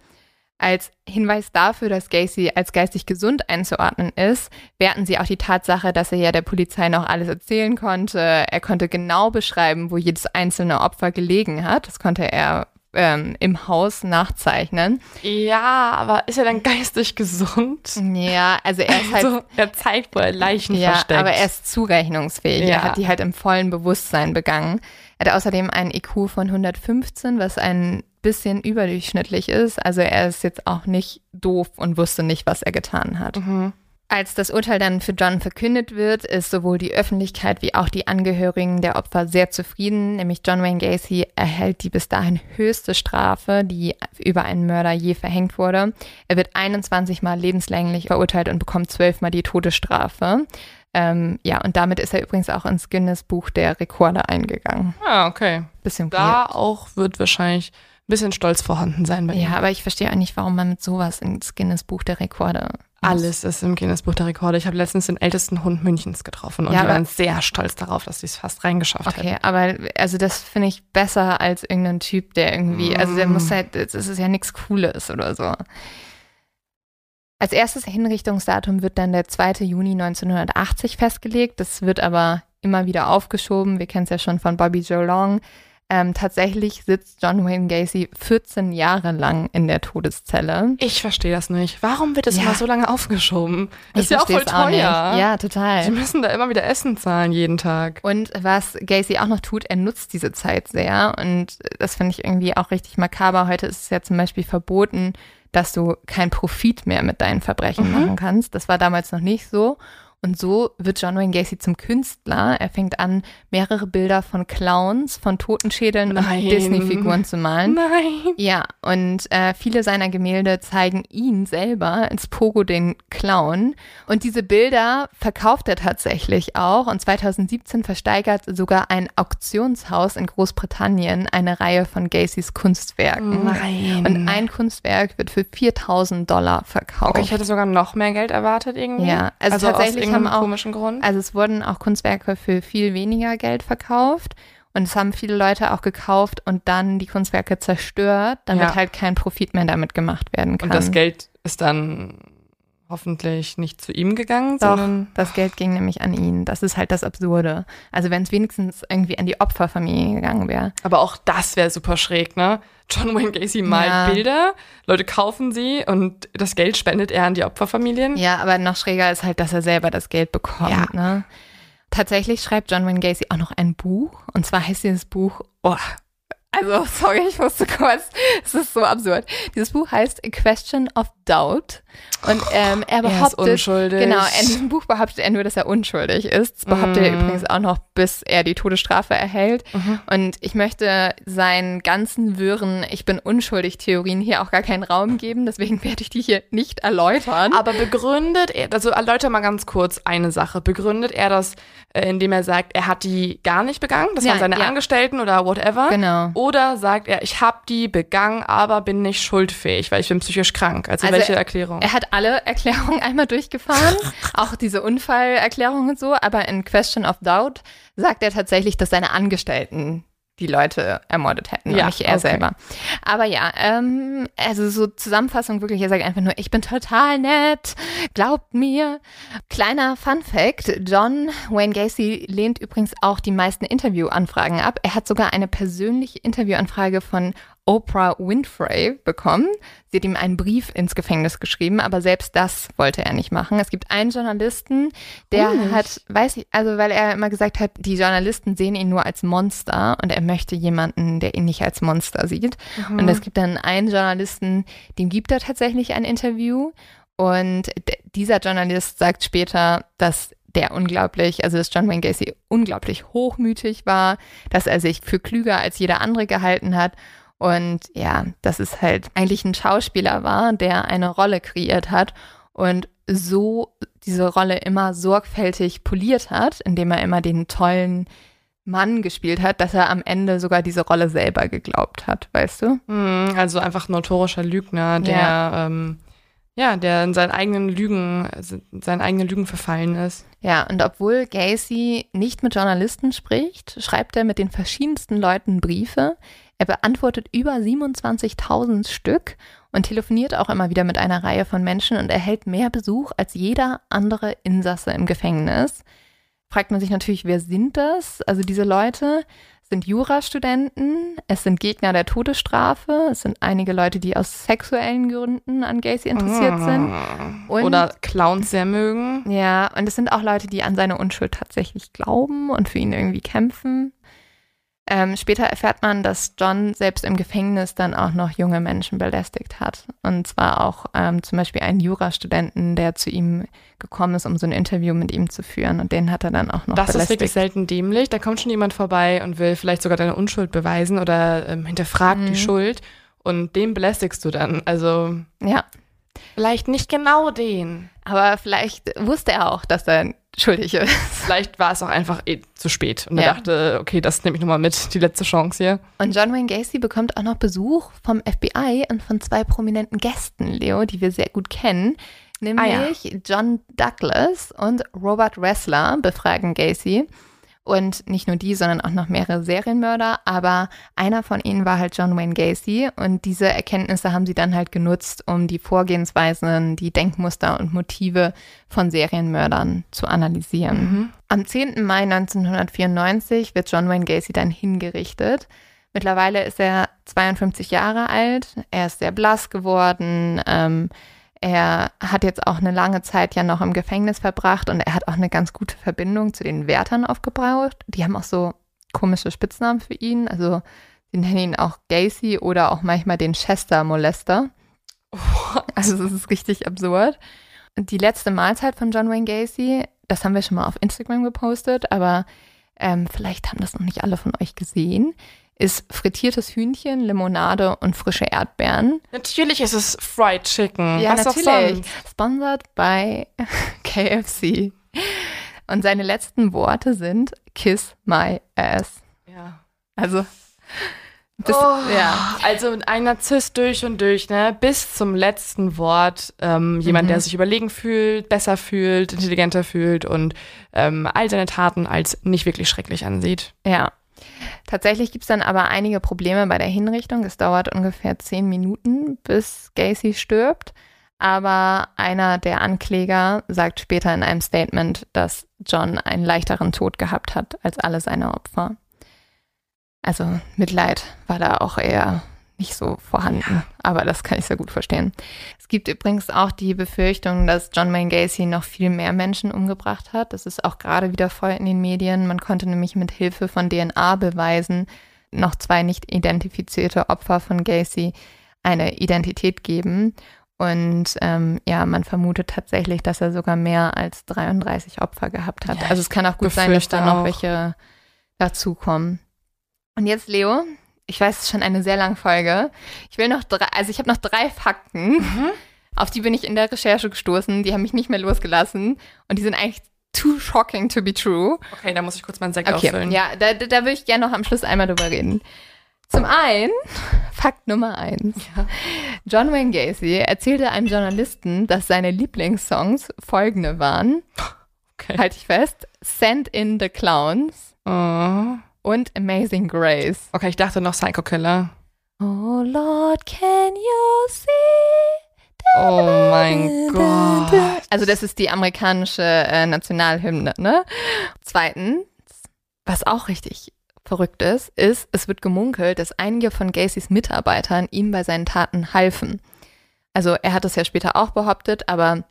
A: Als Hinweis dafür, dass Gacy als geistig gesund einzuordnen ist, werten sie auch die Tatsache, dass er ja der Polizei noch alles erzählen konnte. Er konnte genau beschreiben, wo jedes einzelne Opfer gelegen hat. Das konnte er ähm, im Haus nachzeichnen.
B: Ja, aber ist er dann geistig gesund?
A: Ja, also er ist halt. Also,
B: er zeigt, wo er Leichen ja, versteckt.
A: aber er ist zurechnungsfähig. Ja. Er hat die halt im vollen Bewusstsein begangen. Er hat außerdem einen IQ von 115, was ein bisschen überdurchschnittlich ist. Also er ist jetzt auch nicht doof und wusste nicht, was er getan hat. Mhm. Als das Urteil dann für John verkündet wird, ist sowohl die Öffentlichkeit wie auch die Angehörigen der Opfer sehr zufrieden. Nämlich John Wayne Gacy erhält die bis dahin höchste Strafe, die über einen Mörder je verhängt wurde. Er wird 21 Mal lebenslänglich verurteilt und bekommt 12 Mal die Todesstrafe. Ähm, ja, und damit ist er übrigens auch ins Guinness Buch der Rekorde eingegangen.
B: Ah, okay.
A: Bisschen
B: da weird. auch wird wahrscheinlich ein bisschen Stolz vorhanden sein bei ihm.
A: Ja, aber ich verstehe auch nicht, warum man mit sowas ins Guinness Buch der Rekorde
B: alles ist im Guinness Buch der Rekorde. Ich habe letztens den ältesten Hund Münchens getroffen und ja, die waren sehr stolz darauf, dass sie es fast reingeschafft
A: okay, hätten. Okay, aber also das finde ich besser als irgendein Typ, der irgendwie, mm. also der muss halt, das ist ja nichts Cooles oder so. Als erstes Hinrichtungsdatum wird dann der 2. Juni 1980 festgelegt. Das wird aber immer wieder aufgeschoben. Wir kennen es ja schon von Bobby Joe Long. Ähm, tatsächlich sitzt John Wayne Gacy 14 Jahre lang in der Todeszelle.
B: Ich verstehe das nicht. Warum wird es ja. immer so lange aufgeschoben? Das ist ja auch voll teuer.
A: Ja, total.
B: Sie müssen da immer wieder Essen zahlen jeden Tag.
A: Und was Gacy auch noch tut, er nutzt diese Zeit sehr. Und das finde ich irgendwie auch richtig makaber. Heute ist es ja zum Beispiel verboten, dass du keinen Profit mehr mit deinen Verbrechen mhm. machen kannst. Das war damals noch nicht so. Und so wird John Wayne Gacy zum Künstler. Er fängt an, mehrere Bilder von Clowns, von Totenschädeln
B: Nein.
A: und Disney-Figuren zu malen.
B: Nein.
A: Ja, und äh, viele seiner Gemälde zeigen ihn selber als Pogo den Clown. Und diese Bilder verkauft er tatsächlich auch. Und 2017 versteigert sogar ein Auktionshaus in Großbritannien eine Reihe von Gacys Kunstwerken.
B: Nein.
A: Und ein Kunstwerk wird für 4000 Dollar verkauft.
B: Okay, ich hätte sogar noch mehr Geld erwartet irgendwie.
A: Ja, also
B: aus
A: tatsächlich haben auch-
B: komischen Grund.
A: Also es wurden auch Kunstwerke für viel weniger Geld verkauft. Und es haben viele Leute auch gekauft und dann die Kunstwerke zerstört, damit
B: Ja.
A: halt kein Profit mehr damit gemacht werden kann.
B: Und das Geld ist dann hoffentlich nicht zu ihm gegangen,
A: Doch,
B: sondern
A: das Geld ging nämlich an ihn. Das ist halt das Absurde. Also wenn es wenigstens irgendwie an die Opferfamilie gegangen wäre.
B: aber auch das wäre super schräg, ne? John Wayne Gacy malt
A: Ja.
B: Bilder, Leute kaufen sie und das Geld spendet er an die Opferfamilien.
A: Ja, aber noch schräger ist halt, dass er selber das Geld bekommt.
B: Ja.
A: Ne? Tatsächlich schreibt John Wayne Gacy auch noch ein Buch. Und zwar heißt dieses Buch, oh, also sorry, ich musste kurz, es ist so absurd. Dieses Buch heißt A Question of Doubt. Und ähm, er
B: Er ist
A: behauptet,
B: unschuldig.
A: Genau, in diesem Buch behauptet er nur, dass er unschuldig ist. Das behauptet er
B: Mhm.
A: übrigens auch noch, bis er die Todesstrafe erhält.
B: Mhm.
A: Und ich möchte seinen ganzen wirren Ich bin unschuldig Theorien hier auch gar keinen Raum geben. Deswegen werde ich die hier nicht erläutern.
B: Aber begründet er, also erläuter mal ganz kurz eine Sache. Begründet er das, indem er sagt, er hat die gar nicht begangen? Das
A: Ja,
B: waren seine
A: ja.
B: Angestellten oder whatever?
A: Genau.
B: Oder sagt er, ich habe die begangen, aber bin nicht schuldfähig, weil ich bin psychisch krank? Also,
A: Also
B: welche Erklärung?
A: Er hat alle Erklärungen einmal durchgefahren, auch diese Unfallerklärung und so, aber in Question of Doubt sagt er tatsächlich, dass seine Angestellten die Leute ermordet hätten,
B: Ja,
A: nicht er
B: okay.
A: selber. Aber ja, ähm, also so Zusammenfassung wirklich, er sagt einfach nur, ich bin total nett, glaubt mir. Kleiner Fun Fact, John Wayne Gacy lehnt übrigens auch die meisten Interviewanfragen ab. Er hat sogar eine persönliche Interviewanfrage von Oprah Winfrey bekommen. Sie hat ihm einen Brief ins Gefängnis geschrieben, aber selbst das wollte er nicht machen. Es gibt einen Journalisten, der
B: nicht?
A: hat, weiß ich, also weil er immer gesagt hat, die Journalisten sehen ihn nur als Monster und er möchte jemanden, der ihn nicht als Monster sieht. Und es gibt dann einen Journalisten, dem gibt er tatsächlich ein Interview und dieser Journalist sagt später, dass der unglaublich, also dass John Wayne Gacy unglaublich hochmütig war, dass er sich für klüger als jeder andere gehalten hat und ja, dass es halt eigentlich ein Schauspieler war, der eine Rolle kreiert hat und so diese Rolle immer sorgfältig poliert hat, indem er immer den tollen Mann gespielt hat, dass er am Ende sogar diese Rolle selber geglaubt hat, weißt du?
B: Hm, also einfach notorischer Lügner, der ja. Ähm, ja, der in seinen eigenen Lügen, in seinen eigenen Lügen verfallen ist.
A: Ja, und obwohl Gacy nicht mit Journalisten spricht, schreibt er mit den verschiedensten Leuten Briefe. Er beantwortet über 27.000 Stück und telefoniert auch immer wieder mit einer Reihe von Menschen und erhält mehr Besuch als jeder andere Insasse im Gefängnis. Fragt man sich natürlich, wer sind das? Also diese Leute sind Jurastudenten, es sind Gegner der Todesstrafe, es sind einige Leute, die aus sexuellen Gründen an Gacy interessiert sind. Und-
B: Oder Clowns sehr mögen.
A: Ja, und es sind auch Leute, die an seine Unschuld tatsächlich glauben und für ihn irgendwie kämpfen. Ähm, später erfährt man, dass John selbst im Gefängnis dann auch noch junge Menschen belästigt hat. Und zwar auch ähm, zum Beispiel einen Jurastudenten, der zu ihm gekommen ist, um so ein Interview mit ihm zu führen. Und den hat er dann auch noch
B: Das ist
A: belästigt.
B: wirklich selten dämlich. Da kommt schon jemand vorbei und will vielleicht sogar deine Unschuld beweisen oder ähm, hinterfragt
A: Mhm.
B: die Schuld. Und den belästigst du dann. Also
A: ja,
B: vielleicht nicht genau den.
A: aber vielleicht wusste er auch, dass er schuldig ist.
B: Vielleicht war es auch einfach eh zu spät. Und er
A: Ja.
B: dachte, okay, das nehme ich nochmal mit, die letzte Chance hier.
A: Und John Wayne Gacy bekommt auch noch Besuch vom FBI und von zwei prominenten Gästen, Leo, die wir sehr gut kennen. Nämlich John Douglas und Robert Ressler befragen Gacy. Und nicht nur die, sondern auch noch mehrere Serienmörder. Aber einer von ihnen war halt John Wayne Gacy. Und diese Erkenntnisse haben sie dann halt genutzt, um die Vorgehensweisen, die Denkmuster und Motive von Serienmördern zu analysieren. Am 10. Mai 1994 wird John Wayne Gacy dann hingerichtet. Mittlerweile ist er 52 Jahre alt. Er ist sehr blass geworden. Ähm, er hat jetzt auch eine lange Zeit ja noch im Gefängnis verbracht und er hat auch eine ganz gute Verbindung zu den Wärtern aufgebaut. Die haben auch so komische Spitznamen für ihn. Also sie nennen ihn auch Gacy oder auch manchmal den Chester Molester. Also es ist richtig absurd. die letzte Mahlzeit von John Wayne Gacy, das haben wir schon mal auf Instagram gepostet, aber ähm, vielleicht haben das noch nicht alle von euch gesehen, ist frittiertes Hühnchen, Limonade und frische Erdbeeren.
B: Natürlich ist es Fried Chicken.
A: Ja,
B: Was
A: natürlich. Sponsored by KFC. Und seine letzten Worte sind Kiss my ass.
B: Ja.
A: Also, das,
B: oh,
A: ja.
B: Also ein Narzisst durch und durch, ne? Bis zum letzten Wort. Ähm, jemand,
A: Mhm.
B: der sich überlegen fühlt, besser fühlt, intelligenter fühlt und ähm, all seine Taten als nicht wirklich schrecklich ansieht.
A: Ja. Tatsächlich gibt es dann aber einige Probleme bei der Hinrichtung. Es dauert ungefähr zehn Minuten, bis Gacy stirbt. Aber einer der Ankläger sagt später in einem Statement, dass John einen leichteren Tod gehabt hat als alle seine Opfer. Also Mitleid war da auch eher nicht so vorhanden, aber das kann ich sehr gut verstehen. Es gibt übrigens auch die Befürchtung, dass John Wayne Gacy noch viel mehr Menschen umgebracht hat. Das ist auch gerade wieder voll in den Medien. Man konnte nämlich mit Hilfe von DNA-Beweisen noch zwei nicht identifizierte Opfer von Gacy eine Identität geben. Und ähm, ja, man vermutet tatsächlich, dass er sogar mehr als 33 Opfer gehabt hat.
B: Ja,
A: also es kann auch gut sein, dass da noch
B: auch.
A: welche dazukommen. Und jetzt, Leo, ich weiß, es ist schon eine sehr lange Folge. Ich will noch drei, also ich habe noch drei Fakten,
B: Mhm.
A: auf die bin ich in der Recherche gestoßen. Die haben mich nicht mehr losgelassen. Und die sind eigentlich too shocking to be true.
B: Okay, da muss ich kurz meinen Sekt
A: Okay,
B: auffüllen.
A: ja, da, da, da will ich gerne noch am Schluss einmal drüber reden. Zum einen, Fakt Nummer eins.
B: Ja.
A: John Wayne Gacy erzählte einem Journalisten, dass seine Lieblingssongs folgende waren.
B: Okay.
A: Halte ich fest. Send in the Clowns
B: Oh.
A: Und Amazing Grace.
B: Okay, ich dachte noch Psycho Killer.
A: Oh Lord, can you see?
B: Oh mein Gott.
A: Also das ist die amerikanische äh, Nationalhymne, ne? Zweitens, was auch richtig verrückt ist, ist, es wird gemunkelt, dass einige von Gacys Mitarbeitern ihm bei seinen Taten halfen. Also er hat es ja später auch behauptet, aber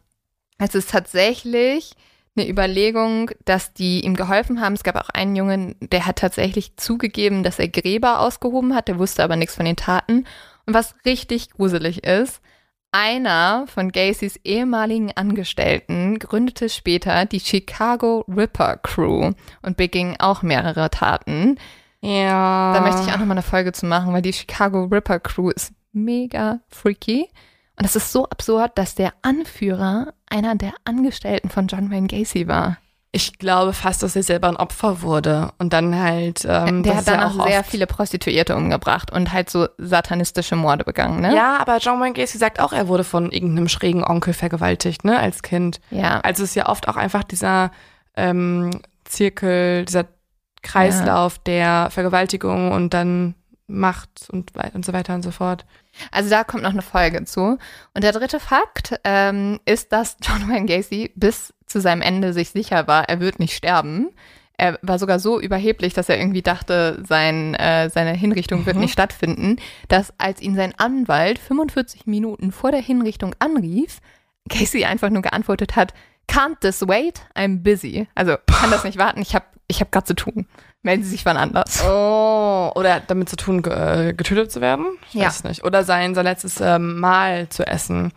A: es ist tatsächlich eine Überlegung, dass die ihm geholfen haben. Es gab auch einen Jungen, der hat tatsächlich zugegeben, dass er Gräber ausgehoben hat, der wusste aber nichts von den Taten. Und was richtig gruselig ist, einer von Gacys ehemaligen Angestellten gründete später die Chicago Ripper Crew und beging auch mehrere Taten.
B: Ja.
A: Da möchte ich auch nochmal eine Folge zu machen, weil die Chicago Ripper Crew ist mega freaky. Und es ist so absurd, dass der Anführer einer der Angestellten von John Wayne Gacy war.
B: Ich glaube fast, dass er selber ein Opfer wurde und dann halt. Ähm,
A: der hat
B: ja
A: dann auch sehr viele Prostituierte umgebracht und halt so satanistische Morde begangen, ne?
B: Ja, aber John Wayne Gacy sagt auch, er wurde von irgendeinem schrägen Onkel vergewaltigt, ne, als Kind.
A: Ja.
B: Also es ist ja oft auch einfach dieser ähm, Zirkel, dieser Kreislauf der Vergewaltigung und dann Macht und, und so weiter und so fort.
A: Also da kommt noch eine Folge zu. Und der dritte Fakt ähm, ist, dass John Wayne Gacy bis zu seinem Ende sich sicher war, er wird nicht sterben. Er war sogar so überheblich, dass er irgendwie dachte, sein, äh, seine Hinrichtung wird
B: Mhm.
A: nicht stattfinden, dass als ihn sein Anwalt 45 Minuten vor der Hinrichtung anrief, Casey einfach nur geantwortet hat, Can't this wait? I'm busy. Also kann das nicht warten, ich habe ich hab gerade zu tun. Melden Sie sich wann anders.
B: Oh, oder damit zu tun, äh, getötet zu werden? Ich
A: Ja.
B: weiß nicht. Oder sein, sein letztes ähm, Mahl zu essen.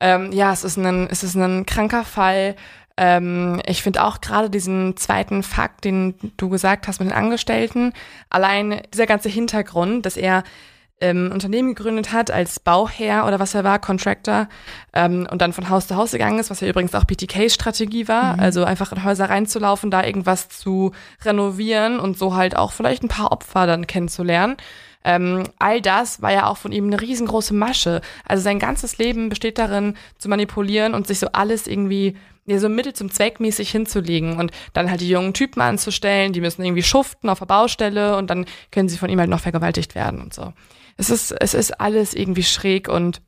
B: Ähm, ja, es ist ein, es ist ein kranker Fall. Ähm, ich finde auch gerade diesen zweiten Fakt, den du gesagt hast mit den Angestellten, allein dieser ganze Hintergrund, dass er ähm, Unternehmen gegründet hat als Bauherr oder was er war, Contractor, ähm, und dann von Haus zu Haus gegangen ist, was ja übrigens auch BTKs Strategie war, also einfach in Häuser reinzulaufen, da irgendwas zu renovieren und so halt auch vielleicht ein paar Opfer dann kennenzulernen. Ähm, all das war ja auch von ihm eine riesengroße Masche. Also sein ganzes Leben besteht darin, zu manipulieren und sich so alles irgendwie ja, so Mittel zum Zweck mäßig hinzulegen und dann halt die jungen Typen anzustellen, die müssen irgendwie schuften auf der Baustelle und dann können sie von ihm halt noch vergewaltigt werden und so. Es ist, es ist alles irgendwie schräg und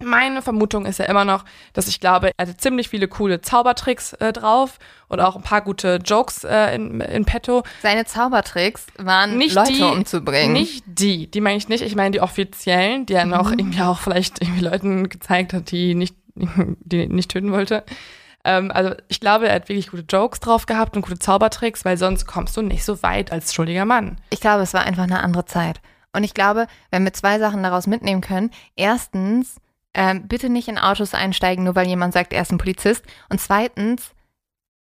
B: meine Vermutung ist ja immer noch, dass ich glaube, er hatte ziemlich viele coole Zaubertricks äh, drauf und auch ein paar gute Jokes äh, in, in petto.
A: Seine Zaubertricks waren,
B: Nicht
A: Leute
B: die-
A: umzubringen.
B: Nicht die, die meine ich nicht. Ich meine die offiziellen, die er noch irgendwie auch vielleicht irgendwie Leuten gezeigt hat, die nicht, die nicht töten wollte. Ähm, also ich glaube, er hat wirklich gute Jokes drauf gehabt und gute Zaubertricks, weil sonst kommst du nicht so weit als schuldiger Mann.
A: Ich glaube, es war einfach eine andere Zeit. Und ich glaube, wenn wir zwei Sachen daraus mitnehmen können, erstens, ähm, bitte nicht in Autos einsteigen, nur weil jemand sagt, er ist ein Polizist. Und zweitens,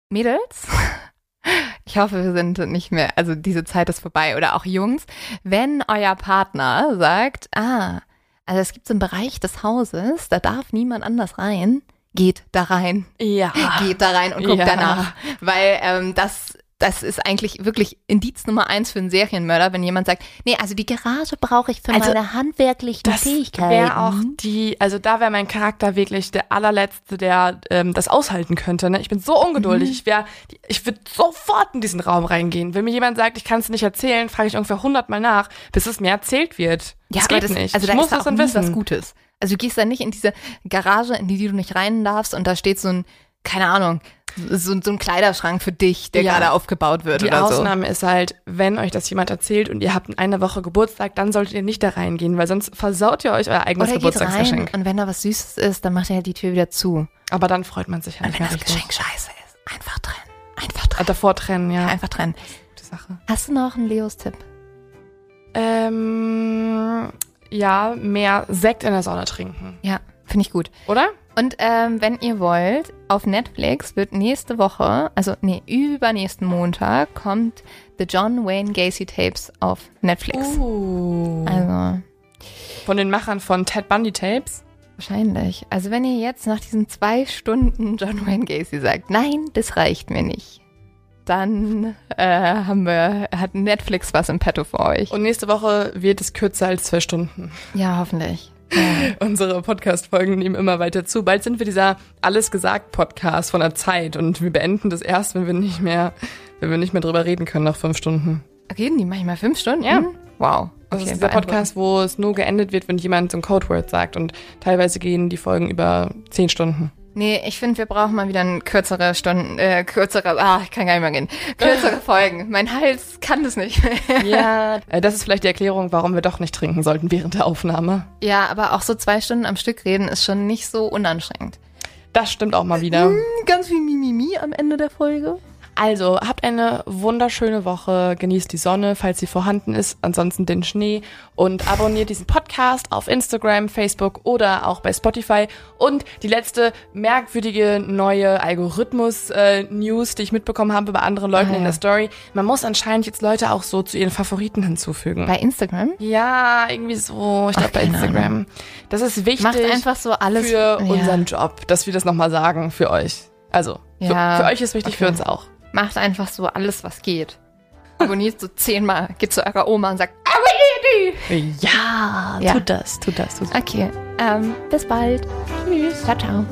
A: Mädels, ich hoffe, wir sind nicht mehr, also diese Zeit ist vorbei. Oder auch Jungs, wenn euer Partner sagt, ah, also es gibt so einen Bereich des Hauses, da darf niemand anders rein, geht da rein.
B: Ja.
A: Geht da rein und guckt
B: Ja.
A: danach. Weil ähm, das, das ist eigentlich wirklich Indiz Nummer eins für einen Serienmörder, wenn jemand sagt, nee, also die Garage brauche ich für
B: Also,
A: meine handwerklichen
B: Das
A: Fähigkeiten.
B: wäre auch die, also da wäre mein Charakter wirklich der allerletzte, der ähm, das aushalten könnte. Ne? Ich bin so ungeduldig.
A: Mhm.
B: Ich wäre, ich würde sofort in diesen Raum reingehen. Wenn mir jemand sagt, ich kann es nicht erzählen, frage ich ungefähr hundertmal nach, bis es mir erzählt wird.
A: Ja,
B: das
A: aber
B: geht
A: das,
B: nicht.
A: Also
B: ich
A: da
B: muss
A: ist da
B: das dann wissen.
A: was Gutes. Also du gehst da nicht in diese Garage, in die du nicht rein darfst und da steht so ein, keine Ahnung, so, so ein Kleiderschrank für dich, der
B: Ja.
A: gerade aufgebaut wird
B: Die
A: oder
B: Ausnahme ist halt, wenn euch das jemand erzählt und ihr habt in einer Woche Geburtstag, dann solltet ihr nicht da reingehen, weil sonst versaut ihr euch euer
A: so.
B: eigenes
A: Oder
B: Geburtstagsgeschenk.
A: und wenn da was Süßes ist, dann macht er die Tür wieder zu.
B: Aber dann freut man sich ja
A: Und wenn das
B: richtig.
A: Geschenk scheiße ist, einfach trennen. Einfach trennen.
B: Davor trennen, ja.
A: Einfach trennen.
B: Gute Sache.
A: Hast du noch einen Leos Tipp?
B: Ähm, ja, mehr Sekt in der Sonne trinken.
A: Ja, finde ich gut.
B: Oder?
A: Und ähm, wenn ihr wollt, auf Netflix wird nächste Woche, also nee, übernächsten Montag kommt The John Wayne Gacy Tapes auf Netflix.
B: Uh.
A: Also
B: Von den Machern von Ted Bundy Tapes.
A: wahrscheinlich. Also wenn ihr jetzt nach diesen zwei Stunden John Wayne Gacy sagt, nein, das reicht mir nicht, dann äh, haben wir, hat Netflix was im Petto für euch.
B: Und nächste Woche wird es kürzer als zwei Stunden.
A: ja, hoffentlich.
B: Unsere Podcast-Folgen nehmen immer weiter zu. Bald sind wir dieser Alles gesagt Podcast von der Zeit und wir beenden das erst, wenn wir nicht mehr, wenn wir nicht mehr drüber reden können nach fünf Stunden.
A: Reden die manchmal fünf Stunden?
B: Ja.
A: Wow.
B: Das
A: Okay,
B: ist dieser. Podcast, wo es nur geendet wird, wenn jemand so ein Codeword sagt und teilweise gehen die Folgen über zehn Stunden.
A: Nee, ich finde, wir brauchen mal wieder ein kürzere Stunden, äh, kürzere, ah, ich kann gar nicht mehr gehen. Kürzere Folgen. Mein Hals kann das nicht mehr.
B: Ja, äh, das ist vielleicht die Erklärung, warum wir doch nicht trinken sollten während der Aufnahme.
A: Ja, aber auch so zwei Stunden am Stück reden ist schon nicht so unanstrengend.
B: Das stimmt auch mal wieder.
A: Ganz viel Mimimi am Ende der Folge.
B: Also, habt eine wunderschöne Woche, genießt die Sonne, falls sie vorhanden ist, ansonsten den Schnee und abonniert diesen Podcast auf Instagram, Facebook oder auch bei Spotify. Und die letzte merkwürdige neue Algorithmus-News, die ich mitbekommen habe bei anderen Leuten
A: Ah,
B: in
A: ja.
B: der Story. Man muss anscheinend jetzt Leute auch so zu ihren Favoriten hinzufügen.
A: Bei Instagram?
B: ja, irgendwie so, ich glaube bei Instagram. Das ist wichtig
A: Macht einfach so alles
B: für
A: ja.
B: unseren Job, dass wir das nochmal sagen für euch. Also,
A: Ja,
B: für, für euch ist wichtig, für
A: okay.
B: uns auch.
A: Macht einfach so alles, was geht. Abonniert so zehnmal, geht zu eurer Oma und sagt, abonniert die!
B: Ja,
A: Ja.
B: tut das, tut das. Tut das.
A: Okay, ähm, bis bald. Tschüss. Ciao, ciao.